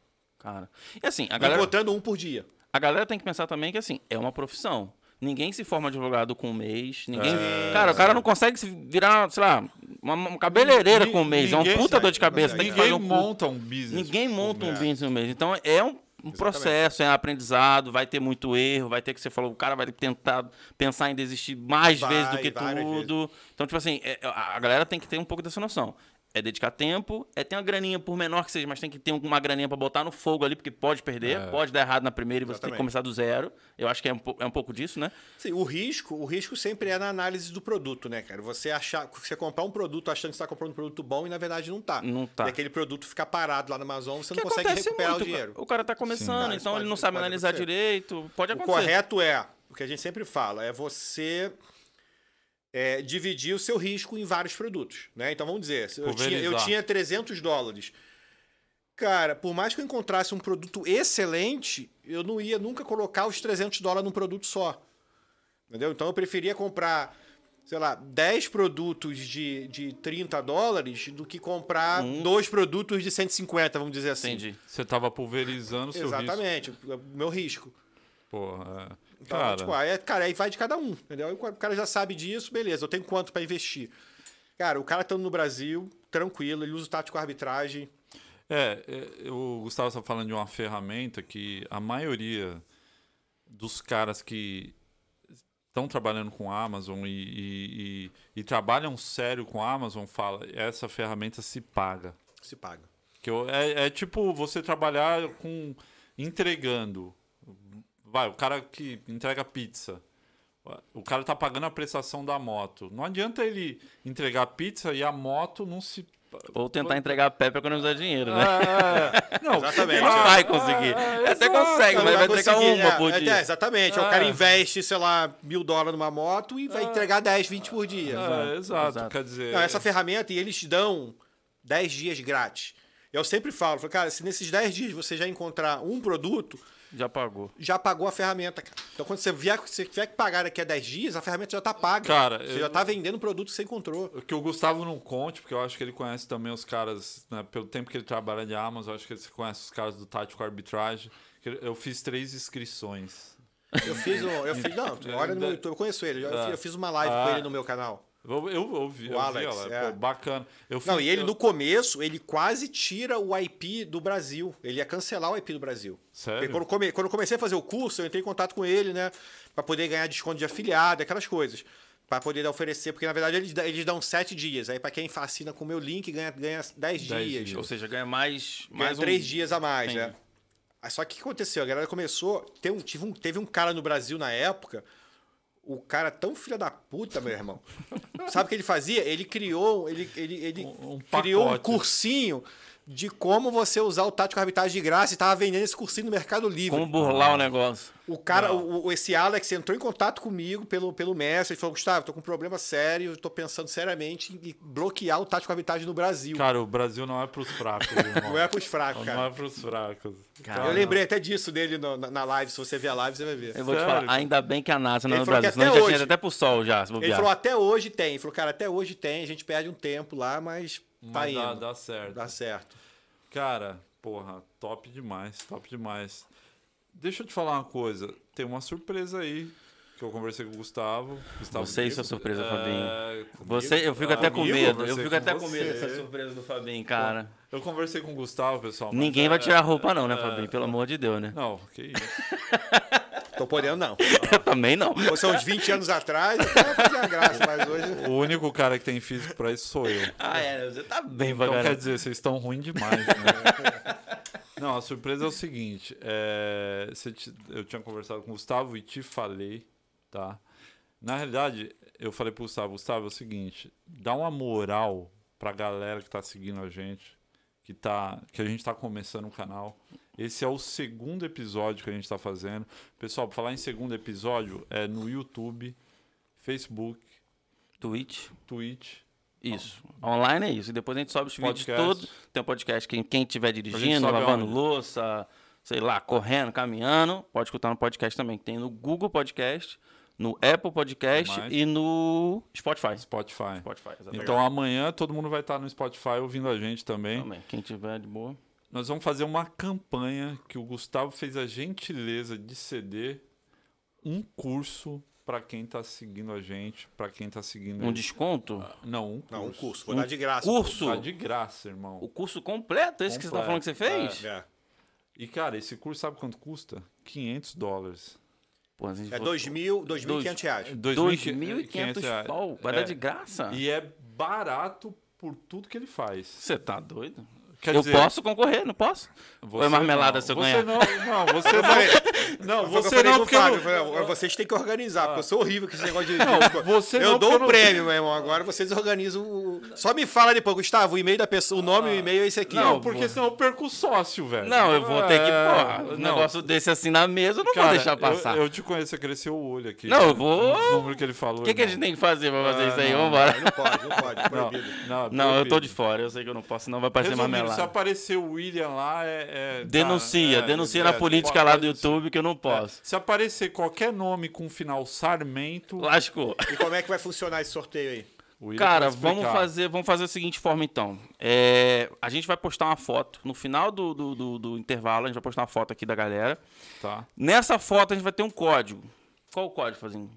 Cara. E assim, a E galera, botando um por dia. a galera tem que pensar também que assim, é uma profissão. Ninguém se forma advogado com um mês. Ninguém. É. cara, o cara não consegue se virar, sei lá, uma, uma cabeleireira com um mês. É um Ninguém- puta dor de cabeça. Ninguém um monta um business. Ninguém monta um business no mês. Então é um, um processo, é um aprendizado, vai ter muito erro, vai ter que você falou, o cara vai tentar pensar em desistir mais Vai, vezes do que tudo. Então, tipo assim, é- a galera tem que ter um pouco dessa noção. É dedicar tempo, é ter uma graninha, por menor que seja, mas tem que ter uma graninha pra botar no fogo ali, porque pode perder, É. pode dar errado na primeira e você tem que começar do zero. Eu acho que é um, é um pouco disso, né? Sim, o risco, o risco sempre é na análise do produto, né, cara? Você achar, você comprar um produto achando que está comprando um produto bom e na verdade não tá. Não tá. E aquele produto ficar parado lá na Amazon, você Que não consegue recuperar muito, o dinheiro. O cara tá começando, Cara, então pode- ele não sabe analisar acontecer. direito. Pode O acontecer. correto é, o que a gente sempre fala, é você é, dividir o seu risco em vários produtos, né? Então vamos dizer, eu tinha, eu tinha 300 dólares. Cara, por mais que eu encontrasse um produto excelente, eu não ia nunca colocar os 300 dólares num produto só. Entendeu? Então eu preferia comprar, sei lá, 10 produtos de, de 30 dólares do que comprar dois produtos de 150, vamos dizer assim. Entendi. Você tava pulverizando o seu risco. Exatamente, o meu risco. Porra, é. Então, Cara, tipo, aí, cara, aí vai de cada um, entendeu? Aí O cara já sabe disso, beleza, eu tenho quanto pra investir? Cara, o cara estando no Brasil, tranquilo, ele usa o tático arbitragem. É, é, o Gustavo está falando de uma ferramenta que a maioria dos caras que estão trabalhando com Amazon e, e, e- e trabalham sério com Amazon fala essa ferramenta se paga. Se paga. Que eu- é, é tipo você trabalhar com entregando. Vai, o cara que entrega pizza. O cara tá pagando a prestação da moto. Não adianta ele entregar pizza e a moto não se. Ou tentar entregar a pé pra economizar dinheiro, né? É, <laughs> não, Exatamente. Não vai conseguir. é, Até consegue, mas vai entregar uma é, por é, dia. é, exatamente. O É. cara investe, sei lá, mil dólares numa moto e vai entregar 10, 20 por dia. É, exato, exato. Quer dizer. Não, essa ferramenta, e eles te dão 10 dias grátis. Eu sempre falo, falo, cara, se nesses 10 dias você já encontrar um produto, Já pagou. já pagou a ferramenta, cara. Então, quando você vier, se tiver que pagar daqui a 10 dias, a ferramenta já tá paga. Cara, você eu- já tá vendendo o produto que você encontrou. Que o Gustavo não conte, porque eu acho que ele conhece também os caras, né, pelo tempo que ele trabalha de Amazon, eu acho que ele conhece os caras do Tático Arbitrage. Eu fiz três inscrições. Eu fiz um. Eu fiz, não, <laughs> olha no meu YouTube, eu conheço ele. Eu, fiz, eu fiz uma live Ah. com ele no meu canal. Eu, eu ouvi, O eu Alex, vi, ela, é. pô, bacana. Eu Não, e ele eu- no começo, ele quase tira o IP do Brasil. Ele ia cancelar o IP do Brasil. Sério? Porque quando, come- quando eu comecei a fazer o curso, eu entrei em contato com ele, né? Pra poder ganhar desconto de afiliado, aquelas coisas. Pra poder oferecer, porque na verdade eles, eles dão sete dias. Aí pra quem assina com o meu link, ganha, ganha dez Dez dias. Ou seja, ganha mais. Ganha mais um... três dias a mais, Entendi. né? Só que o que aconteceu? A galera começou. Tem um, tive um- teve um cara no Brasil na época. O cara tão filha da puta, meu irmão. Sabe o que ele fazia? Ele criou, ele, ele, ele Um- um criou um cursinho de como você usar o tático arbitragem de graça e tava vendendo esse cursinho no Mercado Livre. Como burlar o negócio. O cara, Não. o, o- esse Alex entrou em contato comigo pelo, pelo mestre e falou: Gustavo, tô com um problema sério, tô pensando seriamente em bloquear o tático arbitragem no Brasil. Cara, o Brasil não é pros fracos, <laughs> irmão. Não é pros fracos, Não cara. é pros fracos. Cara, Eu lembrei até disso dele no- na, na live. Se você ver a live, você vai ver. Eu vou te Sério? falar, ainda bem que a NASA não é no Brasil, senão gente já tinha hoje- até pro sol já, se Ele falou, até hoje tem. Ele falou, cara, até hoje tem. A gente perde um tempo lá, mas tá Mas indo. dá, Dá, dá certo. certo. Cara, porra, top demais, top demais. deixa eu te falar uma coisa. Tem uma surpresa aí que eu conversei com o Gustavo. Gustavo Você e sua surpresa, é... Fabinho. Você, eu fico até com medo. Eu fico até com, com medo dessa surpresa do Fabinho, cara. Eu conversei com o Gustavo, pessoal. Ninguém vai é... tirar a roupa, não, né, Fabinho? Pelo amor de Deus, né? Não, que isso. <laughs> Tô podendo, não. eu <laughs> também não. São uns 20 anos atrás, eu fazer a graça, mas hoje. O único cara que tem físico pra isso sou eu. Ah, é, você tá bem, Então quer dizer, vocês estão ruins demais, né? <laughs> Não, a surpresa é o seguinte: é, eu tinha conversado com o Gustavo e te falei, tá? Na realidade, eu falei pro Gustavo: Gustavo, é o seguinte, dá uma moral pra galera que tá seguindo a gente, que, tá, que a gente tá começando o canal. Esse é o segundo episódio que a gente tá fazendo. Pessoal, pra falar em segundo episódio, é no YouTube, Facebook, Twitch. Twitch isso. Online é isso. E depois a gente sobe os podcast. vídeos todos. Tem um podcast. Quem, quem estiver dirigindo, lavando louça, sei lá, correndo, caminhando, pode escutar no podcast também. Tem no Google Podcast, no Apple Podcast e no Spotify. Spotify. Spotify então amanhã todo mundo vai estar no Spotify ouvindo a gente também. Também. Quem tiver de boa. Nós vamos fazer uma campanha que o Gustavo fez a gentileza de ceder um curso para quem está seguindo a gente, para quem está seguindo. Um desconto? Ah, não, um curso. Não, um curso. Vou um dar de graça. Curso? Dá de graça, irmão. O curso completo? Esse completo. que você está falando que você fez? É. é. E, cara, esse curso sabe quanto custa? 500 dólares. Pô, é 2.500 reais. 2.500 reais. Pau, vai é. dar de graça? E é barato por tudo que ele faz. Você tá doido? Quer eu dizer, posso concorrer, não posso? Você Ou é marmelada não, se eu você ganhar? Não, não, você não. <laughs> não, você não, porque Fábio, eu... Vocês têm que organizar, ah. porque eu sou horrível com esse negócio de. Não, você eu não, dou o um prêmio, meu irmão. Agora vocês organizam. O... Só me fala depois, Gustavo, o e-mail da pessoa, o nome e o e-mail é esse aqui. Não, ó, porque senão eu perco o sócio, velho. Não, eu vou ter que. É, porra, um negócio desse assim na mesa, eu não Cara, vou deixar passar. Eu, eu te conheço, você cresceu o olho aqui. Não, eu vou. O número que ele falou. O que, que a gente tem que fazer pra fazer isso aí? Vambora. Não pode, não pode. <laughs> Proibido. Não, eu tô de fora, eu sei que eu não posso, senão vai parecer marmelada. Se aparecer o William lá é. é denuncia, tá, denuncia é, na política lá do YouTube que eu não é, posso. se aparecer qualquer nome com final Sarmento. Lascou. E como é que vai funcionar esse sorteio aí? Cara, vamos fazer, vamos fazer da seguinte forma então. É, a gente vai postar uma foto. No final do, do, do, do, intervalo, a gente vai postar uma foto aqui da galera. Tá. Nessa foto a gente vai ter um código. Qual o código, Fazinho?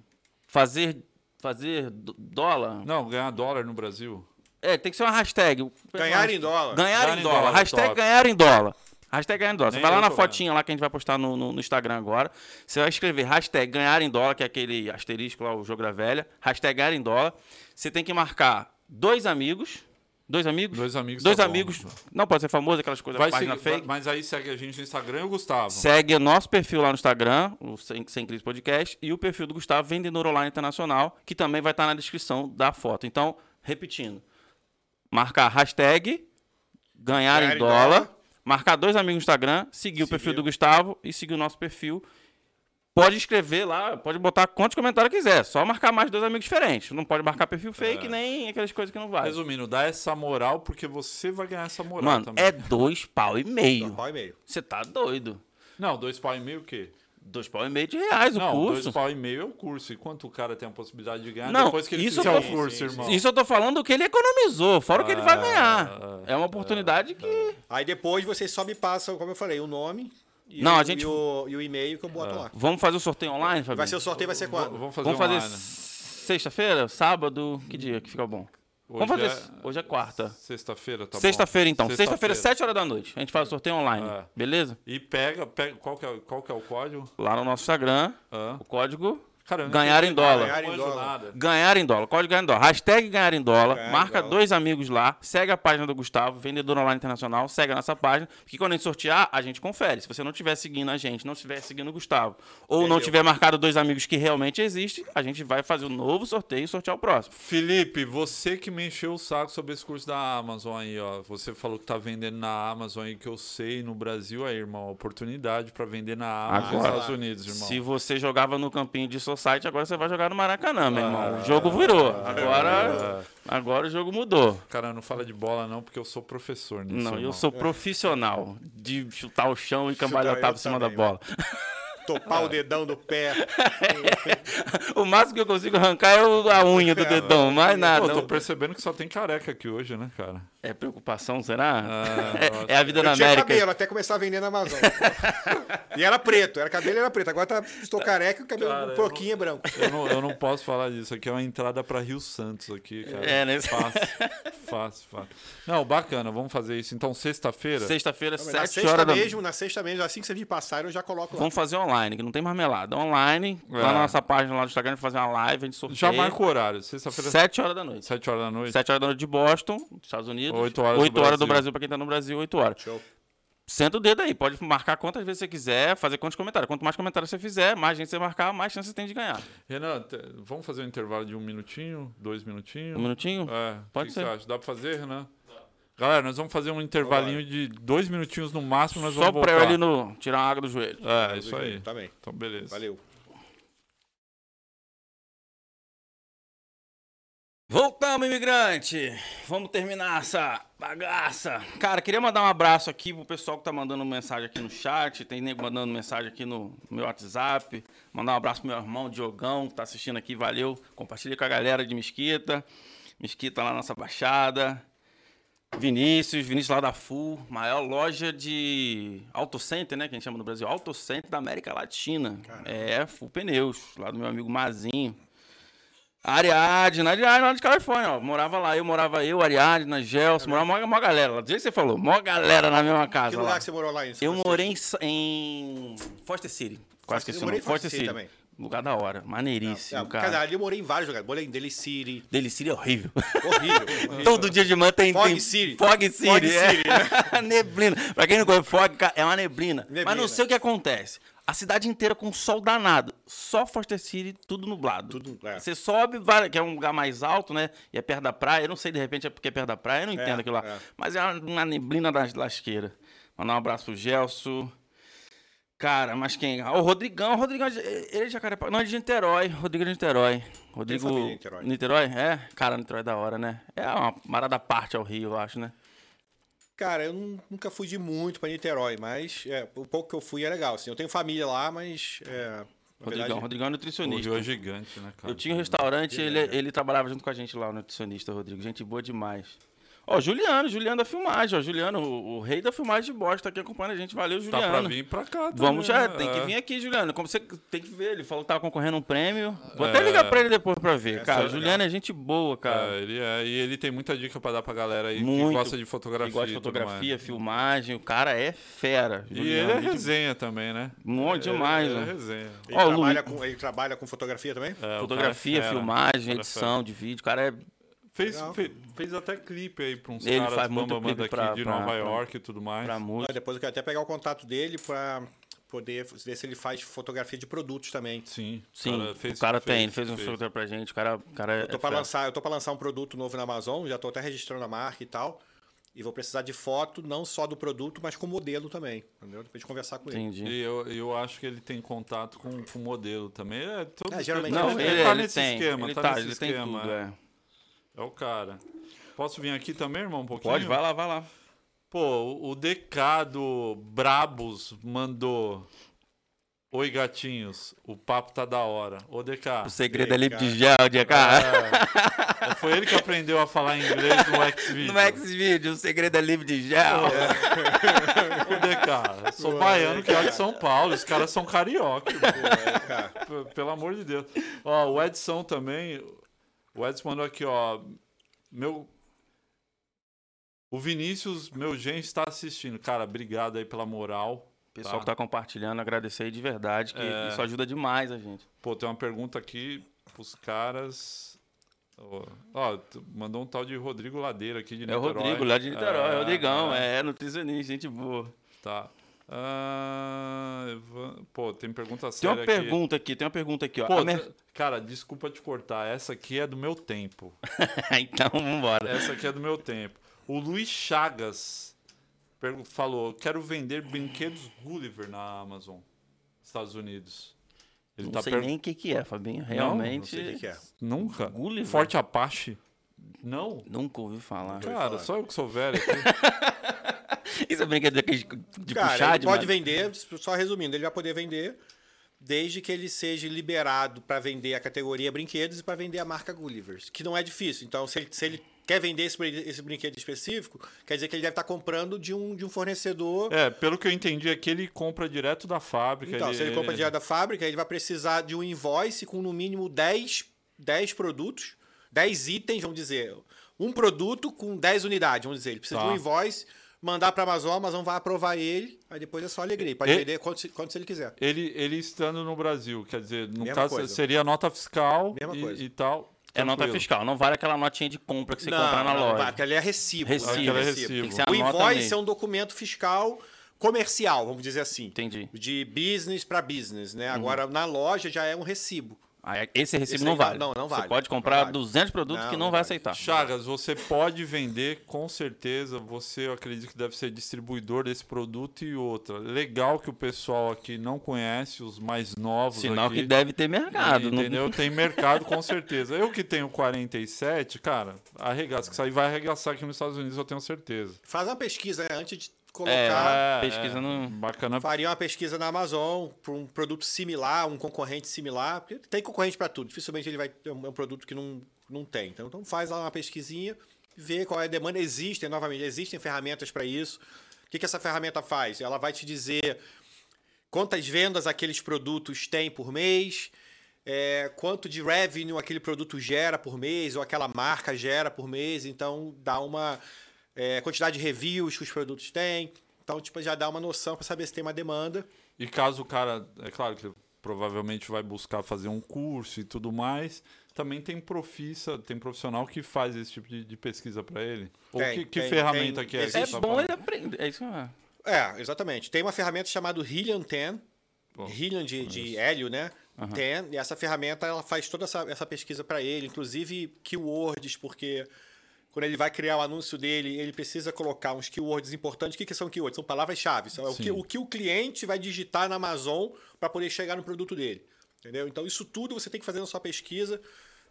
Fazer. Fazer dólar? Não, ganhar dólar no Brasil. É, tem que ser uma hashtag. Ganhar em dólar. Ganhar, ganhar em dólar. dólar. Hashtag top. ganhar em dólar. Hashtag ganhar em dólar. Nem você vai lá na fotinha lá que a gente vai postar no, no, no, Instagram agora. Você vai escrever hashtag ganhar em dólar, que é aquele asterisco lá, o jogo da velha. Hashtag ganhar em dólar. Você tem que marcar dois amigos. Dois amigos? Dois amigos. Dois tá amigos. Bom. Não pode ser famoso, aquelas coisas, vai página seguir, fake. Mas aí segue a gente no Instagram e o Gustavo. Segue o nosso perfil lá no Instagram, o Sem, Sem Crise Podcast, e o perfil do Gustavo Vendedor Online Internacional, que também vai estar na descrição da foto. Então, repetindo marcar hashtag ganhar, em dólar, dólar, marcar dois amigos no Instagram, seguir o perfil do Gustavo e seguir o nosso perfil. Pode escrever lá, pode botar quantos comentários quiser, só marcar mais dois amigos diferentes. Não pode marcar perfil fake é. nem aquelas coisas que não vai. Resumindo, dá essa moral porque você vai ganhar essa moral Mano, também. é dois pau e meio. Dois pau e meio. Você tá doido. Não, dois pau e meio o quê? Dois pau e meio de reais o não, curso. Dois pau e meio é o curso. E quanto o cara tem a possibilidade de ganhar não, depois que ele isso fizer tô, o curso, irmão? Isso eu tô falando que ele economizou, fora o que ele vai ganhar. É uma oportunidade que. Aí depois vocês só me passam, como eu falei, o nome. E não, o, a gente... e, o, e o e-mail que eu boto é. lá. Vamos fazer o sorteio online, Fabinho? Vai ser o sorteio, vai ser quando? Vamos fazer, Vamos fazer sexta-feira? Sábado? Que dia que fica bom? Hoje Vamos fazer. É... Hoje é quarta. Sexta-feira, tá Sexta-feira, então. Sexta-feira, sexta 7 horas da noite. A gente faz o sorteio online. É. Beleza? E pega, pega qual, que é, qual que é o código? Lá no nosso Instagram. Ah. O código Caramba, ganhar em dólar. Ganhar em dólar. Ganhar em dólar. Código ganhar em dólar. Hashtag ganhar em dólar. Ganhar marca em dólar. dois amigos lá. Segue a página do Gustavo, vendedor online internacional. Segue a nossa página. Porque quando a gente sortear, a gente confere. Se você não estiver seguindo a gente, não estiver seguindo o Gustavo, ou Entendeu? não tiver marcado dois amigos que realmente existem, a gente vai fazer um novo sorteio e sortear o próximo. Felipe, você que me encheu o saco sobre esse curso da Amazon aí, ó. Você falou que tá vendendo na Amazon aí, que eu sei no Brasil aí, irmão. Oportunidade para vender na Amazon nos Estados Unidos, irmão. Se você jogava no campinho de Society, agora você vai jogar no Maracanã, meu irmão. O jogo virou. Agora, agora o jogo mudou. Cara, não fala de bola não, porque eu sou professor nisso. Não, irmão. eu sou profissional de chutar o chão e cambalhotar por cima também, da bola. Topar o <laughs> dedão do pé. o máximo que eu consigo arrancar é a unha do dedão, mais nada. Pô, tô percebendo que só tem careca aqui hoje, né, cara? É preocupação, será? Ah, é, <laughs> é, a vida eu na tinha América. cabelo até começar a vender na Amazon. e era preto, era cabelo era preto. Agora tá, estou careca e o cabelo cara, um pouquinho é branco. Eu não, eu não posso falar disso. Aqui é uma entrada para Rio Santos aqui, cara. É, né? Fácil, fácil, fácil. Não, bacana, vamos fazer isso. Então, sexta-feira? Sexta-feira, sete horas da... mesmo, Na sexta mesmo, assim que você vir passar, eu já coloco lá. Vamos fazer online, que não tem marmelada. Online, é. lá na nossa página lá do Instagram, fazer uma live, a gente sorteia. Já marca o horário. Sexta-feira... Sete horas da noite. Sete horas da noite. Sete horas da noite de Boston, Estados Unidos. Oito horas, 8 horas do Brasil, para quem tá no Brasil, 8 horas. Show. Senta o dedo aí, pode marcar quantas vezes você quiser, fazer quantos comentários. Quanto mais comentários você fizer, mais gente você marcar, mais chance você tem de ganhar. Renan, vamos fazer um intervalo de um minutinho, dois minutinhos? Um minutinho? É. Pode ser. Dá para fazer, Renan? Galera, nós vamos fazer um intervalinho de dois minutinhos no máximo, nós Só vamos voltar. Só pra ele no, tirar a água do joelho. É, isso aí. Tá bem. Então, beleza. Valeu. Voltamos, imigrante! Vamos terminar essa bagaça. Cara, queria mandar um abraço aqui pro pessoal que tá mandando mensagem aqui no chat. Tem nego mandando mensagem aqui no meu WhatsApp. Mandar um abraço pro meu irmão Diogão, que tá assistindo aqui. Valeu. Compartilha com a galera de Mesquita. Mesquita lá na nossa Baixada. Vinícius, Vinícius lá da FU, maior loja de auto center, né, que a gente chama no Brasil, auto center da América Latina. Caramba. É, FU Pneus, lá do meu amigo Mazinho. Ariadna, Ariadna lá de Califórnia, ó. Morava lá, eu morava eu, Ariadna, Gelson, é morava uma, uma galera lá. Do jeito que você falou, uma galera na mesma casa. Que lugar lá. que você morou lá em Eu morei em, em Foster City. Quase que esse nome. Foster City. Também. Lugar da hora, maneiríssimo, não, cara. ali eu morei em vários lugares. Morei em Daly City. Daly City é horrível. Horrível. <laughs> horrível. Todo dia de manhã tem... Fog tem... City. Fog City. Fog é. City, né? <laughs> neblina. Pra quem não conhece, Fog é uma neblina. neblina. Mas não sei o que acontece. A cidade inteira com sol danado. Só Foster City, tudo nublado. Tudo, é. Você sobe, vai, que é um lugar mais alto, né? E é perto da praia. Eu não sei, de repente, é porque é perto da praia. Eu não é, entendo aquilo lá. É. Mas é uma, neblina das lasqueiras. Mandar um abraço pro Gelson. Cara, mas quem? o Rodrigão. O Rodrigão, ele é Jacarepaguá. Não, é de Niterói. Rodrigo é de Niterói. Rodrigo. Niterói. Niterói? É? Cara, Niterói é da hora, né? É uma marada parte ao Rio, eu acho, né? Cara, eu nunca fui de muito para Niterói, mas é, o pouco que eu fui é legal. Assim, eu tenho família lá, mas. É, Rodrigão, verdade, Rodrigão é nutricionista. O Rio é gigante, né, cara? Eu tinha um restaurante, ele, ele trabalhava junto com a gente lá, o nutricionista, Rodrigo. Gente boa demais. Ó, Juliano, Juliano da filmagem, ó. Juliano, o, o, rei da filmagem de bosta, tá aqui acompanhando a gente. Valeu, Juliano. Tá pra vir pra cá também, Vamos já, né? tem que vir aqui, Juliano. Como você tem que ver, ele falou que tava concorrendo um prêmio. Vou é... até ligar pra ele depois pra ver, é, cara. O Juliano é gente boa, cara. É, ele é, e ele tem muita dica pra dar pra galera aí Muito. que gosta de fotografia. Que gosta de fotografia, filmagem. O cara é fera. E Juliano, ele é resenha também, né? Muito demais, ele, ele é resenha. Ele, ó, trabalha com, ele trabalha com fotografia também? É, fotografia, filmagem, edição de vídeo. O cara é Fez, fez, fez, até clipe aí pra uns ele caras faz muito clipe aqui pra, de pra, Nova pra, York e tudo mais. Pra música. Depois eu quero até pegar o contato dele pra poder ver se ele faz fotografia de produtos também. Sim. Sim, cara fez, o cara fez, tem, ele fez, fez um fotografia pra gente, o cara, o cara eu tô é pra lançar, Eu tô pra lançar um produto novo na Amazon, já tô até registrando a marca e tal. E vou precisar de foto, não só do produto, mas com modelo também. Entendeu? Depois de conversar com Entendi. ele. E eu, eu acho que ele tem contato com o modelo também. É, todo, é, geralmente não, ele, ele, ele tá ele nesse tem, esquema. Ele tá, tá nesse ele esquema. Tem tudo, é. é o cara. Posso vir aqui também, irmão, um pouquinho? Pode, vai lá, vai lá. Pô, o Decado Brabos mandou. Oi, gatinhos. O papo tá da hora. Ô, DK. O segredo é livre de gel, DK. É, foi ele que aprendeu a falar inglês no Xvideo. <laughs> No Xvideo, o segredo é livre de gel. É. Ô, DK, sou Ué, baiano que é de São Paulo. Os caras são carioca. Pelo amor de Deus. Ó, o Edson também. O Edson mandou aqui, ó. Meu. O Vinícius, meu gente, está assistindo. Cara, obrigado aí pela moral. Pessoal tá? que tá compartilhando, agradecer aí de verdade, que é... isso ajuda demais a gente. Pô, tem uma pergunta aqui pros caras. Ó, ó mandou um tal de Rodrigo Ladeira aqui de Niterói. É o Rodrigo, lá de Niterói, é, o Rodrigão, é, é nutricionista, gente boa. Tá. Ah, pô, tem pergunta séria Tem uma pergunta aqui, tem uma pergunta aqui, ó. Pô, mer... Cara, desculpa te cortar, essa aqui é do meu tempo. <laughs> então, vambora. Essa aqui é do meu tempo. O Luiz Chagas falou: quero vender brinquedos Gulliver na Amazon, Estados Unidos. Ele não tá sei per... nem o que, que é, Fabinho. Realmente. Não, não sei o que, que, é. Nunca. Gulliver? Forte Apache? Não. Nunca ouvi falar. Cara, falar. só eu que sou velho aqui. <laughs> Isso é brincadeira de, de Cara, puxar ele pode vender, só resumindo, ele vai poder vender desde que ele seja liberado para vender a categoria brinquedos e para vender a marca Gulliver, que não é difícil. Então, se ele, se ele quer vender esse, esse brinquedo específico, quer dizer que ele deve estar comprando de um, de um fornecedor. É, pelo que eu entendi aqui, ele compra direto da fábrica. Então, ele, se ele compra direto da fábrica, ele vai precisar de um invoice com no mínimo 10, 10 produtos, 10 itens, vamos dizer. Um produto com 10 unidades, vamos dizer. Ele precisa tá. de um invoice mandar para a Amazon, a Amazon vai aprovar ele, aí depois é só alegria. Pode ele, vender quanto, quanto ele quiser. Ele, ele estando no Brasil, quer dizer, no Mesma caso coisa. seria nota fiscal e, e, tal. É nota fiscal, não vale aquela notinha de compra que você não, compra na não, loja. Não, aquela é recibo. Recibo. É recibo. o invoice é um documento fiscal comercial, vamos dizer assim. Entendi. De business para business, né? Uhum. Agora, na loja já é um recibo. Esse recibo Esse não vale. Não, não vale. Você pode comprar vale. 200 produtos não, que não, não vai vale. aceitar. Chagas, você pode vender, com certeza. Você, eu acredito que deve ser distribuidor desse produto e outra. Legal que o pessoal aqui não conhece, os mais novos. Sinal aqui, que deve ter mercado. Entendeu? Não... Tem mercado, com certeza. Eu que tenho 47, cara, arregaça. Que isso aí vai arregaçar aqui nos Estados Unidos, eu tenho certeza. Faz uma pesquisa né? antes de colocar. É, pesquisa é, no. Bacana. Faria uma pesquisa na Amazon para um produto similar, um concorrente similar. Porque tem concorrente para tudo. Dificilmente ele vai ter um, produto que não, não tem. Então, então faz lá uma pesquisinha, vê qual é a demanda. Existem, novamente, existem ferramentas para isso. O que, que essa ferramenta faz? Ela vai te dizer quantas vendas aqueles produtos têm por mês. É, quanto de revenue aquele produto gera por mês, ou aquela marca gera por mês, então dá uma é, quantidade de reviews que os produtos têm. Então, tipo, já dá uma noção para saber se tem uma demanda. E caso o cara, é claro que provavelmente vai buscar fazer um curso e tudo mais, também tem profissa, tem profissional que faz esse tipo de, de pesquisa para ele? Ou tem, que, que tem, ferramenta tem, que é? É, é bom ele aprender, é isso que é. É, exatamente. Tem uma ferramenta chamada Helium 10, oh, Helium de, de hélio, né? Uhum. 10, e essa ferramenta ela faz toda essa, essa pesquisa para ele, inclusive keywords, porque quando ele vai criar o anúncio dele, ele precisa colocar uns keywords importantes. O que, que são keywords? São palavras-chave. É o que, o que o cliente vai digitar na Amazon para poder chegar no produto dele. Entendeu? Então, isso tudo você tem que fazer na sua pesquisa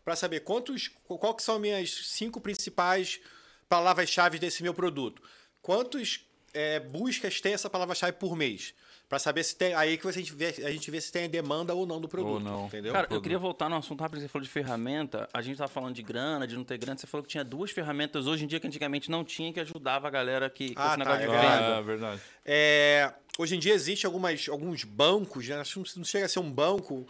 para saber quantos, qual que são as minhas cinco principais palavras-chave desse meu produto. Quantos é, buscas tem essa palavra-chave por mês? Para saber se tem. Aí que a gente, vê, a gente vê se tem demanda ou não do produto. Ou não. Entendeu? Cara, eu queria voltar no assunto rápido. Você falou de ferramenta. A gente estava falando de grana, de não ter grana. Você falou que tinha duas ferramentas hoje em dia que antigamente não tinha, que ajudava a galera que, ah, esse tá, negócio é de venda. É, verdade. É, hoje em dia existe algumas, alguns bancos, né? não chega a ser um banco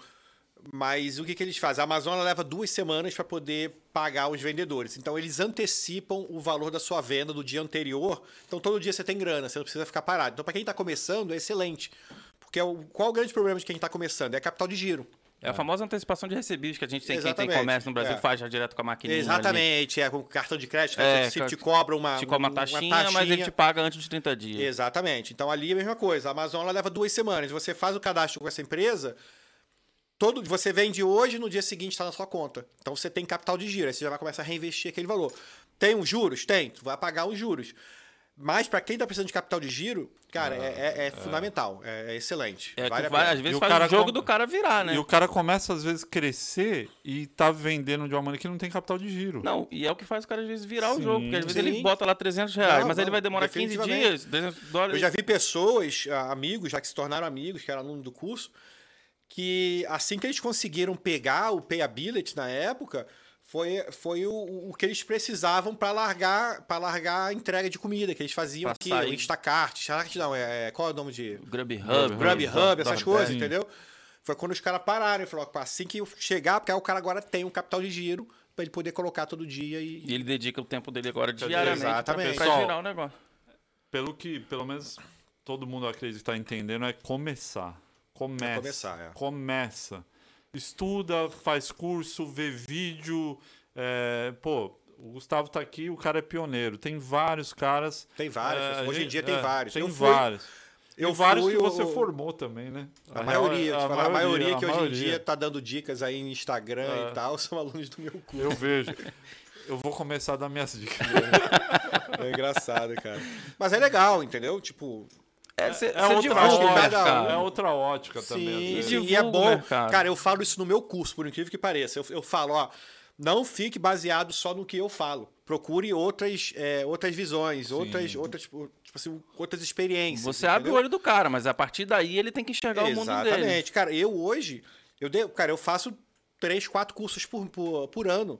mas o que, que eles fazem? A Amazon leva duas semanas para poder pagar os vendedores. Então, eles antecipam o valor da sua venda do dia anterior. Então, todo dia você tem grana, você não precisa ficar parado. Então, para quem está começando, é excelente. Porque é o, qual o grande problema de quem está começando? É capital de giro. É a famosa antecipação de recebíveis que a gente tem, quem tem comércio no Brasil é. faz já direto com a maquininha. Exatamente, ali. é com cartão de crédito, é, te, te cobra uma, te cobra uma, taxinha, uma taxinha, mas ele te paga antes de 30 dias. Exatamente. Então ali é a mesma coisa. A Amazon ela leva duas semanas. Você faz o cadastro com essa empresa, Todo, você vende hoje, no dia seguinte está na sua conta. Então você tem capital de giro, aí você já vai começar a reinvestir aquele valor. Tem os juros? Tem, tu vai pagar os juros. Mas para quem está precisando de capital de giro, cara, ah, é, é, é, é, fundamental, é, excelente. É vale vai, às vezes faz o, o jogo com... do cara virar, né? E o cara começa às vezes crescer e tá vendendo de uma maneira que não tem capital de giro. Não, e é o que faz o cara às vezes virar sim, o jogo, porque às vezes sim. ele bota lá 300 reais, não, mas não, ele vai demorar 15 dias, 300 dólares. Eu já vi pessoas, ah, amigos, já que se tornaram amigos, que eram alunos do curso, que assim que eles conseguiram pegar o Payability na época, foi, foi o, o que eles precisavam para largar para largar a entrega de comida que eles faziam aqui, o Instacart, Instacart não, é, qual é o nome de? Grubhub, Grubhub, essas coisas, entendeu? Foi quando os caras pararam e falou, assim que chegar, porque aí o cara agora tem um capital de giro para ele poder colocar todo dia e... e ele dedica o tempo dele agora diariamente para girar o negócio. Pelo que, pelo menos todo mundo acredita estar entendendo é começar Começa. começar, é. Começa. Estuda, faz curso, vê vídeo. É, pô, o Gustavo tá aqui, o cara é pioneiro. Tem vários caras. Tem vários. É, hoje em dia tem é, vários. Tem eu vários. Fui, eu vários que você o... formou também, né? A, a maioria, a, a, maioria, a maioria que hoje maioria. em dia tá dando dicas aí no Instagram e é. tal, <laughs> são alunos do meu curso. Eu vejo. Eu vou começar a dar minhas dicas. <laughs> é engraçado, cara. Mas é legal, entendeu? Tipo, é, cê, é, outra ótica, é outra ótica Sim, também. Sim, e é bom. Né, cara. cara, eu falo isso no meu curso, por incrível que pareça. Eu, eu falo, ó, não fique baseado só no que eu falo. Procure outras, é, outras visões, outras, outras, tipo, tipo assim, outras experiências. Você entendeu? abre o olho do cara, mas a partir daí ele tem que enxergar Exatamente. o mundo dele. Exatamente. Cara, eu hoje, eu de, cara, eu faço três, quatro cursos por, por, por ano.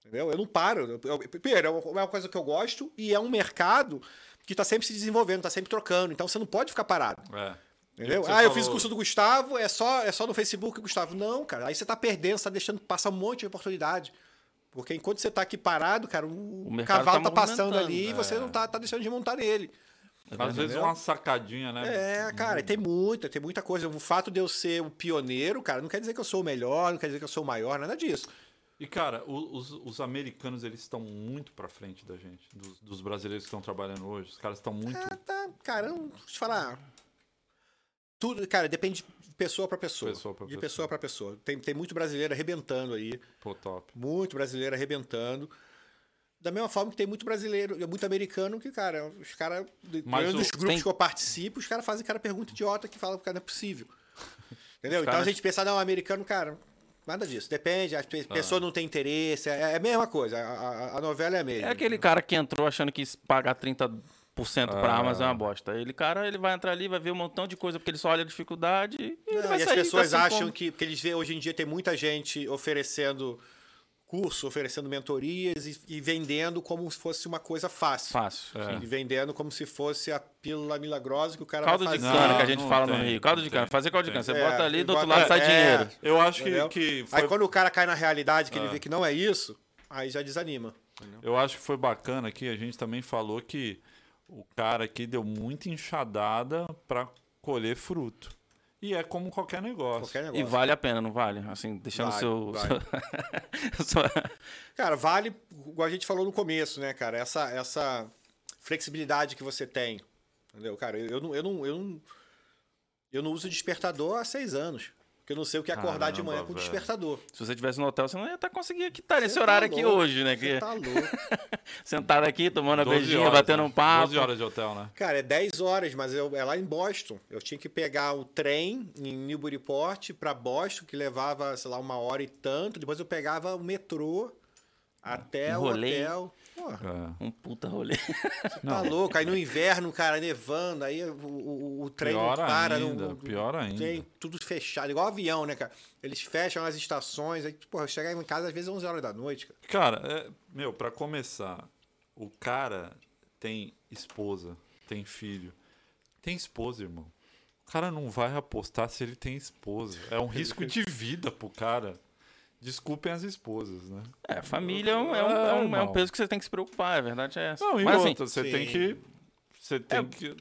Entendeu? Eu não paro. Eu, primeiro, é uma coisa que eu gosto e é um mercado que está sempre se desenvolvendo, está sempre trocando. Então você não pode ficar parado. É. Entendeu? Ah, falou... eu fiz o curso do Gustavo, é só, é só no Facebook, Gustavo. Não, cara. Aí você está perdendo, você tá deixando passar um monte de oportunidade. Porque enquanto você está aqui parado, cara, o, o cavalo tá, tá passando ali é. e você não tá, tá deixando de montar nele. Às vezes uma sacadinha, né? É, cara, tem muita, tem muita coisa. O fato de eu ser o pioneiro, cara, não quer dizer que eu sou o melhor, não quer dizer que eu sou o maior, nada disso. E, cara, os, os americanos, eles estão muito pra frente da gente, dos, dos brasileiros que estão trabalhando hoje. Os caras estão muito. É, tá, cara, deixa eu te falar. Tudo, cara, depende de pessoa para pessoa. pessoa pra de pessoa, pessoa para pessoa. Tem, tem muito brasileiro arrebentando aí. Pô, top. Muito brasileiro arrebentando. Da mesma forma que tem muito brasileiro, muito americano que, cara, os caras. Dos grupos tem... que eu participo, os caras fazem cara pergunta idiota que fala que cara, não é possível. <laughs> Entendeu? Então a gente pensa, não, americano, cara, Nada disso. Depende, a ah. pessoa não tem interesse. É, é a mesma coisa. A, a, a, novela é a mesma. É aquele cara que entrou achando que pagar 30% ah. pra Amazon é uma bosta. Ele, cara, ele vai entrar ali, vai ver um montão de coisa, porque ele só olha a dificuldade e, não, e as pessoas assim acham como... que. Porque eles veem hoje em dia tem muita gente oferecendo curso, oferecendo mentorias e, e, vendendo como se fosse uma coisa fácil. Fácil. É. E vendendo como se fosse a pílula milagrosa que o cara caldo vai fazer. Caldo de cana que a gente fala tem, no Rio. Caldo de cana. Fazer caldo de cana. Você é, bota ali, do outro lado sai é, dinheiro. Eu acho que, que foi... Aí quando o cara cai na realidade, que ele é. vê que não é isso, aí já desanima. Eu acho que foi bacana aqui, a gente também falou que o cara aqui deu muita enxadada para colher fruto. E é como qualquer negócio. qualquer negócio. E vale a pena, não vale? Assim, deixando vale, seu. Vale. <laughs> cara, vale, igual a gente falou no começo, né, cara? Essa, essa flexibilidade que você tem. Entendeu? Cara, eu, eu, não, eu, não, eu, não, eu não uso despertador há seis anos. Porque eu não sei o que é acordar Caramba, de manhã com o despertador. Se você tivesse no hotel, você não ia estar tá conseguindo estar nesse tá horário louco, aqui hoje, né? Você tá <laughs> louco. Sentado aqui, tomando a beijinha, horas, batendo né? um papo. 12 horas de hotel, né? Cara, é 10 horas, mas eu, é lá em Boston. Eu tinha que pegar o trem em Newburyport para Boston, que levava, sei lá, uma hora e tanto. Depois eu pegava o metrô até o hotel. Porra. É. Um puta rolê. Você tá louco? Aí no inverno, cara, nevando, aí o, o, o trem pior para. Ainda, no, pior ainda. Tem tudo fechado, igual avião, né, cara? Eles fecham as estações, aí, porra, eu chegava em casa às vezes 11 horas da noite, cara. Cara, é, meu, pra começar, o cara tem esposa, tem filho. Tem esposa, irmão. O cara não vai apostar se ele tem esposa. É um <laughs> risco de vida pro cara. Desculpem as esposas, né? É, família é um, é, um, é, um, é um peso que você tem que se preocupar, a verdade é essa. Não, e Mas, assim, outra, assim, você sim. tem que. Você tem é, que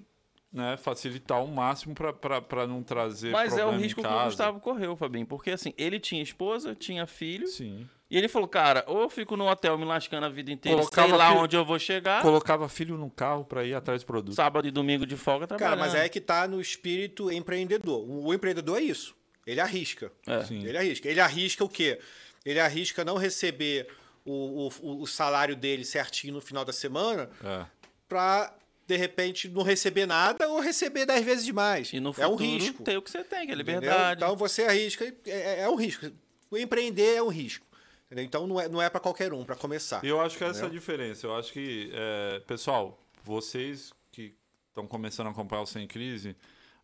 né, facilitar o máximo para não trazer Mas é o risco que o Gustavo correu, Fabinho, porque assim, ele tinha esposa, tinha filho. Sim. E ele falou, cara, ou eu fico no hotel me lascando a vida inteira, colocava sei lá filho, onde eu vou chegar. Colocava filho no carro para ir atrás do produto. Sábado e domingo de folga trabalhando. Cara, mas é que tá no espírito empreendedor. O empreendedor é isso. Ele arrisca. É. Ele arrisca. Ele arrisca o quê? Ele arrisca não receber o, o, o salário dele certinho no final da semana é. para de repente não receber nada ou receber dez vezes demais. E no futuro, é um risco. Tem o que você tem, que é liberdade. Entendeu? Então você arrisca, é, é, é um risco. O empreender é um risco. Entendeu? Então não é, não é para qualquer um, para começar. E eu acho que essa é a diferença. Eu acho que, é, pessoal, vocês que estão começando a acompanhar o Sem Crise,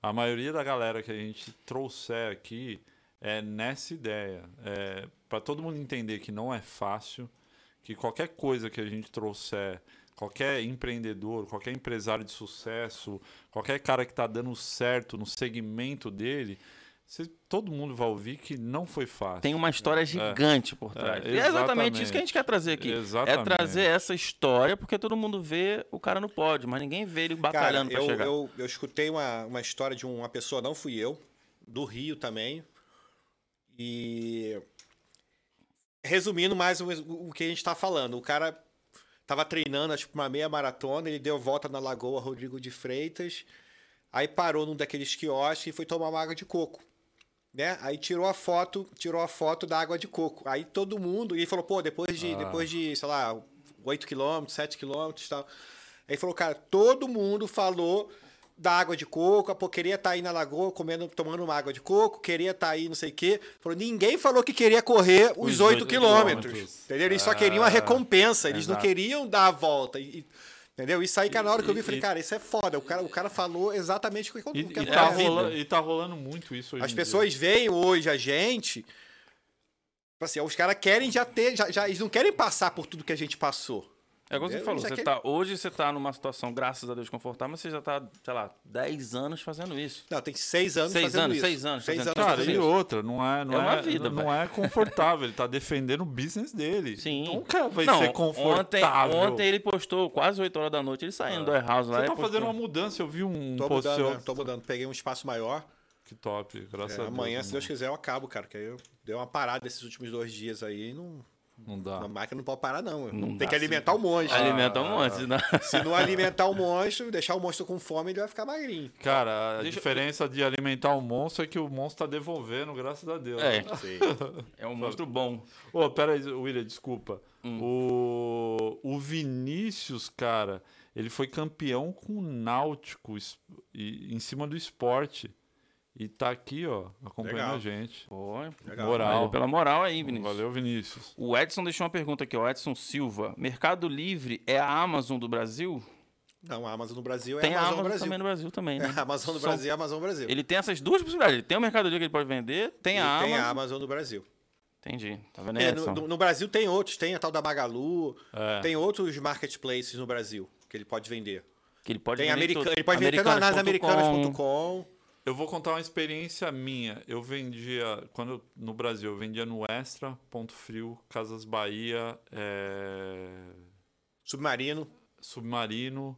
a maioria da galera que a gente trouxer aqui é nessa ideia. É, para todo mundo entender que não é fácil, que qualquer coisa que a gente trouxer, qualquer empreendedor, qualquer empresário de sucesso, qualquer cara que está dando certo no segmento dele, todo mundo vai ouvir que não foi fácil. Tem uma história é, gigante por é, trás. É, é exatamente isso que a gente quer trazer aqui. É exatamente. É trazer essa história, porque todo mundo vê o cara no pódio, mas ninguém vê ele batalhando para chegar. Eu, eu escutei uma, uma história de uma pessoa, não fui eu, do Rio também. E resumindo mais o, o que a gente está falando, o cara estava treinando acho uma meia maratona, ele deu volta na Lagoa Rodrigo de Freitas, aí parou num daqueles quiosques e foi tomar uma água de coco. Né? Aí tirou a foto, tirou a foto da água de coco. Aí todo mundo, e ele falou, pô, depois de, ah. depois de, sei lá, 8 quilômetros, 7 quilômetros e tal. Aí falou, cara, todo mundo falou da água de coco, pô, queria estar tá aí na lagoa comendo, tomando uma água de coco, queria estar tá aí não sei o quê. Falou, ninguém falou que queria correr os, os 8 quilômetros. Entendeu? Eles só queriam a ah, recompensa, eles exato. não queriam dar a volta. E, entendeu? Isso aí, cara, na hora que eu vi, eu falei, cara, isso é foda. O cara, o cara falou exatamente o que, e, que e, tá rolando, e tá rolando muito isso hoje As pessoas dia. veem hoje a gente Assim, os caras querem já ter, já, já, eles não querem passar por tudo que a gente passou. É como você falou, você tá, hoje você está numa situação, graças a Deus, confortável, mas você já está, sei lá, 10 anos fazendo isso. Não, tem 6 anos seis fazendo anos, isso. 6 anos, seis anos. Cara, e outra, não é, não é, uma é, vida, não é confortável, ele está defendendo o business dele. Sim. Nunca vai não, ser confortável. Ontem, ontem ele postou quase 8 horas da noite, ele saindo do warehouse lá. Você está fazendo uma mudança, eu vi um tô post mudando, né? Tô mudando, peguei um espaço maior. Que top, graças é, a Deus. Amanhã, se Deus quiser, eu acabo, cara, que aí eu dei uma parada esses últimos dois dias aí e não não dá. A máquina não pode parar, não. não tem que alimentar o monstro. Alimentar o monstro. Não. Se não alimentar o monstro, deixar o monstro com fome, ele vai ficar magrinho. Cara, a Deixa diferença eu... de alimentar o monstro é que o monstro tá devolvendo, graças a Deus. É, <laughs> é um monstro bom. Ô, oh, pera aí, William, desculpa. Hum. O, o Vinícius, cara, ele foi campeão com o Náutico em cima do esporte. E tá aqui, ó, acompanhando Legal. a gente. Oi, moral. Valeu pela moral aí, Vinícius. Valeu, Vinícius. O Edson deixou uma pergunta aqui, ó. Edson Silva. Mercado Livre é a Amazon do Brasil? Não, a Amazon do Brasil é tem a Amazon, Amazon Brasil. também no Brasil também, né? É, a Amazon do São... Brasil é a Amazon do Brasil. Ele tem essas duas possibilidades. Ele tem o Mercado Livre que ele pode vender, tem a Amazon. tem a Amazon do Brasil. Entendi. Tá vendo é, no, no, Brasil tem outros. Tem a tal da Magalu. É. Tem outros marketplaces no Brasil que ele pode vender. Que ele pode tem vender. America... Ele pode vender nas americanas.com. Eu vou contar uma experiência minha. Eu vendia, quando no Brasil, eu vendia no Extra, Ponto Frio, Casas Bahia, é... Submarino. Submarino.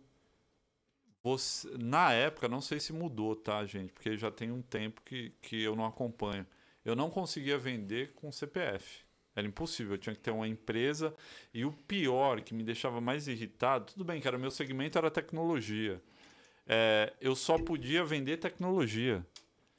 Você, na época, não sei se mudou, tá, gente? Porque já tem um tempo que, que eu não acompanho. Eu não conseguia vender com CPF. Era impossível, eu tinha que ter uma empresa. E o pior, que me deixava mais irritado, tudo bem, cara, meu segmento era tecnologia é, eu só podia vender tecnologia.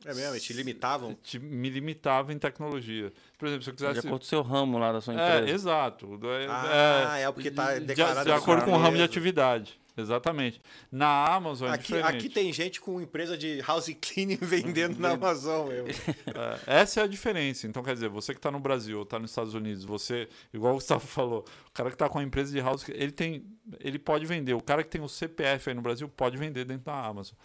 É mesmo? Te limitavam? Te, me limitava em tecnologia. Por exemplo, se eu quisesse. De acordo com o seu ramo lá da sua empresa. É, exato. Ah, é, é porque está declarado. De, de acordo com o ramo de atividade. Exatamente. Na Amazon é aqui, diferente. Aqui tem gente com empresa de house cleaning <laughs> vendendo na Amazon mesmo. É, essa é a diferença. Então, quer dizer, você que está no Brasil ou está nos Estados Unidos, você, igual o Gustavo <laughs> falou, o cara que está com a empresa de house, ele tem, ele pode vender. O cara que tem o CPF aí no Brasil pode vender dentro da Amazon.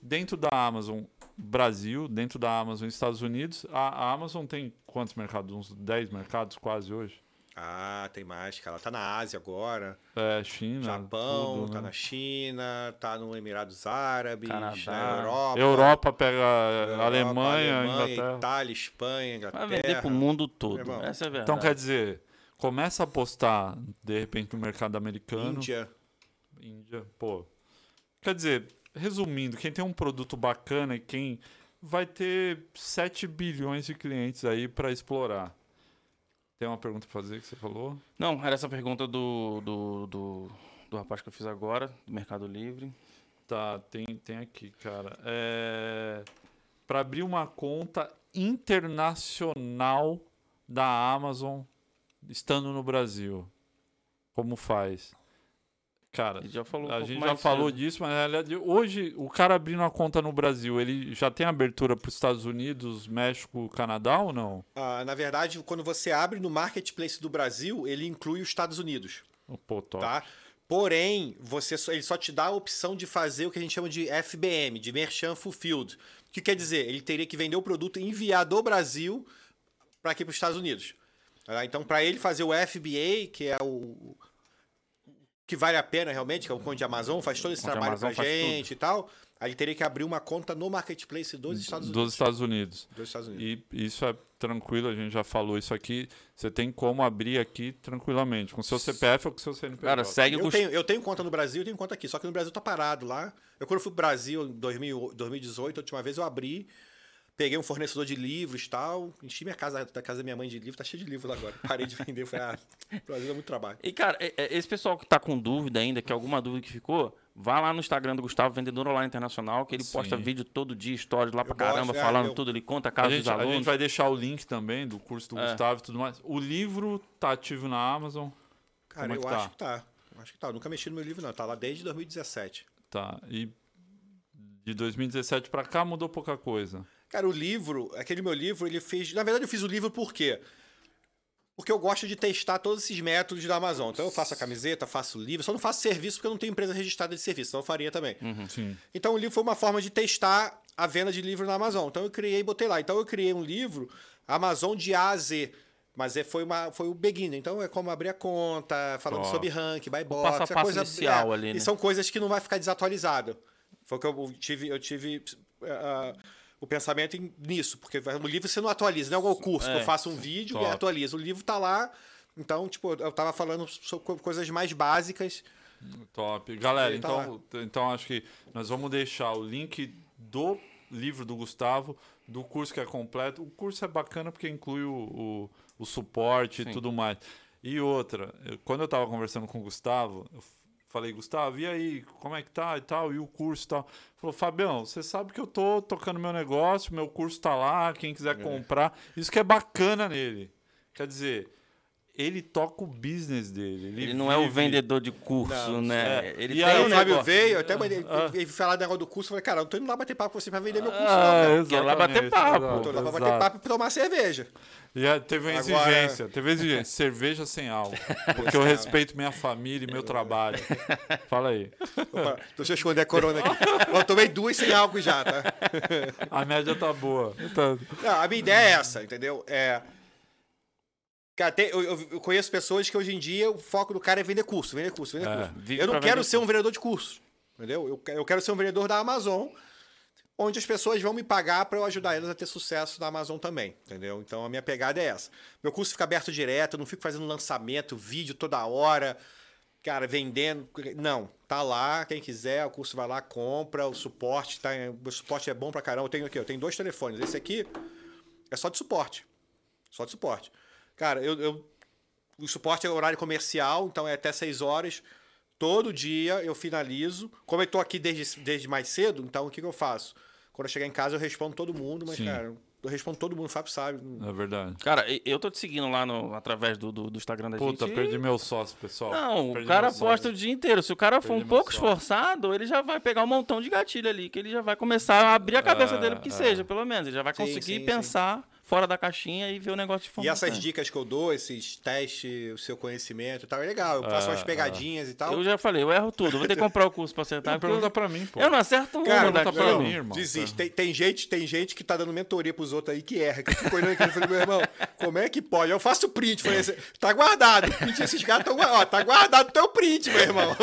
Dentro da Amazon Brasil, dentro da Amazon Estados Unidos, a, a Amazon tem quantos mercados? Uns 10 mercados quase hoje? Ah, tem mais, cara. Ela tá na Ásia agora. É, China. Japão, tudo, tá né? na China, tá no Emirados Árabes, Canadá, na Europa. Europa pega Europa, Alemanha, Alemanha Inglaterra. Itália, Espanha, Inglaterra. Vai vender pro mundo todo. Essa é verdade. Então quer dizer, começa a apostar, de repente, no mercado americano. Índia. Índia, pô. Quer dizer, resumindo, quem tem um produto bacana e quem vai ter 7 bilhões de clientes aí para explorar. Tem uma pergunta pra fazer que você falou? Não, era essa pergunta do, do, do, do rapaz que eu fiz agora, do Mercado Livre. Tá, tem, tem aqui, cara. É... Para abrir uma conta internacional da Amazon estando no Brasil, como faz? Cara, a gente já falou, um a gente já falou disso, mas hoje o cara abrindo uma conta no Brasil, ele já tem abertura para os Estados Unidos, México, Canadá ou não? Ah, na verdade, quando você abre no marketplace do Brasil, ele inclui os Estados Unidos. Pô, top. Tá? Porém, você só, ele só te dá a opção de fazer o que a gente chama de FBM, de Merchant Fulfilled. O que quer dizer? Ele teria que vender o produto e enviar do Brasil para aqui para os Estados Unidos. Tá? Então, para ele fazer o FBA, que é o, que vale a pena realmente, que é o Conde Amazon, faz todo esse trabalho pra gente e tal. Aí ele teria que abrir uma conta no marketplace dos Estados Unidos. Dos Estados Unidos. Dos Estados Unidos. E isso é tranquilo, a gente já falou isso aqui. Você tem como abrir aqui tranquilamente, com seu CPF ou com seu CNPJ. Cara, segue eu, tenho, eu tenho conta no Brasil e tenho conta aqui, só que no Brasil tá parado lá. Eu quando fui pro Brasil em 2018, a última vez eu abri Peguei um fornecedor de livros e tal. Enchi minha casa, da casa da minha mãe de livro, tá cheio de livros agora. Parei de vender, falei, ah, Brasil é muito trabalho. E, cara, é, é, esse pessoal que tá com dúvida ainda, que alguma dúvida que ficou, vá lá no Instagram do Gustavo, Vendedor Online Internacional, que ele Sim. posta vídeo todo dia, stories lá eu pra caramba, gosto, é, falando eu... tudo, ele conta a casa a gente, dos alunos. A gente vai deixar o link também do curso do é. Gustavo e tudo mais. O livro tá ativo na Amazon? Cara, é eu tá? acho que tá. Acho que tá. Eu nunca mexi no meu livro, não. Tá lá desde 2017. Tá. E de 2017 para cá mudou pouca coisa. Cara, o livro, aquele meu livro, ele fez. Na verdade, eu fiz o livro por quê? Porque eu gosto de testar todos esses métodos da Amazon. Então eu faço a camiseta, faço o livro, só não faço serviço porque eu não tenho empresa registrada de serviço, então eu faria também. Uhum, então o livro foi uma forma de testar a venda de livro na Amazon. Então eu criei e botei lá. Então eu criei um livro Amazon de A a Z. Mas é, foi, uma, foi o beginner. Então é como abrir a conta, falando sobre rank, buy box, passo a passo coisa, inicial é, ali, né? E são coisas que não vai ficar desatualizado. Foi o que eu tive, eu tive uh, o pensamento nisso, porque o livro você não atualiza, não é igual o curso, é, que eu faço um vídeo top. e atualizo. O livro tá lá, então, tipo, eu tava falando sobre coisas mais básicas. Top. Galera, tá então, então acho que nós vamos deixar o link do livro do Gustavo, do curso que é completo. O curso é bacana porque inclui o, o, o suporte Sim. e tudo mais. E outra, eu, quando eu estava conversando com o Gustavo, eu falei, Gustavo, e aí, como é que tá e tal, e o curso e tal. Falou, Fabião, você sabe que eu tô tocando meu negócio, meu curso tá lá, quem quiser é. comprar. Isso que é bacana nele. Quer dizer, ele toca o business dele. Ele, ele não vive... é o vendedor de curso, não, né? É. Ele e aí, o Fábio veio, até ele, ah. ele falar do negócio do curso, eu falei, cara, eu não tô indo lá bater papo com você pra vender meu curso, ah, não, cara. lá bater papo. Exato, tô lá pra bater papo e tomar cerveja. E teve uma Agora... exigência, teve exigência, cerveja sem álcool. <laughs> Porque eu respeito minha família e meu trabalho. Fala aí. Opa, deixa eu esconder a corona aqui. Eu tomei duas sem álcool já, tá? A média tá boa. Tá. Não, a minha ideia é essa, entendeu? É Cara, tem, eu, eu, conheço pessoas que hoje em dia o foco do cara é vender curso, vender curso, vender é, curso. Eu não quero ser um vendedor de curso, entendeu? Eu, eu quero ser um vendedor da Amazon, onde as pessoas vão me pagar para eu ajudar elas a ter sucesso na Amazon também, entendeu? Então a minha pegada é essa. Meu curso fica aberto direto, eu não fico fazendo lançamento, vídeo toda hora, cara, vendendo. Não, tá lá, quem quiser, o curso vai lá, compra, o suporte, tá, o suporte é bom pra caramba. Eu tenho aqui, eu tenho dois telefones. Esse aqui é só de suporte. Só de suporte. Cara, eu, eu, o suporte é horário comercial, então é até 6 horas. Todo dia eu finalizo. Como eu tô aqui desde, desde mais cedo, então o que, que eu faço? Quando eu chegar em casa, eu respondo todo mundo, mas, Sim. cara, eu respondo todo mundo, o Fábio sabe. É verdade. Cara, eu tô te seguindo lá no, através do, do, do Instagram da Puta, gente. Puta, perdi meu sócio, pessoal. Não, perdi o cara posta o dia inteiro. Se o cara for perdi um pouco sócio. esforçado, ele já vai pegar um montão de gatilho ali, que ele já vai começar a abrir a cabeça é, dele, que é. seja, pelo menos. Ele já vai conseguir sim, sim, pensar. Sim fora da caixinha e ver o negócio de forma E essas dicas que eu dou, esses testes, o seu conhecimento e tal, é legal. Eu faço umas ah, pegadinhas ah. e tal. Eu já falei, eu erro tudo. Vou ter que comprar o curso pra acertar. Pergunta pra mim, pô. Eu não acerto um. Cara, pergunta pra mim, irmão. Desiste. Tem, tem, gente, tem gente que tá dando mentoria pros outros aí que erra. Que eu fico olhando aqui e falei, meu irmão, como é que pode? Eu faço print. Falei, tá guardado. Print, esses caras estão ó, tá guardado o teu print, meu irmão.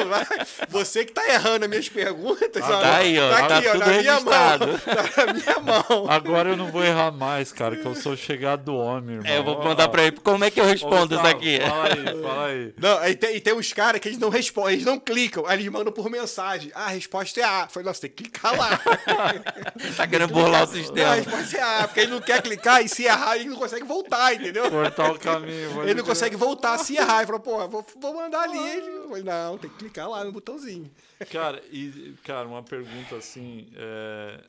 Você que tá errando as minhas perguntas. Ah, ó, tá aí, ó. Tá, tá aqui, ó, na minha mão. Tá na minha mão. Agora eu não vou errar mais, cara, que eu sou chegado do homem, irmão. É, eu vou mandar pra ele. Como é que eu respondo isso aqui? Fala aí, fala aí. <laughs> Não, e tem, e tem uns caras que eles não respondem, eles não clicam. Aí eles mandam por mensagem. Ah, a resposta é A. Foi, nossa, tem que clicar lá. <laughs> tá querendo burlar o sistema. Não, a resposta é A, porque ele não quer clicar e se errar, ele não consegue voltar, entendeu? Cortar o caminho. Ele não consegue voltar se errar. Ele falou, pô, vou, vou mandar ali. Ele falei, não, tem que clicar lá no botãozinho. Cara, e, cara, uma pergunta assim. É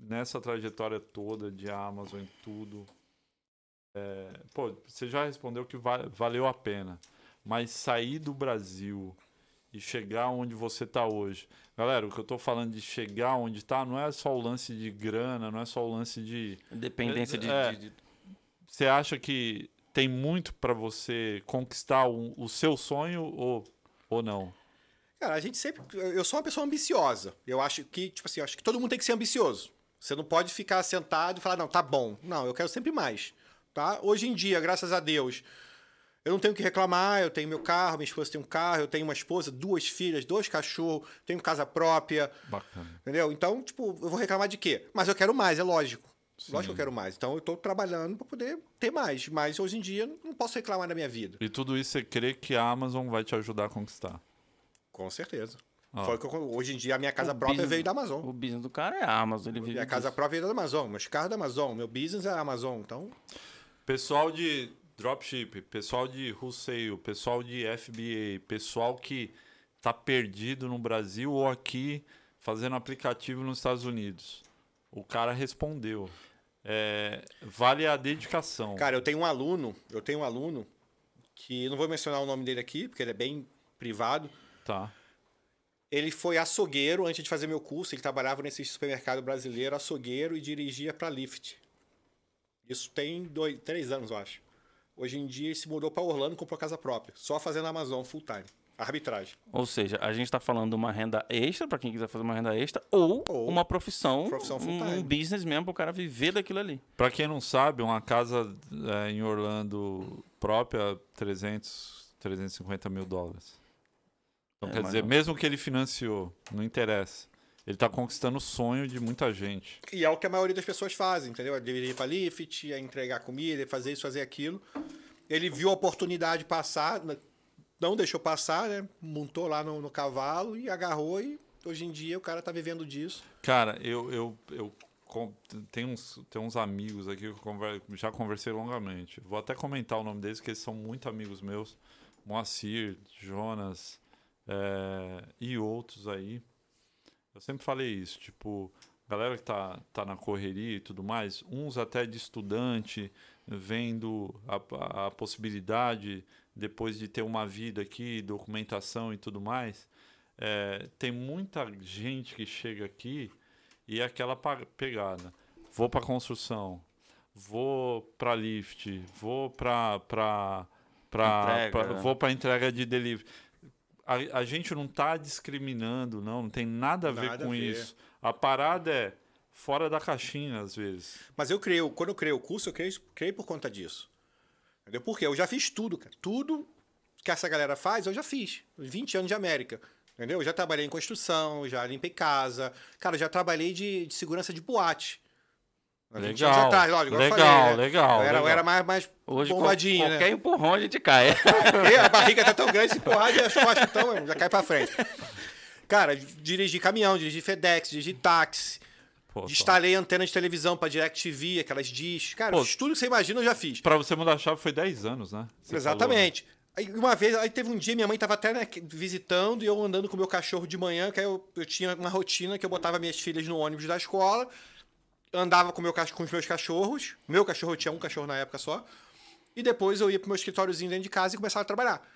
nessa trajetória toda de Amazon e tudo, é, pô, você já respondeu que va valeu a pena. Mas sair do Brasil e chegar onde você está hoje. Galera, o que eu estou falando de chegar onde está não é só o lance de grana, não é só o lance de. Dependência de, é, de, de... Você acha que tem muito para você conquistar o, o, seu sonho ou, ou não? Cara, a gente sempre. Eu sou uma pessoa ambiciosa. Eu acho que, tipo assim, acho que todo mundo tem que ser ambicioso. Você não pode ficar sentado e falar, não, tá bom. Não, eu quero sempre mais. Tá? Hoje em dia, graças a Deus, eu não tenho que reclamar, eu tenho meu carro, minha esposa tem um carro, eu tenho uma esposa, duas filhas, dois cachorros, tenho casa própria. Bacana. Entendeu? Então, tipo, eu vou reclamar de quê? Mas eu quero mais, é lógico. Sim. Lógico que eu quero mais. Então eu estou trabalhando para poder ter mais. Mas hoje em dia não posso reclamar da minha vida. E tudo isso você crê que a Amazon vai te ajudar a conquistar? Com certeza. Ah. Foi que eu, hoje em dia a minha casa o própria business, veio da Amazon. O business do cara é a Amazon. Ele minha casa própria veio da Amazon. Meus carros da Amazon. Meu business é a Amazon. Então. Pessoal de dropship, pessoal de wholesale, pessoal de FBA, pessoal que está perdido no Brasil ou aqui fazendo aplicativo nos Estados Unidos. O cara respondeu. É, vale a dedicação. Cara, eu tenho um aluno, eu tenho um aluno que não vou mencionar o nome dele aqui, porque ele é bem privado. Tá. Ele foi açougueiro antes de fazer meu curso. Ele trabalhava nesse supermercado brasileiro, açougueiro, e dirigia para Lyft. Isso tem dois, três anos, eu acho. Hoje em dia ele se mudou para Orlando e comprou casa própria. Só fazendo Amazon full time. Arbitragem. Ou seja, a gente está falando de uma renda extra, para quem quiser fazer uma renda extra, ou, ou uma profissão, profissão um, um, business mesmo para o cara viver daquilo ali. Para quem não sabe, uma casa é, em Orlando própria, 300, 350 mil dólares. Então, é, quer dizer, não... mesmo que ele financiou, não interessa. Ele está conquistando o sonho de muita gente. E é o que a maioria das pessoas fazem, entendeu? Deveria ir para Lift, entregar comida, fazer isso, fazer aquilo. Ele viu a oportunidade passar, não deixou passar, né? Montou lá no, no, cavalo e agarrou e hoje em dia o cara tá vivendo disso. Cara, eu, eu, eu tem uns, tem uns amigos aqui que eu conver, já conversei longamente. Vou até comentar o nome deles, porque eles são muito amigos meus. Moacir, Jonas é, e outros aí. Eu sempre falei isso, tipo, galera que tá, tá na correria e tudo mais, uns até de estudante, vendo a, a possibilidade depois de ter uma vida aqui, documentação e tudo mais, é, tem muita gente que chega aqui e é aquela pegada. Vou para construção, vou para lift, vou para para para vou para entrega de delivery. A, a gente não está discriminando, não, não tem nada a ver nada com a ver. isso. A parada é fora da caixinha às vezes. Mas eu creio, quando eu criei o curso, eu criei, por conta disso. Entendeu? Porque eu já fiz tudo, cara. Tudo que essa galera faz, eu já fiz. 20 anos de América. Entendeu? Eu já trabalhei em construção, já limpei casa. Cara, já trabalhei de, de segurança de boate. Legal, atrás, legal, falei, né? legal. Eu era, legal. Eu era mais, mais Hoje, bombadinho, qualquer né? empurrão a gente cai. <laughs> a barriga tá tão grande, se empurrar, as costas então, já cai pra frente. Cara, dirigi caminhão, dirigi FedEx, dirigi táxi. Pô, Instalei antena de televisão pra DirecTV, aquelas dish. Cara, Pô, tudo que você imagina eu já fiz. Pra você mudar a chave foi 10 anos, né? Você Exatamente. Falou, né? Aí uma vez, aí teve um dia, minha mãe tava até né, visitando e eu andando com o meu cachorro de manhã, que eu, eu tinha uma rotina que eu botava minhas filhas no ônibus da escola, andava com, meu, com os meus cachorros. Meu cachorro tinha um cachorro na época só. E depois eu ia pro meu escritóriozinho dentro de casa e começava a trabalhar.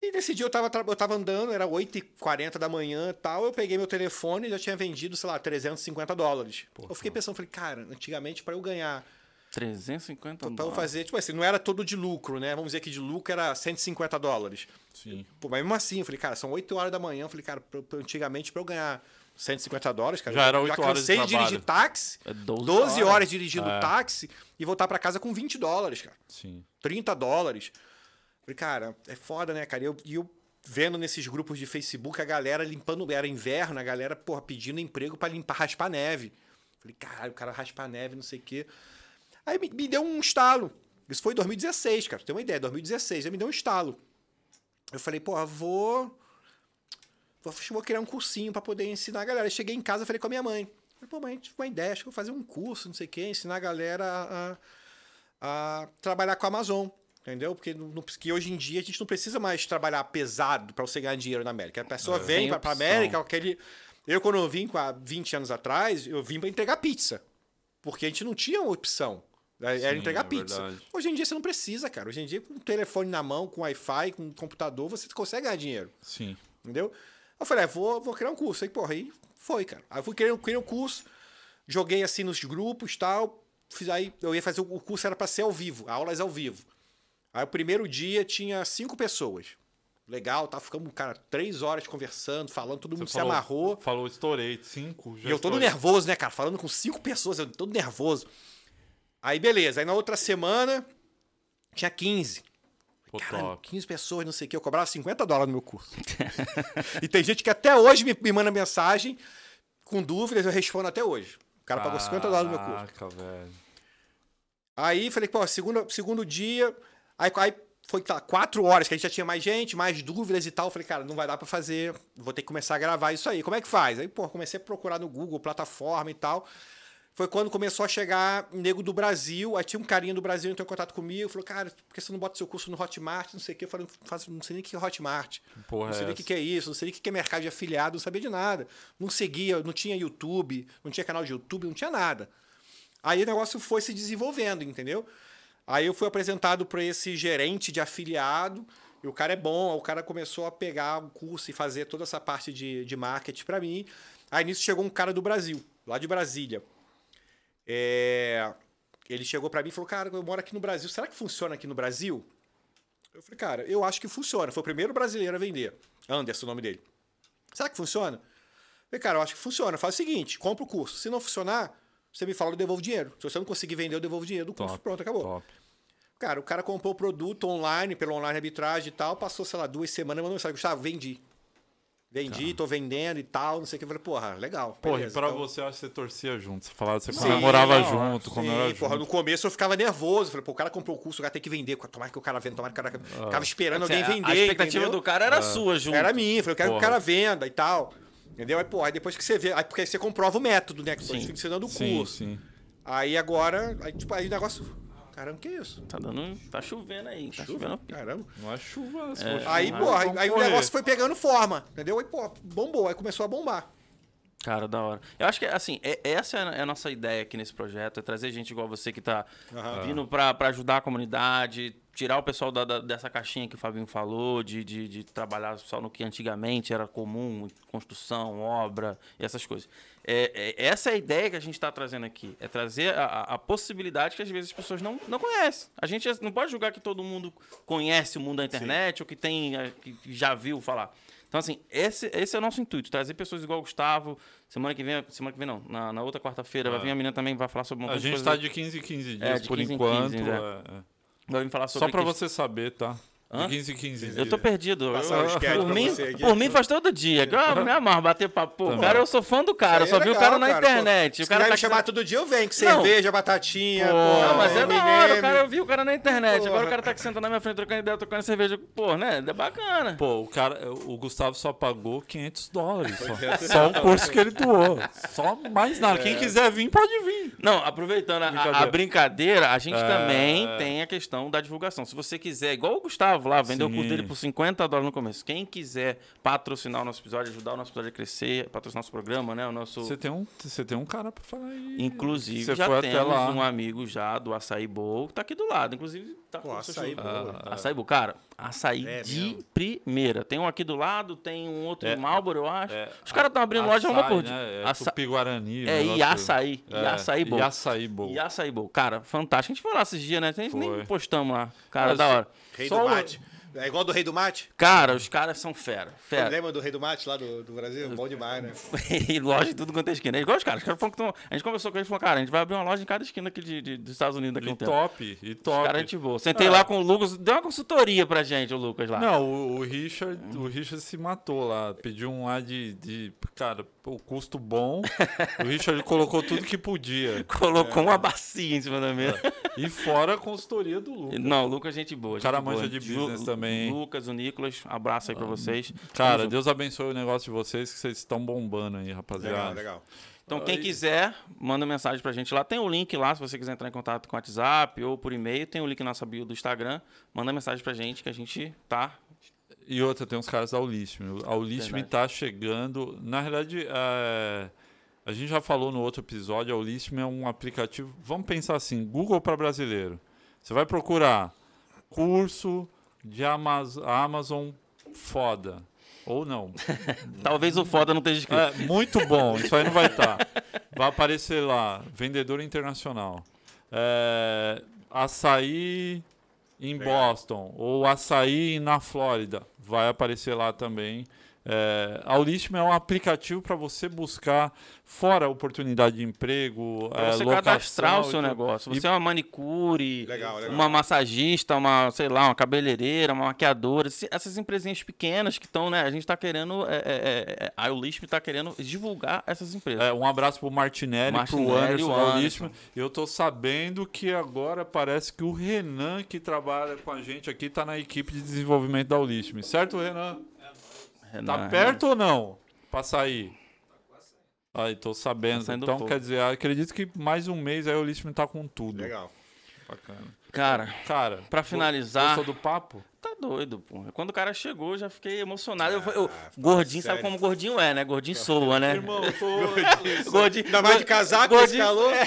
E nesse dia eu tava, eu tava andando, era 8h40 da manhã e tal. Eu peguei meu telefone e já tinha vendido, sei lá, 350 dólares. Pô, eu fiquei pensando, falei, cara, antigamente para eu ganhar. 350 dólares. Pra eu fazer, tipo assim, não era todo de lucro, né? Vamos dizer que de lucro era 150 dólares. Sim. Pô, mas mesmo assim, eu falei, cara, são 8 horas da manhã. Eu falei, cara, pra, pra, antigamente para eu ganhar 150 dólares, cara. Já era 8 já horas de, de dirigir táxi. É 12, 12 horas. horas dirigindo é. táxi e voltar para casa com 20 dólares, cara. Sim. 30 dólares. Falei, cara, é foda, né, cara? E eu, eu vendo nesses grupos de Facebook a galera limpando, era inverno, a galera, porra, pedindo emprego para limpar, raspar neve. Falei, caralho, o cara raspar neve, não sei o quê. Aí me, me, deu um estalo. Isso foi em 2016, cara. Tem uma ideia, 2016. Aí me deu um estalo. Eu falei, porra, vou. Vou, criar um cursinho para poder ensinar a galera. Eu cheguei em casa falei com a minha mãe. Falei, pô, mãe, tive uma ideia, acho que vou fazer um curso, não sei o quê, ensinar a galera a, a trabalhar com a Amazon. Entendeu? Porque, no, porque hoje em dia a gente não precisa mais trabalhar pesado para você ganhar dinheiro na América. A pessoa é, vem para a América, aquele. Eu, quando eu vim há 20 anos atrás, eu vim para entregar pizza. Porque a gente não tinha opção. Né? Era Sim, entregar é pizza. Verdade. Hoje em dia você não precisa, cara. Hoje em dia, com o telefone na mão, com Wi-Fi, com computador, você consegue ganhar dinheiro. Sim. Entendeu? Eu falei, ah, vou, vou criar um curso. Aí, porra, aí foi, cara. Aí eu fui criar, criar um curso, joguei assim nos grupos tal. Fiz aí, eu ia fazer o curso, era para ser ao vivo, aulas ao vivo. Aí o primeiro dia tinha cinco pessoas. Legal, tá ficando, cara, três horas conversando, falando, todo mundo Você se falou, amarrou. Falou, estourei, cinco. e eu todo nervoso, né, cara? Falando com cinco pessoas, eu todo nervoso. Aí beleza, aí na outra semana tinha 15. Pô, cara, 15 pessoas, não sei o que, eu cobrava 50 dólares no meu curso. e tem gente que até hoje me, me manda mensagem com dúvidas, eu respondo até hoje. O cara pagou 50 dólares no meu curso. Caraca, velho. Aí falei, pô, segundo, segundo dia, Aí, aí foi tá, quatro horas que a gente já tinha mais gente, mais dúvidas e tal. Eu falei, cara, não vai dar para fazer, vou ter que começar a gravar isso aí. Como é que faz? Aí, pô, comecei a procurar no Google, plataforma e tal. Foi quando começou a chegar nego do Brasil. Aí tinha um carinha do Brasil entrou em contato comigo. Falou, cara, por que você não bota seu curso no Hotmart? Não sei o quê. Eu falei, não sei nem o que é Hotmart. Porra não sei é nem o que é isso. Não sei nem o que é mercado de afiliado. Não sabia de nada. Não seguia, não tinha YouTube, não tinha canal de YouTube, não tinha nada. Aí o negócio foi se desenvolvendo, entendeu? Aí eu fui apresentado para esse gerente de afiliado, e o cara é bom, o cara começou a pegar o curso e fazer toda essa parte de, de marketing para mim. Aí nisso chegou um cara do Brasil, lá de Brasília. É... Ele chegou para mim e falou: Cara, eu moro aqui no Brasil, será que funciona aqui no Brasil? Eu falei, cara, eu acho que funciona. Foi o primeiro brasileiro a vender. Anderson, o nome dele. Será que funciona? Eu falei, cara, eu acho que funciona. Faz o seguinte, compra o curso. Se não funcionar, você me fala, eu devolvo dinheiro. Se você não conseguir vender, eu devolvo dinheiro do curso. Top, Pronto, acabou. Top. Cara, o cara comprou o produto online, pelo online arbitragem e tal, passou, sei lá, duas semanas, mandou mensagem, Gustavo, vendi. Vendi, tá. tô vendendo e tal, não sei o que. Eu falei, porra, legal. Porra, beleza, e pra então... você, acho que você torcia junto. Você falava, você comemorava não, junto, sim, comemorava porra, junto. No começo eu ficava nervoso. Falei, pô, o cara comprou o curso, o cara tem que vender. Tomara que o cara venda, tomara que o cara. Ah. Ficava esperando alguém vender. A expectativa entendeu? do cara era ah. sua junto. Era minha. Falei, eu quero porra. que o cara venda e tal. Entendeu? Aí, pô, aí depois que você vê. Aí porque aí você comprova o método, né? Que você fica ensinando o curso. Sim, sim. Aí agora, aí, tipo, aí o negócio Caramba, que isso? Tá dando. Tá chovendo aí. Tá chuva? chovendo. Caramba. Não é chuva. É. Aí, pô, aí, aí o negócio foi pegando forma, entendeu? Aí, pô, bombou, aí começou a bombar. Cara, da hora. Eu acho que, assim, é, essa é a nossa ideia aqui nesse projeto, é trazer gente igual você que tá uhum. vindo pra, pra ajudar a comunidade, tirar o pessoal da, da, dessa caixinha que o Fabinho falou, de, de, de, trabalhar só no que antigamente era comum, construção, obra e essas coisas. É, é, essa é a ideia que a gente está trazendo aqui. É trazer a, a, possibilidade que às vezes as pessoas não, não conhecem. A gente não pode julgar que todo mundo conhece o mundo da internet Sim. ou que, tem, é, que já viu falar. Então, assim, esse, esse é o nosso intuito, trazer pessoas igual o Gustavo. Semana que vem, semana que vem não, na, na outra quarta-feira vai vir a menina também, vai falar sobre uma A gente está de 15 em 15 dias, é, por 15 enquanto. 15, é. é. Vai falar sobre Só para você saber, tá? Hã? 15 15 dias. Eu tô perdido. Eu, por mim, por mim faz todo dia. Eu me amarro, bater papo. Pô, cara, eu sou fã do cara. Eu só é vi o cara na cara, internet. Pô, o cara tá me chamar todo dia, eu venho com cerveja, não. batatinha. Pô, não, mas é da hora. O cara, eu vi o cara na internet. Agora o cara tá aqui sentando na minha frente, trocando ideia, trocando cerveja. Pô, né? É bacana. Pô, o cara, o Gustavo só pagou 500 dólares. Só, só o curso que ele doou. Só mais nada. Quem é. quiser vir, pode vir. Não, aproveitando brincadeira. A, a, brincadeira, a gente é... também tem a questão da divulgação. Se você quiser, igual o Gustavo lá, vendeu o curso dele por 50 dólares no começo. Quem quiser patrocinar o nosso episódio, ajudar o nosso episódio a crescer, patrocinar o nosso programa, né? O nosso... Você tem um, você tem um cara para falar aí. Inclusive, você já temos um amigo já do Açaí Bowl, que tá aqui do lado. Inclusive, tá com açaí Bowl. Ah, açaí Bowl. Cara, açaí é de mesmo. primeira. Tem um aqui do lado, tem um outro é, em Marlboro, eu acho. É, Os caras estão abrindo açaí, loja uma por dia. Né? É Aça... Tupi-Guarani. É, e açaí. É, e açaí Bowl. E açaí Bowl. E açaí Bowl. Cara, fantástico. A gente foi lá esses dias, né? A gente nem postamos lá. Cara, Mas, da hora. Rei Só do mate. É igual do Rei do Mate? Cara, os caras são fera. fera. Lembra do Rei do Mate lá do, do Brasil? Bom demais, né? <laughs> e loja de tudo quanto é esquina. É igual os caras. Os caras que tão... A gente conversou com eles e falou, cara, a gente vai abrir uma loja em cada esquina aqui de, de dos Estados Unidos daqui a um tempo. top, e top. Os caras gente boa. Sentei ah. lá com o Lucas, deu uma consultoria pra gente, o Lucas lá. Não, o, o Richard, o Richard se matou lá. Pediu um lá de, de cara, o custo bom. o Richard <laughs> colocou tudo que podia. Colocou é. uma bacia em cima da mesa. E fora a consultoria do Lucas. Não, o Lucas é gente boa. Gente cara manja de business Ju, também. Lucas, o Nicolas, abraço aí pra vocês. Cara, Deus abençoe o negócio de vocês, que vocês estão bombando aí, rapaziada. Legal, legal. Então, quem quiser, manda mensagem pra gente lá. Tem o link lá, se você quiser entrar em contato com o WhatsApp ou por e-mail. Tem o link na nossa bio do Instagram. Manda mensagem pra gente que a gente tá e outra, tem uns caras da Ulistme. A Ulistme está chegando. Na realidade, é, a gente já falou no outro episódio, a Ulistme é um aplicativo. Vamos pensar assim: Google para brasileiro. Você vai procurar curso de Amazon, Amazon foda. Ou não. <laughs> Talvez o foda não esteja escrito. É, muito bom, isso aí não vai estar. Tá. Vai aparecer lá, vendedor internacional. É, açaí em Boston ou açaí na Flórida, vai aparecer lá também. É, a Ulistme é um aplicativo para você buscar fora oportunidade de emprego, pra é, você locação, cadastrar o seu negócio. Você e... é uma manicure, legal, legal. uma massagista, uma sei lá, uma cabeleireira, uma maquiadora, essas empresinhas pequenas que estão, né? A gente está querendo, é, é, é, a Ulistme está querendo divulgar essas empresas. É, um abraço pro Martinelli, Martinelli pro Anderson, Anderson. Eu tô sabendo que agora parece que o Renan que trabalha com a gente aqui está na equipe de desenvolvimento da Ulistme, certo, Renan? Renan. Tá perto ou não? Pra sair? Aí, tô sabendo. Tá então, quer dizer, acredito que mais um mês aí o Listman tá com tudo. Legal. Bacana. Cara, cara, para finalizar. Gostou do papo? Tá doido, pô. Quando o cara chegou, eu já fiquei emocionado. Ah, eu, eu gordinho, sério? sabe como gordinho é, né? Gordinho soa, né? Irmão, tô. <laughs> gordinho. Ainda mais de casaco, gordinho, calor. <laughs>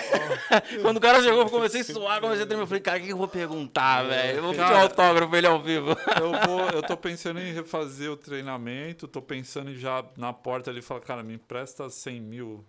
É. Quando o cara chegou, eu comecei a suar, comecei a tremer. Eu falei, cara, o que eu vou perguntar, é. velho? Eu vou pedir um autógrafo ele ao vivo. Eu, vou, <laughs> eu tô pensando em refazer o treinamento, tô pensando em já na porta ali falar, cara, me empresta 100 mil.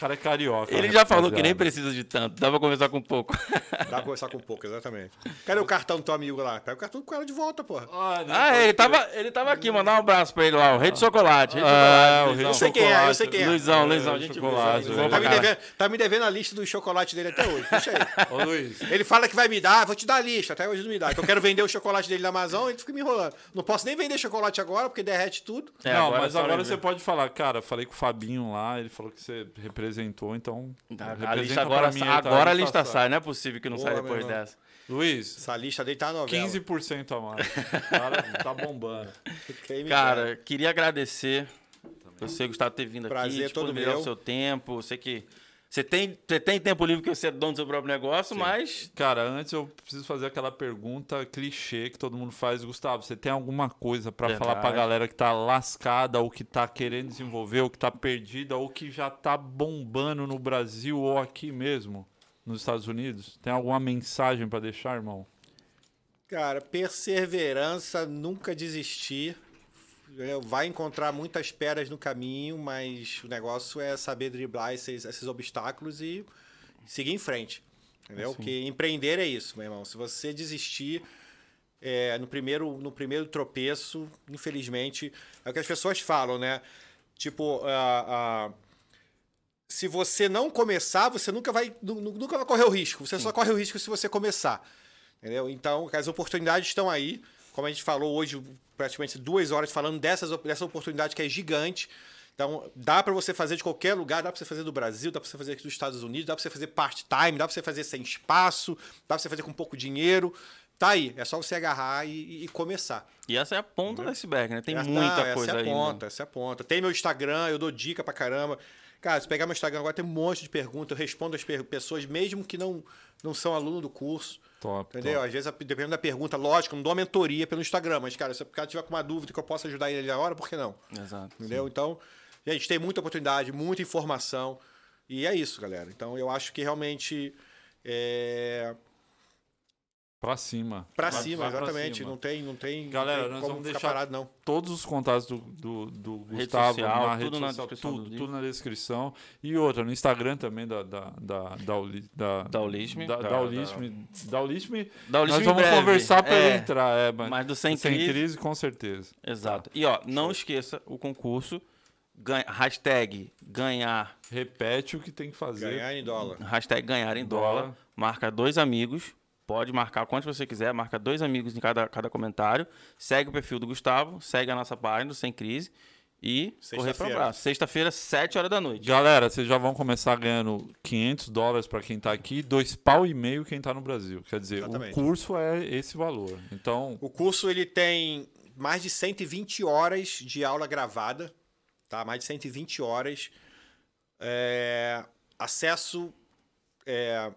Cara é carioca. Ele né, já falou que nem precisa de tanto. Dá pra conversar com pouco. <laughs> Dá pra conversar com pouco, exatamente. Cadê o cartão do teu amigo lá? Pega o cartão com ela de volta, porra. Ah, ah ele, tava, ele tava aqui. Mandar um abraço pra ele lá. O Rei de Chocolate. Rei de ah, chocolate. eu sei quem é, eu sei quem é. Luizão, Luizão. gente chocolate. Tá me, devendo, tá me devendo a lista do chocolate dele até hoje. Deixa aí. Ô, Luiz. Ele fala que vai me dar, vou te dar a lista. Até hoje não me dá. Que eu quero vender o chocolate dele na Amazon e fica me enrolando. Não posso nem vender chocolate agora, porque derrete tudo. É, não, agora mas agora você pode falar, cara, falei com o Fabinho lá, ele falou que você representou, então. Tá, a lista agora, mim, agora a lista sai. Não é possível que não saia depois dessa. Luiz. Essa lista dele tá novela. 15% a mais. <laughs> cara tá bombando. Cara, queria agradecer. Você, Gustavo, ter vindo Prazer aqui, todo meu. o seu tempo. Sei que você tem, você tem tempo livre porque você é dono do seu próprio negócio, Sim. mas. Cara, antes eu preciso fazer aquela pergunta clichê que todo mundo faz. Gustavo, você tem alguma coisa para falar pra galera que tá lascada, ou que tá querendo desenvolver, ou que tá perdida, ou que já tá bombando no Brasil ou aqui mesmo, nos Estados Unidos? Tem alguma mensagem para deixar, irmão? Cara, perseverança, nunca desistir. É, vai encontrar muitas pedras no caminho, mas o negócio é saber driblar esses, esses obstáculos e seguir em frente. Entendeu? Porque empreender é isso, meu irmão. Se você desistir é, no, primeiro, no primeiro tropeço, infelizmente, é o que as pessoas falam, né? Tipo, uh, uh, se você não começar, você nunca vai, nunca vai correr o risco. Você Sim. só corre o risco se você começar. Entendeu? Então, as oportunidades estão aí. Como a gente falou hoje, praticamente duas horas falando dessas, dessa oportunidade que é gigante. Então, dá para você fazer de qualquer lugar, dá para você fazer do Brasil, dá para você fazer aqui dos Estados Unidos, dá para você fazer part-time, dá para você fazer sem espaço, dá para você fazer com pouco dinheiro. Tá aí, é só você agarrar e, e começar. E essa é a ponta do iceberg, né? Tem essa, muita não, coisa aí. Essa é a ponta, essa é a ponta. Tem meu Instagram, eu dou dica pra caramba. Cara, se pegar meu Instagram agora tem um monte de perguntas, eu respondo as pessoas, mesmo que não, não são aluno do curso. Top. Entendeu? Top. Às vezes, dependendo da pergunta, lógico, não dou uma mentoria pelo Instagram, mas, cara, se o cara tiver com uma dúvida que eu possa ajudar ele na hora, por que não? Exato. Entendeu? Sim. Então, a gente tem muita oportunidade, muita informação. E é isso, galera. Então, eu acho que realmente. É Pra cima. Pra vai, cima, vai exatamente. Pra cima. Não tem, não tem. Galera, tem nós vamos deixar parado, não. todos os contatos do, do, do Gustavo social, na rede tudo social, na tudo, tudo, na descrição. E outra, no Instagram também da da da da da da Ulisme. Da, da, Ulisme, da Ulisme. Da Ulisme nós vamos breve. conversar para é, entrar, é, mas, mas do sem, sem crise, crise, com certeza. Exato. E ó, não esqueça o concurso ganha, hashtag ganhar. Repete o que tem que fazer. Ganhar em dólar. Hashtag ganhar em dólar. dólar. Marca dois amigos Pode marcar quantos você quiser, marca dois amigos em cada, cada comentário. Segue o perfil do Gustavo, segue a nossa página Sem Crise e correr para o abraço. Sexta-feira, 7 horas da noite. Galera, vocês já vão começar ganhando 500 dólares para quem está aqui, dois pau e meio quem está no Brasil. Quer dizer, Exatamente. o curso é esse valor. Então, o curso ele tem mais de 120 horas de aula gravada, tá? Mais de 120 horas. É... Acesso é,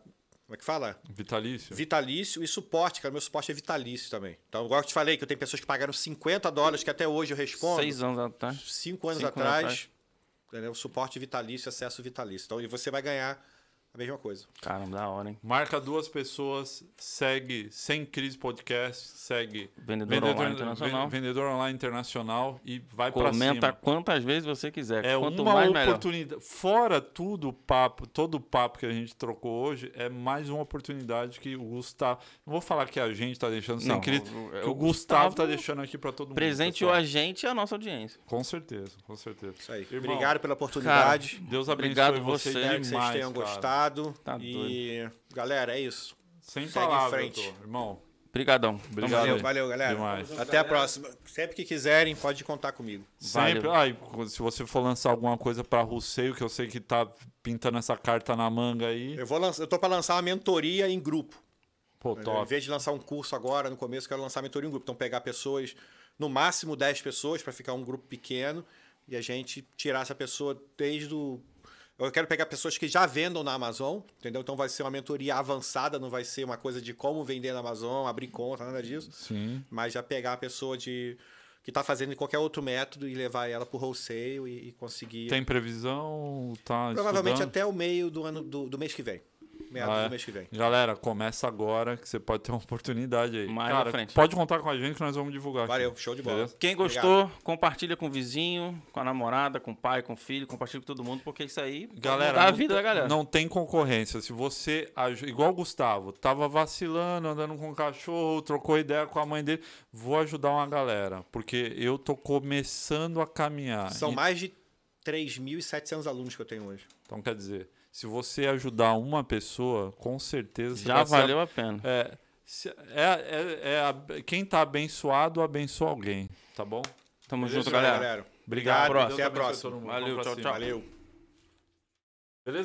como é que fala? Vitalício. Vitalício e suporte, cara. Meu suporte é vitalício também. Então, igual eu te falei, que eu tenho pessoas que pagaram 50 dólares, que até hoje eu respondo. Seis anos atrás. Cinco anos Cinco atrás. Anos atrás. Entendeu? Suporte vitalício, acesso vitalício. Então, e você vai ganhar a mesma coisa. Caramba, da hora, hein? Marca duas pessoas, segue Sem Crise Podcast, segue Vendedor, vendedor Online Internacional. Vendedor Online Internacional e vai para cima. Comenta quantas vezes você quiser. É Quanto uma mais, oportunidade. Melhor. Fora tudo o papo, todo o papo que a gente trocou hoje, é mais uma oportunidade que o Gustavo. Não vou falar que a gente está deixando Sem Crise, o, que o, o Gustavo está deixando aqui para todo mundo. Presenteou a gente e a nossa audiência. Com certeza, com certeza. Isso aí. Irmão, Obrigado pela oportunidade. Cara, Deus abençoe Obrigado você. Espero que vocês tenham cara. gostado. Tá e, doido. galera, é isso. Sem Segue palavras, em frente. Doutor. Irmão. Obrigadão. Obrigado. Valeu, valeu, galera. Demais. Até a próxima. Sempre que quiserem, pode contar comigo. Sempre. Ai, se você for lançar alguma coisa para Russeio, que eu sei que tá pintando essa carta na manga aí. Eu vou lançar, eu tô para lançar uma mentoria em grupo. Pô, top. Em vez de lançar um curso agora, no começo, eu quero lançar mentoria em grupo. Então, pegar pessoas, no máximo 10 pessoas, para ficar um grupo pequeno, e a gente tirar essa pessoa desde o eu quero pegar pessoas que já vendam na Amazon, entendeu? Então vai ser uma mentoria avançada, não vai ser uma coisa de como vender na Amazon, abrir conta, nada disso. Sim. Mas já pegar a pessoa de que está fazendo em qualquer outro método e levar ela para o wholesale e, e, conseguir. Tem previsão? Tá Provavelmente estudando? até o meio do ano do, do mês que vem. Meados ah, do mês que vem. Galera, começa agora que você pode ter uma oportunidade aí. Mais Cara, frente. Pode contar com a gente que nós vamos divulgar. Valeu, aqui. show de bola. Beleza? Quem gostou, Obrigado. compartilha com o vizinho, com a namorada, com o pai, com o filho, compartilha com todo mundo, porque isso aí galera, a vida da galera. Não tem concorrência. Se você, igual o Gustavo, tava vacilando, andando com o cachorro, trocou ideia com a mãe dele, vou ajudar uma galera, porque eu tô começando a caminhar. São e... mais de 3.700 alunos que eu tenho hoje. Então, quer dizer, se você ajudar uma pessoa, com certeza já valeu ser, a pena. É, é, é, é, quem está abençoado abençoa alguém, tá bom? Tamo Beleza, junto, galera. galera. Obrigado. Até a próxima. Valeu, tchau, tchau. Valeu. Beleza?